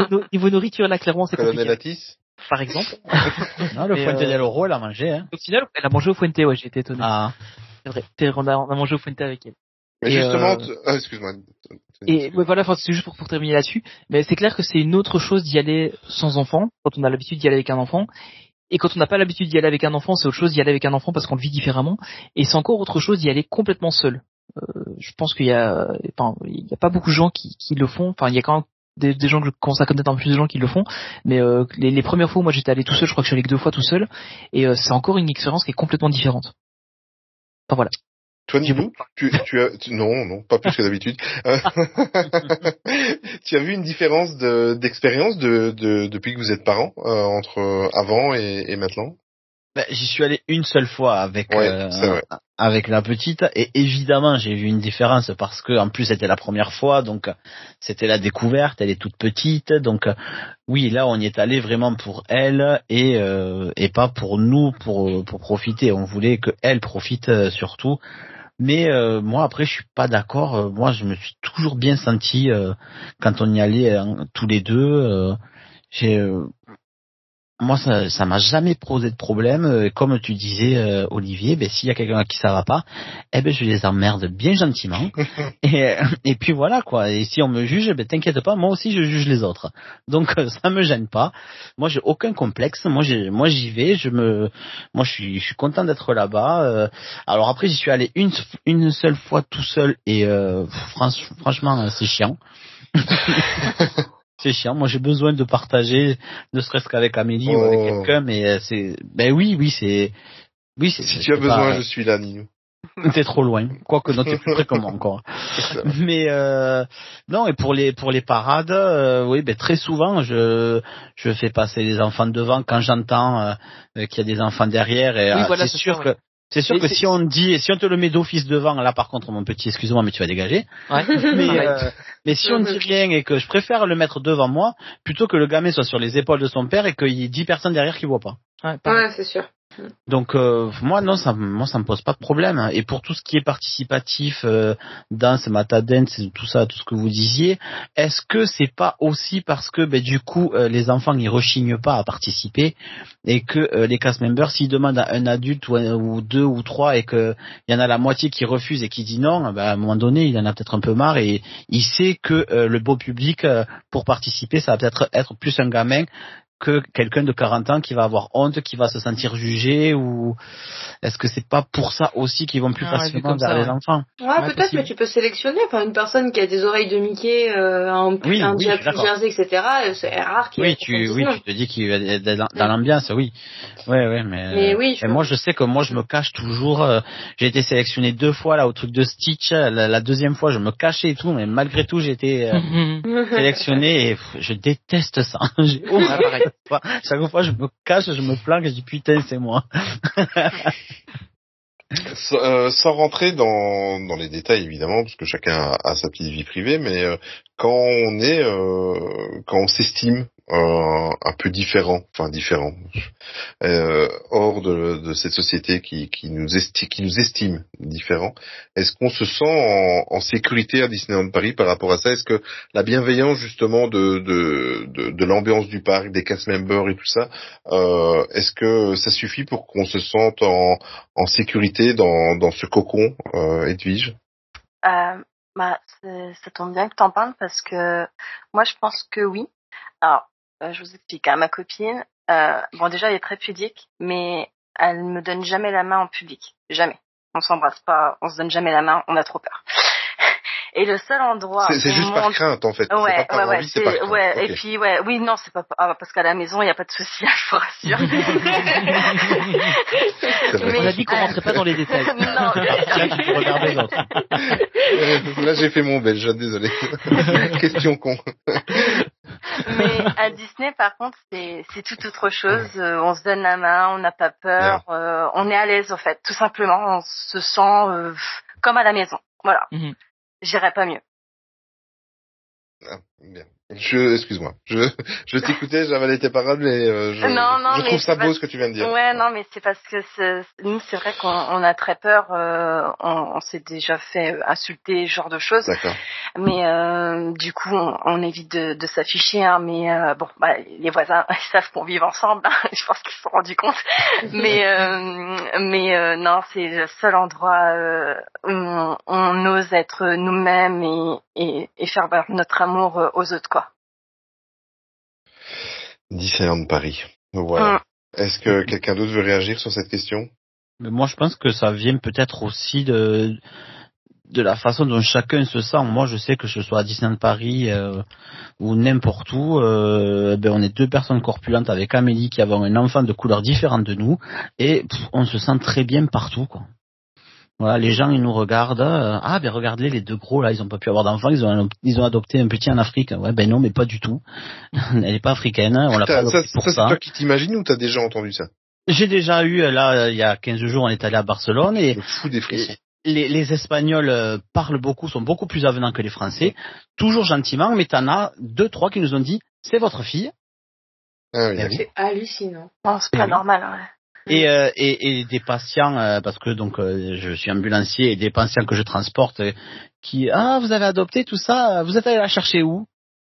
no- niveau nourriture, là, clairement, c'est compliqué. Atis? Par exemple. Non, le Fuente euh, del Oro, elle a mangé, hein. Au final, elle a mangé au Fuente, ouais, j'ai été étonné. Ah. C'est vrai. On a, on a mangé au Fuente avec elle. Mais Et, justement, euh, tu- ah, excuse-moi. Et ouais, voilà, enfin, c'est juste pour, pour terminer là-dessus. Mais c'est clair que c'est une autre chose d'y aller sans enfant, quand on a l'habitude d'y aller avec un enfant. Et quand on n'a pas l'habitude d'y aller avec un enfant, c'est autre chose d'y aller avec un enfant parce qu'on le vit différemment. Et c'est encore autre chose d'y aller complètement seul. Euh, je pense qu'il y a, enfin, il a pas beaucoup de gens qui, le font. Enfin, il y a quand même des, des gens que je commence à connaître un peu plus de gens qui le font. Mais euh, les, les premières fois où moi j'étais allé tout seul, je crois que je suis allé que deux fois tout seul. Et euh, c'est encore une expérience qui est complètement différente. Enfin voilà. Toi, Nibou, tu, tu as, tu- non, non, pas plus que d'habitude. Tu as vu une différence de- d'expérience de, de, depuis que vous êtes parents, euh, entre avant et, et maintenant? Ben, J'y suis allé une seule fois avec Ouais, euh, avec la petite. Et évidemment j'ai vu une différence parce que en plus c'était la première fois donc c'était la découverte. Elle est toute petite donc oui là on y est allé vraiment pour elle et euh, et pas pour nous pour pour profiter. On voulait que elle profite surtout mais euh, moi après je suis pas d'accord Euh, moi je me suis toujours bien senti euh, quand on y allait hein, tous les deux. euh, j'ai euh, moi ça ça m'a jamais posé de problème Euh, comme tu disais euh, Olivier ben s'il y a quelqu'un qui ça va pas eh ben je les emmerde bien gentiment. Et euh, et puis voilà quoi. Et si on me juge ben t'inquiète pas moi aussi je juge les autres. Donc euh, ça me gêne pas. Moi j'ai aucun complexe. Moi j'ai moi j'y vais. Je me moi je suis je suis content d'être là-bas euh, alors après j'y suis allé une une seule fois tout seul et euh, franch- franchement c'est chiant c'est chiant moi j'ai besoin de partager ne serait-ce qu'avec Amélie ou avec Oh. quelqu'un mais euh, c'est ben oui oui c'est oui c'est Si tu as besoin, pas- je suis là, Ninou. T'es trop loin. Quoique non, t'es plus près que moi encore. Mais euh, non, et pour les pour les parades, euh, oui, ben très souvent je je fais passer les enfants devant quand j'entends euh, qu'il y a des enfants derrière et Oui, euh, voilà, c'est c'est sûr ça, que ouais. C'est sûr que si on dit si on te le met d'office devant, là par contre mon petit, excuse-moi mais tu vas dégager. Ouais. Mais euh, mais si on dit rien et que je préfère le mettre devant moi plutôt que le gamin soit sur les épaules de son père et qu'il y ait dix personnes derrière qui voient pas. Ouais. Ouais, c'est sûr. Donc euh, moi non ça moi ça me pose pas de problème et pour tout ce qui est participatif euh, danse matadance tout ça tout ce que vous disiez est-ce que c'est pas aussi parce que ben, du coup euh, les enfants ils rechignent pas à participer et que euh, les cast members s'ils demandent à un adulte ou, ou deux ou trois et que il y en a la moitié qui refuse et qui dit non ben, à un moment donné il en a peut-être un peu marre et il sait que euh, le beau public euh, pour participer ça va peut-être être plus un gamin que quelqu'un de 40 ans qui va avoir honte, qui va se sentir jugé ou est-ce que c'est pas pour ça aussi qu'ils vont plus Ah facilement vers ça, les ouais. enfants? Ouais, Ouais, peut-être, possible. mais tu peux sélectionner. Enfin, une personne qui a des oreilles de Mickey, euh, un, Oui, un oui, jersey, etc., euh, c'est rare qu'il y ait Oui, tu oui, tu te dis qu'il va être dans dans l'ambiance, oui. Ouais ouais, mais Mais oui, je et moi je sais que moi je me cache toujours euh, j'ai été sélectionné deux fois là au truc de Stitch, la, la deuxième fois je me cachais et tout mais malgré tout j'ai été euh, sélectionné et pff, je déteste ça. J'ai Chaque fois je me cache, je me planque, je dis putain, c'est moi. Sans, euh, sans rentrer dans, les détails évidemment, parce que chacun a, a sa petite vie privée, mais euh, quand on est, euh, quand on s'estime un peu différent, enfin différent, euh, hors de, de cette société qui, qui nous esti- qui nous estime différents, est-ce qu'on se sent en, en sécurité à Disneyland Paris par rapport à ça? Est-ce que la bienveillance justement de de, de, de l'ambiance du parc, des cast members et tout ça, euh, est-ce que ça suffit pour qu'on se sente en en sécurité dans, dans ce cocon, euh, Edwige? Euh, bah, ça tombe bien que t'en parles parce que moi, je pense que oui. Alors, je vous explique. hein, ma copine, euh, bon, déjà, elle est très pudique, mais elle me donne jamais la main en public. Jamais. On s'embrasse pas, on se donne jamais la main, on a trop peur. Et le seul endroit C'est juste par monde- crainte en fait. Ouais, pas par ouais, ouais, envie, par ouais. Et puis, ouais, oui, non, c'est pas ah, parce qu'à la maison, il y a pas de souci, je vous rassure. On a dit qu'on rentrait pas dans les détails. non. Euh, Là j'ai fait mon belge, désolé. Question con. Mais à Disney, par contre, c'est c'est tout autre chose. Euh, on se donne la main, on n'a pas peur, euh, on est à l'aise en fait, tout simplement. On se sent euh, comme à la maison. Voilà. Mhm. J'irais pas mieux. Ah, bien. Je, excuse-moi. Je, je t'écoutais, j'avalais tes paroles, mais euh, je, Non, non, je mais trouve ça beau ce que tu viens de dire. Ouais, non, mais c'est parce que c'est- nous, c'est vrai qu'on on a très peur. euh, on on s'est déjà fait insulter, ce genre de choses. D'accord. Mais euh, du coup, on, on évite de, de s'afficher. Hein, mais euh, bon, bah, les voisins ils savent qu'on vit ensemble. hein, je pense qu'ils se sont rendus compte. mais euh, mais euh, non, c'est le seul endroit euh, où on, on ose être nous-mêmes et, et, et faire voir notre amour aux autres, quoi. Disneyland Paris. Voilà. Mm. Est-ce que quelqu'un d'autre veut réagir sur cette question? Mais moi, je pense que ça vient peut-être aussi de de la façon dont chacun se sent. Moi, je sais que je sois à Disneyland Paris euh, ou n'importe où, euh, ben on est deux personnes corpulentes avec Amélie qui avons un enfant de couleur différente de nous et pff, on se sent très bien partout, quoi. Voilà, les gens ils nous regardent. euh, ah ben regardez les deux gros là, ils ont pas pu avoir d'enfants, ils ont ils ont adopté un petit en Afrique. Ouais ben non, mais pas du tout. Elle est pas africaine, on l'a pas Ça, pour ça, ça. c'est toi qui t'imagines ou t'as déjà entendu ça? J'ai déjà eu, là, il y a 15 jours, on est allé à Barcelone et Je me fous des frissons. les, les Espagnols euh, parlent beaucoup, sont beaucoup plus avenants que les Français, toujours gentiment, mais t'en as deux, trois qui nous ont dit, c'est votre fille. Ah oui, Eh. C'est hallucinant. Non, c'est Eh pas oui. normal. Ouais. Et, euh, et, et des patients, euh, parce que donc euh, je suis ambulancier, et des patients que je transporte, euh, qui ah vous avez adopté tout ça, vous êtes allé la chercher où?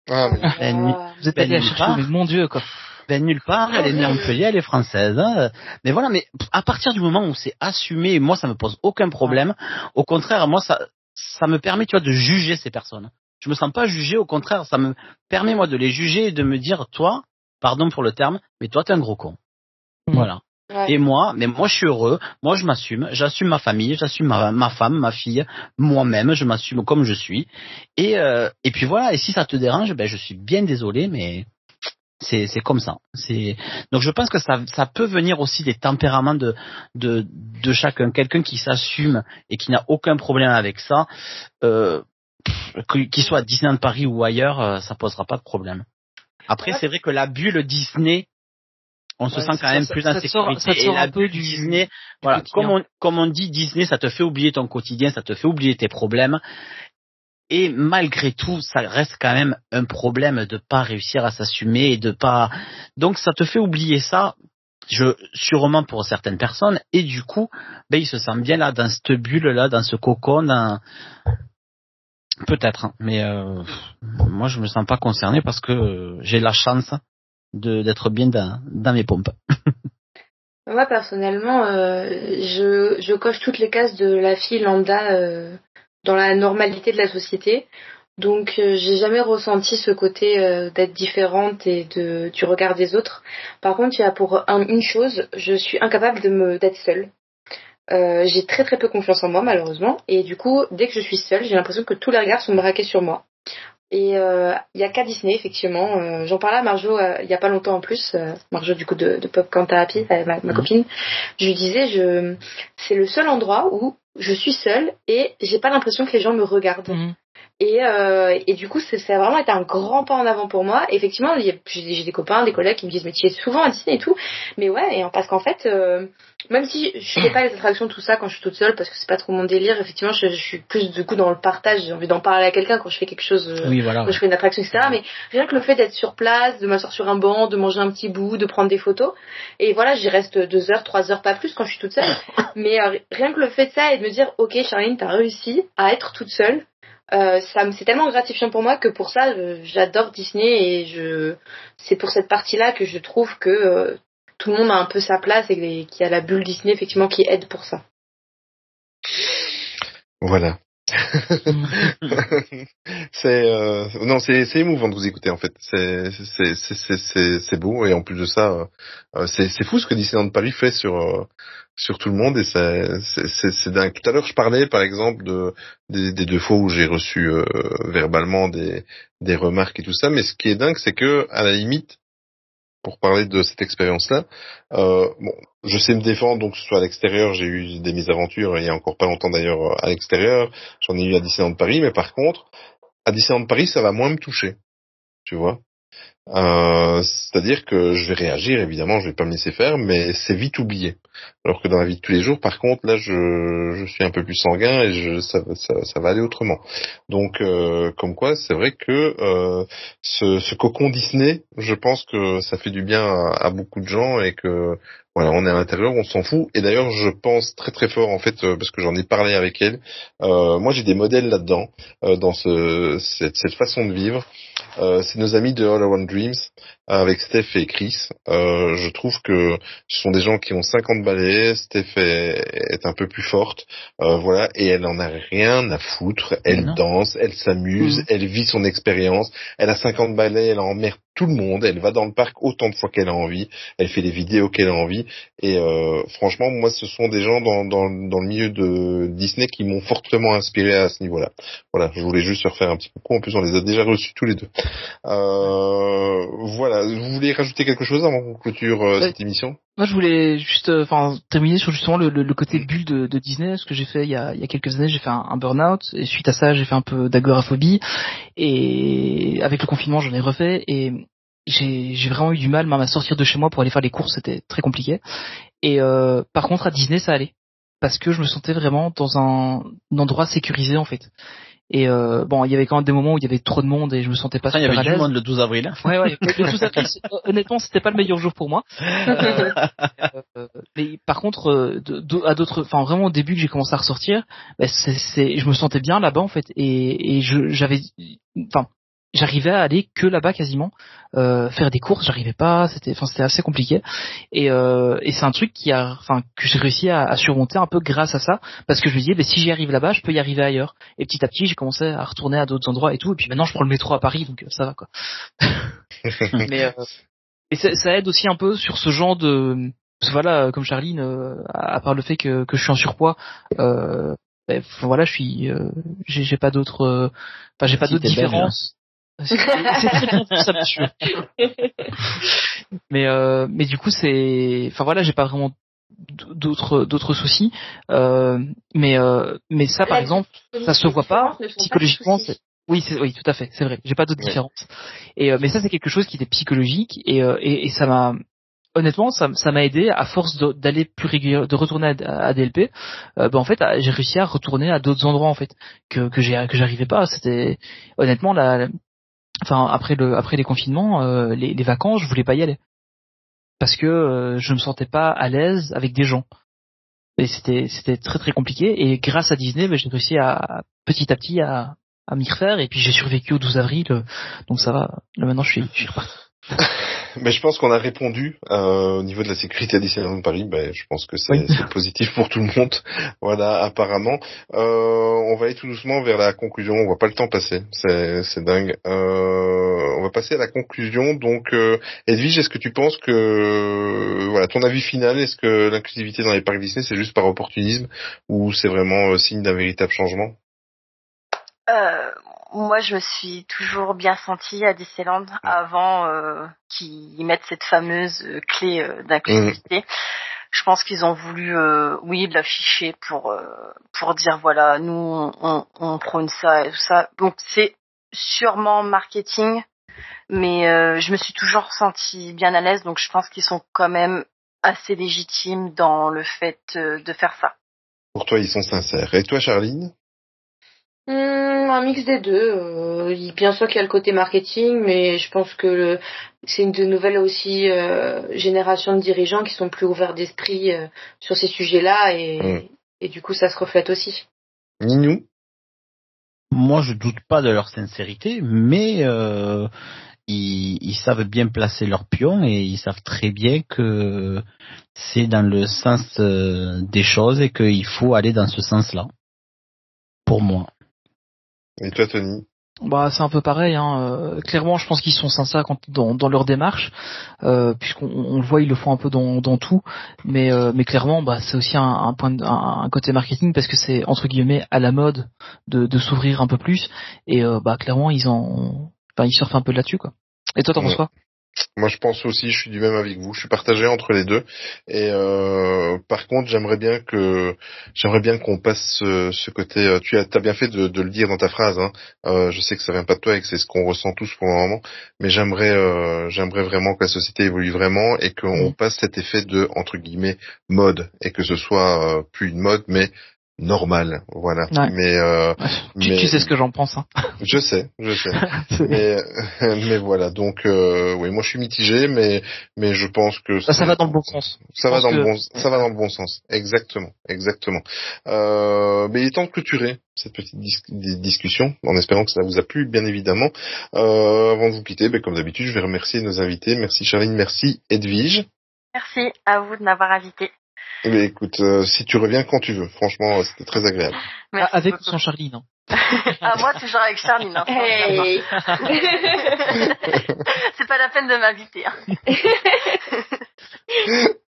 Ah, mais- Ben, nu- Vous êtes ben, allé la nulle chercher, part. mais mon dieu, quoi. Ben nulle part, elle est née à Montpellier, elle est française. hein. Mais voilà, mais à partir du moment où c'est assumé, moi ça me pose aucun problème. Au contraire, moi ça ça me permet tu vois de juger ces personnes. Je me sens pas jugé, au contraire, ça me permet moi de les juger et de me dire toi, pardon pour le terme, mais toi t'es un gros con. Mhm. Voilà. Ouais. Et moi, mais moi je suis heureux, moi je m'assume, j'assume ma famille, j'assume ma, ma femme, ma fille, moi-même, je m'assume comme je suis. Et euh, et puis voilà, et si ça te dérange, ben je suis bien désolé, mais c'est c'est comme ça. C'est donc je pense que ça ça peut venir aussi des tempéraments de de de chacun. Quelqu'un qui s'assume et qui n'a aucun problème avec ça, euh, qu'il soit à Disneyland Paris ou ailleurs, euh, ça posera pas de problème. Après, Ouais. c'est vrai que la bulle Disney, on se Ouais, sent ça- quand même ça- plus en sort- sécurité. et la bulle du- Disney, voilà, quotidien. comme on, comme on dit, Disney, ça te fait oublier ton quotidien, ça te fait oublier tes problèmes. Et malgré tout, ça reste quand même un problème de pas réussir à s'assumer et de pas. Donc ça te fait oublier ça, je sûrement pour certaines personnes. Et du coup, ben ils se sentent bien là dans cette bulle là, dans ce cocon. Dans... Peut-être, hein, mais euh, moi je me sens pas concerné parce que euh, j'ai la chance d'être bien dans, mes pompes. Moi personnellement, euh, je, coche toutes les cases de la fille lambda euh, dans la normalité de la société. Donc euh, j'ai jamais ressenti ce côté euh, d'être différente et du regard des autres. Par contre, il y a pour un- une chose, je suis incapable de me d'être seule. J'ai très très peu confiance en moi malheureusement et du coup dès que je suis seule j'ai l'impression que tous les regards sont braqués sur moi et euh, il y a qu'à Disney effectivement euh, j'en parlais à Marjo euh, il y a pas longtemps en plus euh, Marjo du coup de, de euh, ma, ma Mhm. copine je lui disais je c'est le seul endroit où je suis seule et j'ai pas l'impression que les gens me regardent Mhm. Et, euh, et du coup, c'est- ça a vraiment été un grand pas en avant pour moi. Effectivement, j'ai des copains, des collègues qui me disent mais tu es souvent à Disney et tout. Mais ouais, et parce qu'en fait, euh, même si je fais pas les attractions tout ça quand je suis toute seule parce que c'est pas trop mon délire, effectivement, je, je suis plus du coup dans le partage. J'ai envie d'en parler à quelqu'un quand je fais quelque chose. euh, Oui, voilà. quand je fais une attraction, etc. Mais rien que le fait d'être sur place, de m'asseoir sur un banc, de manger un petit bout, de prendre des photos, et voilà, j'y reste deux heures, trois heures, pas plus quand je suis toute seule. Mais euh, rien que le fait de ça et de me dire, ok, Charline, t'as réussi à être toute seule, euh, ça c'est tellement gratifiant pour moi que pour ça, euh, j'adore Disney et je, c'est pour cette partie-là que je trouve que euh, tout le monde a un peu sa place et qu'il y a la bulle Disney effectivement qui aide pour ça. Voilà. c'est euh, non, c'est c'est émouvant de vous écouter en fait. C'est c'est c'est c'est c'est beau et en plus de ça, euh, c'est c'est fou ce que Disneyland Paris fait sur euh, sur tout le monde et c'est c'est c'est c'est dingue. Tout à l'heure, je parlais par exemple de des, des deux fois où j'ai reçu euh, verbalement des des remarques et tout ça, mais ce qui est dingue, c'est que à la limite, pour parler de cette expérience-là, euh, bon, je sais me défendre, donc que ce soit à l'extérieur, j'ai eu des mésaventures, il y a encore pas longtemps d'ailleurs à l'extérieur, j'en ai eu à Disneyland Paris, mais par contre, à Disneyland Paris, ça va moins me toucher, tu vois? Euh, C'est-à-dire que je vais réagir, évidemment, je vais pas me laisser faire, mais c'est vite oublié. Alors que dans la vie de tous les jours, par contre, là, je, je suis un peu plus sanguin et je, ça, ça, ça va aller autrement. Donc, euh, comme quoi, c'est vrai que euh, ce, ce cocon Disney, je pense que ça fait du bien à, beaucoup de gens et que voilà, on est à l'intérieur, on s'en fout. Et d'ailleurs, je pense très très fort en fait, euh, parce que j'en ai parlé avec elle. Euh, moi, j'ai des modèles là-dedans, euh, dans ce, cette, cette façon de vivre. Euh, c'est nos amis de All Around Dreams avec Steph et Chris. Euh, je trouve que ce sont des gens qui ont 50 balais. Steph est, est un peu plus forte, euh, voilà, et elle en a rien à foutre. Elle Non. danse, elle s'amuse, Mhm. elle vit son expérience. Elle a 50 balais, elle emmerde tout le monde. Elle va dans le parc autant de fois qu'elle a envie. Elle fait les vidéos qu'elle a envie. Et euh, franchement, moi, ce sont des gens dans, dans, dans le milieu de Disney qui m'ont fortement inspiré à ce niveau-là. Voilà, je voulais juste refaire un petit coucou. En plus, on les a déjà reçus tous les deux. Euh, voilà, vous voulez rajouter quelque chose avant qu'on clôture euh, Ouais. cette émission? Moi, je voulais juste, euh, enfin, terminer sur justement le, le, côté bulle de, Disney, ce que j'ai fait il y a, il y a quelques années, j'ai fait un, burn-out, et suite à ça, j'ai fait un peu d'agoraphobie, et avec le confinement, j'en ai refait, et j'ai vraiment eu du mal même à sortir de chez moi pour aller faire les courses, c'était très compliqué. Et euh, par contre, à Disney, ça allait, parce que je me sentais vraiment dans un endroit sécurisé en fait. Et euh, bon, il y avait quand même des moments où il y avait trop de monde et je me sentais pas Enfin, il y avait du monde le 12 avril. hein. Ouais, ouais. Le 12 avril, c'est- honnêtement, c'était pas le meilleur jour pour moi. Euh, euh, mais par contre, euh, de- de- à d'autres, enfin vraiment au début que j'ai commencé à ressortir, bah, c'est, c'est, je me sentais bien là-bas en fait, et, et je, j'avais, enfin, j'arrivais à aller que là-bas quasiment, euh, faire des courses, j'arrivais pas, c'était, enfin c'était assez compliqué, et, euh, et c'est un truc qui a, enfin que j'ai réussi à, à surmonter un peu grâce à ça, parce que je me disais, bah, si j'y arrive là-bas, je peux y arriver ailleurs, et petit à petit, j'ai commencé à retourner à d'autres endroits et tout, et puis maintenant je prends le métro à Paris, donc euh, ça va quoi. mais euh, et ça, ça aide aussi un peu sur ce genre de parce que voilà comme Charline euh, à part le fait que, que je suis en surpoids euh, ben, voilà je suis euh, j'ai pas d'autres euh, enfin j'ai pas Si, d'autres belge, différences c'est très bien vu, ça monsieur mais euh, mais du coup c'est enfin voilà j'ai pas vraiment d'autres d'autres soucis euh, mais euh, mais ça par exemple ça se voit pas pas psychologiquement c'est oui, c'est, oui, tout à fait, c'est vrai. J'ai pas d'autres Ouais. différences. Et euh, mais ça, c'est quelque chose qui était psychologique et euh, et, et ça m'a honnêtement, ça, ça m'a aidé à force d'aller plus régulièrement, de retourner à, à DLP. Euh, ben en fait, j'ai réussi à retourner à d'autres endroits en fait que que j'ai que j'arrivais pas. C'était honnêtement la, la- enfin après le après les confinements, euh, les, les vacances, je voulais pas y aller parce que euh, je me sentais pas à l'aise avec des gens. Et c'était c'était très très compliqué. Et grâce à Disney, ben, j'ai réussi à petit à petit à à m'y refaire et puis j'ai survécu au 12 avril euh, donc ça va là maintenant je suis, je suis reparti Mais je pense qu'on a répondu euh, au niveau de la sécurité à Disneyland Paris. Ben, je pense que c'est Oui. positif pour tout le monde. Voilà, apparemment. Euh, on va aller tout doucement vers la conclusion. On voit pas le temps passer. C'est c'est dingue. Euh, on va passer à la conclusion. Donc, euh, Edwige, est-ce que tu penses que voilà ton avis final Est-ce que l'inclusivité dans les parcs Disney c'est juste par opportunisme ou c'est vraiment euh, signe d'un véritable changement? Euh, moi, je me suis toujours bien sentie à Disneyland avant euh, qu'ils mettent cette fameuse euh, clé euh, d'inclusivité. Je pense qu'ils ont voulu, euh, oui, l'afficher pour pour dire voilà, nous on, on, on prône ça et tout ça. Donc c'est sûrement marketing, mais je me suis toujours sentie bien à l'aise. Donc je pense qu'ils sont quand même assez légitimes dans le fait de faire ça. Pour toi, ils sont sincères. Et toi, Charline? Hmm, un mix des deux. Euh, bien sûr qu'il y a le côté marketing, mais je pense que le- c'est une de nouvelles aussi euh, génération de dirigeants qui sont plus ouverts d'esprit euh, sur ces sujets-là et, Mm. et du coup ça se reflète aussi. Ninou? Moi, je doute pas de leur sincérité, mais euh, ils, ils savent bien placer leurs pions et ils savent très bien que c'est dans le sens euh, des choses et qu'il faut aller dans ce sens-là. Pour moi. Et toi, Tony bah c'est un peu pareil hein. euh, clairement je pense qu'ils sont sincères quand, dans, dans leur démarche euh, puisqu'on on le voit ils le font un peu dans, dans tout mais euh, mais clairement bah c'est aussi un, un point de- un, un côté marketing parce que c'est entre guillemets à la mode de, de s'ouvrir un peu plus et euh, bah clairement ils en enfin ils surfent un peu là-dessus quoi. Et toi t'en penses quoi? Moi, je pense aussi, je suis du même avec vous. Je suis partagé entre les deux. Et euh, par contre, j'aimerais bien que j'aimerais bien qu'on passe ce, ce côté. euh, Tu as, as bien fait de, de le dire dans ta phrase. Hein. Euh, je sais que ça vient pas de toi et que c'est ce qu'on ressent tous pour le moment. Mais j'aimerais, euh, j'aimerais vraiment que la société évolue vraiment et qu'on passe cet effet de entre guillemets mode et que ce soit euh, plus une mode, mais normale. Voilà. Ouais. Mais, euh, tu, mais tu sais ce que j'en pense hein. je sais, je sais. mais mais voilà donc euh, oui moi je suis mitigé mais mais je pense que Bah, ça va dans le bon sens ça Je va dans le bon ça va dans le bon sens exactement exactement euh, mais il est temps de clôturer cette petite dis- dis- discussion en espérant que ça vous a plu bien évidemment euh, avant de vous quitter ben, comme d'habitude je vais remercier nos invités merci Charline merci Edwige Merci à vous de m'avoir invité. Ben, écoute euh, si tu reviens quand tu veux franchement c'était très agréable Merci Ah, avec ou beaucoup. sans Charline hein. Ah, moi, toujours avec Charline. Hein. Hey. C'est pas la peine de m'inviter. Hein.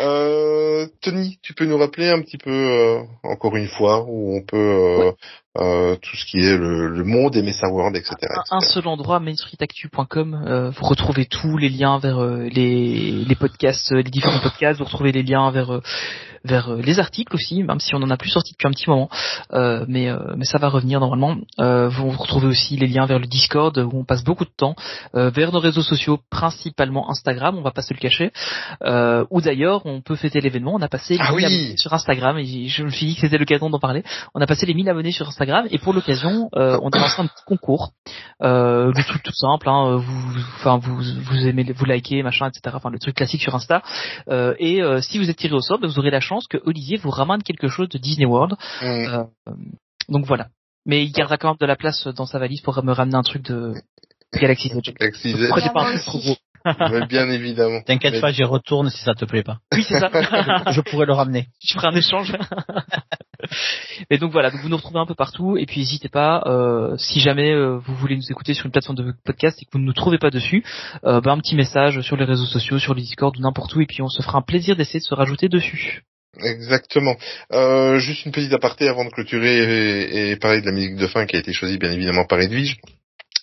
Euh, Tony, tu peux nous rappeler un petit peu, euh, encore une fois, où on peut euh, euh, tout ce qui est le, le monde et Mesa World, etc. un, un seul endroit mainstreetactu.com euh, vous retrouvez tous les liens vers euh, les, les podcasts les différents podcasts vous retrouvez les liens vers vers euh, les articles aussi, même si on en a plus sorti depuis un petit moment, euh, mais euh, mais ça va revenir normalement. Euh, vous retrouvez aussi les liens vers le Discord où on passe beaucoup de temps, euh, vers nos réseaux sociaux, principalement Instagram, on va pas se le cacher, euh, où d'ailleurs on peut fêter l'événement. On a passé les Ah 1000 oui. abonnés sur Instagram et je me suis dit que c'était l'occasion d'en parler. On a passé les 1000 abonnés sur Instagram et pour l'occasion, euh, on a lancé un petit concours, euh, le truc tout simple, hein, vous, vous- enfin vous, vous aimez, vous likez, machin, etc. Enfin le truc classique sur Insta. Euh, et euh, si vous êtes tiré au sort, ben, vous aurez la chance que Olivier vous ramène quelque chose de Disney World. Mm. Euh, donc voilà. Mais il gardera quand même de la place dans sa valise pour me ramener un truc de Galaxy Edge. Galaxy Z. Prenez pas un truc trop gros. Mais bien évidemment. T'inquiète Mais- pas, j'y retourne si ça te plaît pas. Oui, c'est ça. Je pourrais le ramener. je ferai un échange. et donc voilà, donc vous nous retrouvez un peu partout et puis n'hésitez pas, euh, si jamais euh, vous voulez nous écouter sur une plateforme de podcast et que vous ne nous trouvez pas dessus, euh, bah, un petit message sur les réseaux sociaux, sur le Discord ou n'importe où et puis on se fera un plaisir d'essayer de se rajouter dessus. Exactement. Euh, juste une petite aparté avant de clôturer et, et parler de la musique de fin qui a été choisie bien évidemment par Edwige.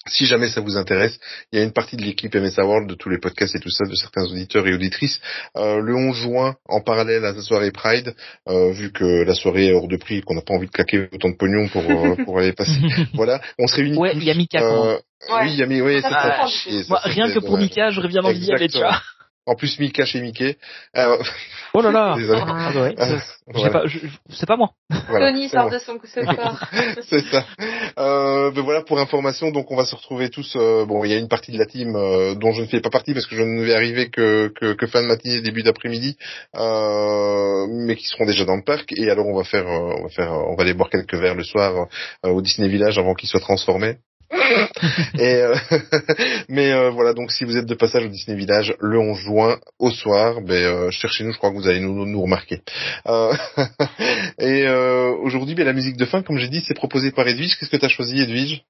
Si jamais ça vous intéresse, il y a une partie de l'équipe MSA World, de tous les podcasts et tout ça, de certains auditeurs et auditrices, euh, le 11 juin, en parallèle à sa soirée Pride, euh, vu que la soirée est hors de prix et qu'on n'a pas envie de claquer autant de pognon pour, euh, pour aller passer. voilà, on se réunit Ouais, tous. il y a Mika euh, Oui, il y a Mika, oui, Ça ça, ça ça, Moi, rien que pour. Mika, je reviens d'envie d'y aller, tu vois. En plus, Mika chez Mickey. Euh, Oh là là. Désolé. Ah, bah ouais, Euh, voilà. pas- C'est pas moi. Voilà, Tony sort bon. de son ce corps. c'est ça. Euh, ben voilà pour information. Donc on va se retrouver tous. euh, bon, il y a une partie de la team euh, dont je ne fais pas partie parce que je ne vais arriver que que, que fin de matinée, début d'après-midi, euh, mais qui seront déjà dans le parc. Et alors on va faire, euh, on va faire, euh, on va aller boire quelques verres le soir euh, au Disney Village avant qu'il soit transformé. Et euh, mais euh, voilà donc si vous êtes de passage au Disney Village le 11 juin au soir ben euh, cherchez-nous je crois que vous allez nous, nous remarquer. Euh, et aujourd'hui ben, la musique de fin comme j'ai dit c'est proposé par Edwige. Qu'est-ce que tu as choisi Edwige?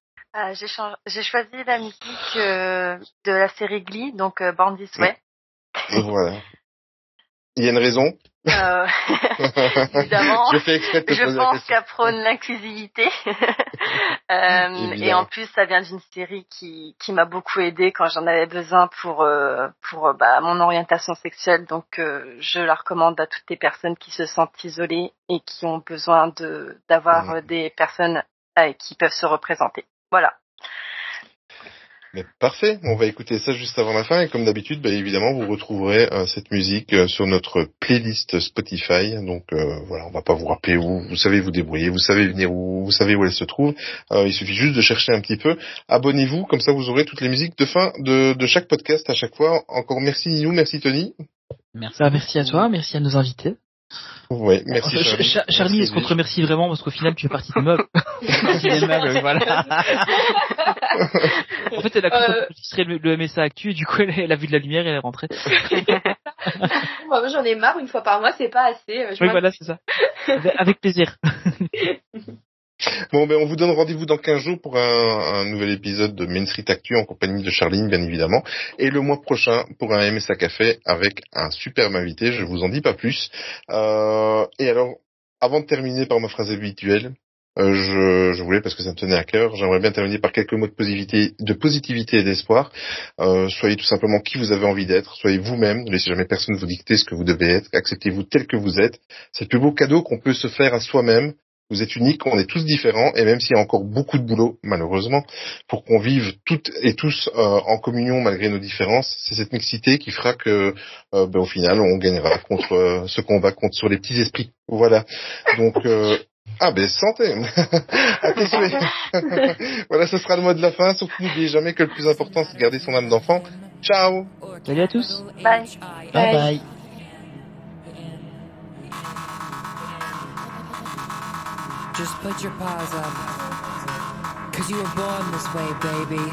J'ai choisi la musique de la série Glee, donc Born This Way. voilà. Il y a une raison? Euh, évidemment. je fais exprès de te Je poser la pense qu'elle prône l'inclusivité. Euh, et en plus, ça vient d'une série qui, qui m'a beaucoup aidée quand j'en avais besoin pour, euh, pour bah, mon orientation sexuelle. Donc, euh, je la recommande à toutes les personnes qui se sentent isolées et qui ont besoin de d'avoir euh, des personnes qui peuvent se représenter. Voilà. Mais parfait, on va écouter ça juste avant la fin et comme d'habitude, bah, évidemment, vous retrouverez euh, cette musique euh, sur notre playlist Spotify. Donc euh, voilà, on va pas vous rappeler où, vous savez vous débrouiller, vous savez venir où, vous savez où elle se trouve. Euh, il suffit juste de chercher un petit peu. Abonnez-vous, comme ça vous aurez toutes les musiques de fin de, de chaque podcast à chaque fois. Encore merci Ninou, merci Tony. Merci. Bah, merci à toi, merci à nos invités. Ouais, merci Euh, Charlie. Ch- Ch- Charlie, Merci, est-ce qu'on te remercie vraiment parce qu'au final tu fais partie de meubles Merci les meubles, voilà. En fait, elle a Euh. enregistré le, le MSA Actu et du coup elle, elle a vu de la lumière et elle est rentrée. Moi, j'en ai marre, une fois par mois, c'est pas assez. euh, je Oui, voilà, c'est ça. Avec plaisir. Bon, ben, on vous donne rendez-vous dans 15 jours pour un, un nouvel épisode de Main Street Actu en compagnie de Charline, bien évidemment. Et le mois prochain pour un MSA Café avec un superbe invité, je vous en dis pas plus. Euh, et alors, avant de terminer par ma phrase habituelle, euh, je, je voulais, parce que ça me tenait à cœur, j'aimerais bien terminer par quelques mots de positivité, de positivité et d'espoir. Euh, soyez tout simplement qui vous avez envie d'être, soyez vous-même, ne laissez jamais personne vous dicter ce que vous devez être, acceptez-vous tel que vous êtes. C'est le plus beau cadeau qu'on peut se faire à soi-même. Vous êtes unique, on est tous différents, et même s'il y a encore beaucoup de boulot, malheureusement, pour qu'on vive toutes et tous euh, en communion malgré nos différences, c'est cette mixité qui fera que, euh, ben, au final, on gagnera contre euh, ce combat contre sur les petits esprits. Voilà. Donc, euh, ah ben santé. voilà, ce sera le mot de la fin. Surtout n'oubliez jamais que le plus important, c'est de garder son âme d'enfant. Ciao. Salut à tous. Bye. Bye bye. Just put your paws up. Cause you were born this way, baby.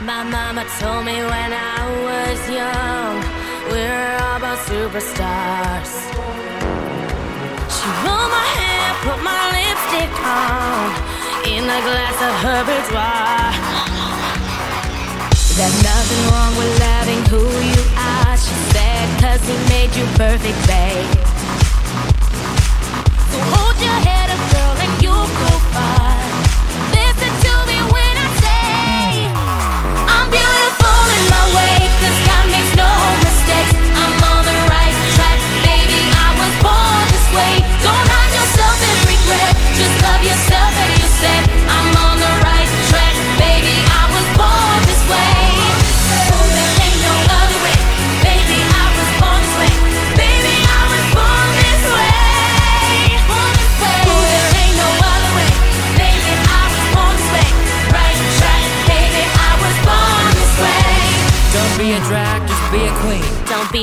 My mama told me when I was young, we're all about superstars. She rolled my hair, put my lipstick on, in a glass of Herbert's wine. There's nothing wrong with loving who you are, she said, cause he made you perfect, babe. So hold your head up, girl, and you'll go far. Listen to me when I say, I'm beautiful in my way.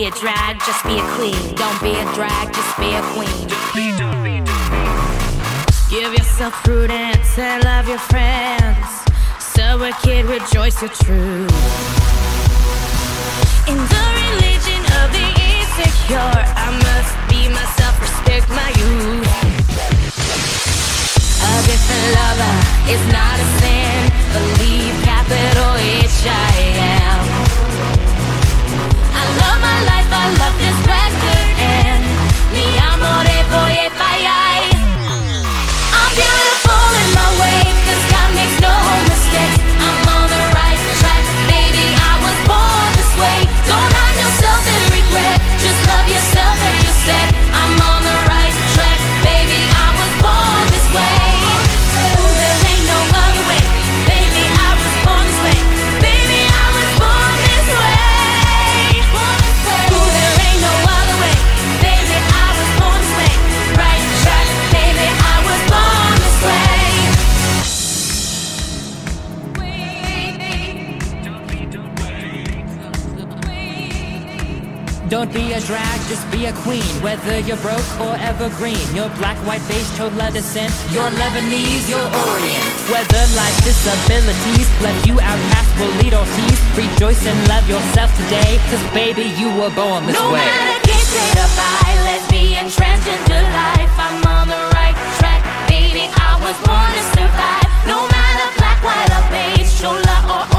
A drag, just be a queen. Don't be a drag, just be a queen. Give yourself prudence and love your friends. So a kid, rejoice your truth. In the religion of the insecure, I must be myself, respect my youth. A different lover is not a sin. Believe capital H I am. My life, I love this record, Don't be a drag, just be a queen. Whether you're broke or evergreen, you're black, white, beige, chola descent, you're Lebanese, you're Orient. Whether life's disabilities left you outcast, will lead or tease, rejoice and love yourself today, cause baby, you were born this no way. matter gay, straight or bi, lesbian, transgender life, I'm on the right track, baby. I was born to survive. No matter black, white, or beige, chola or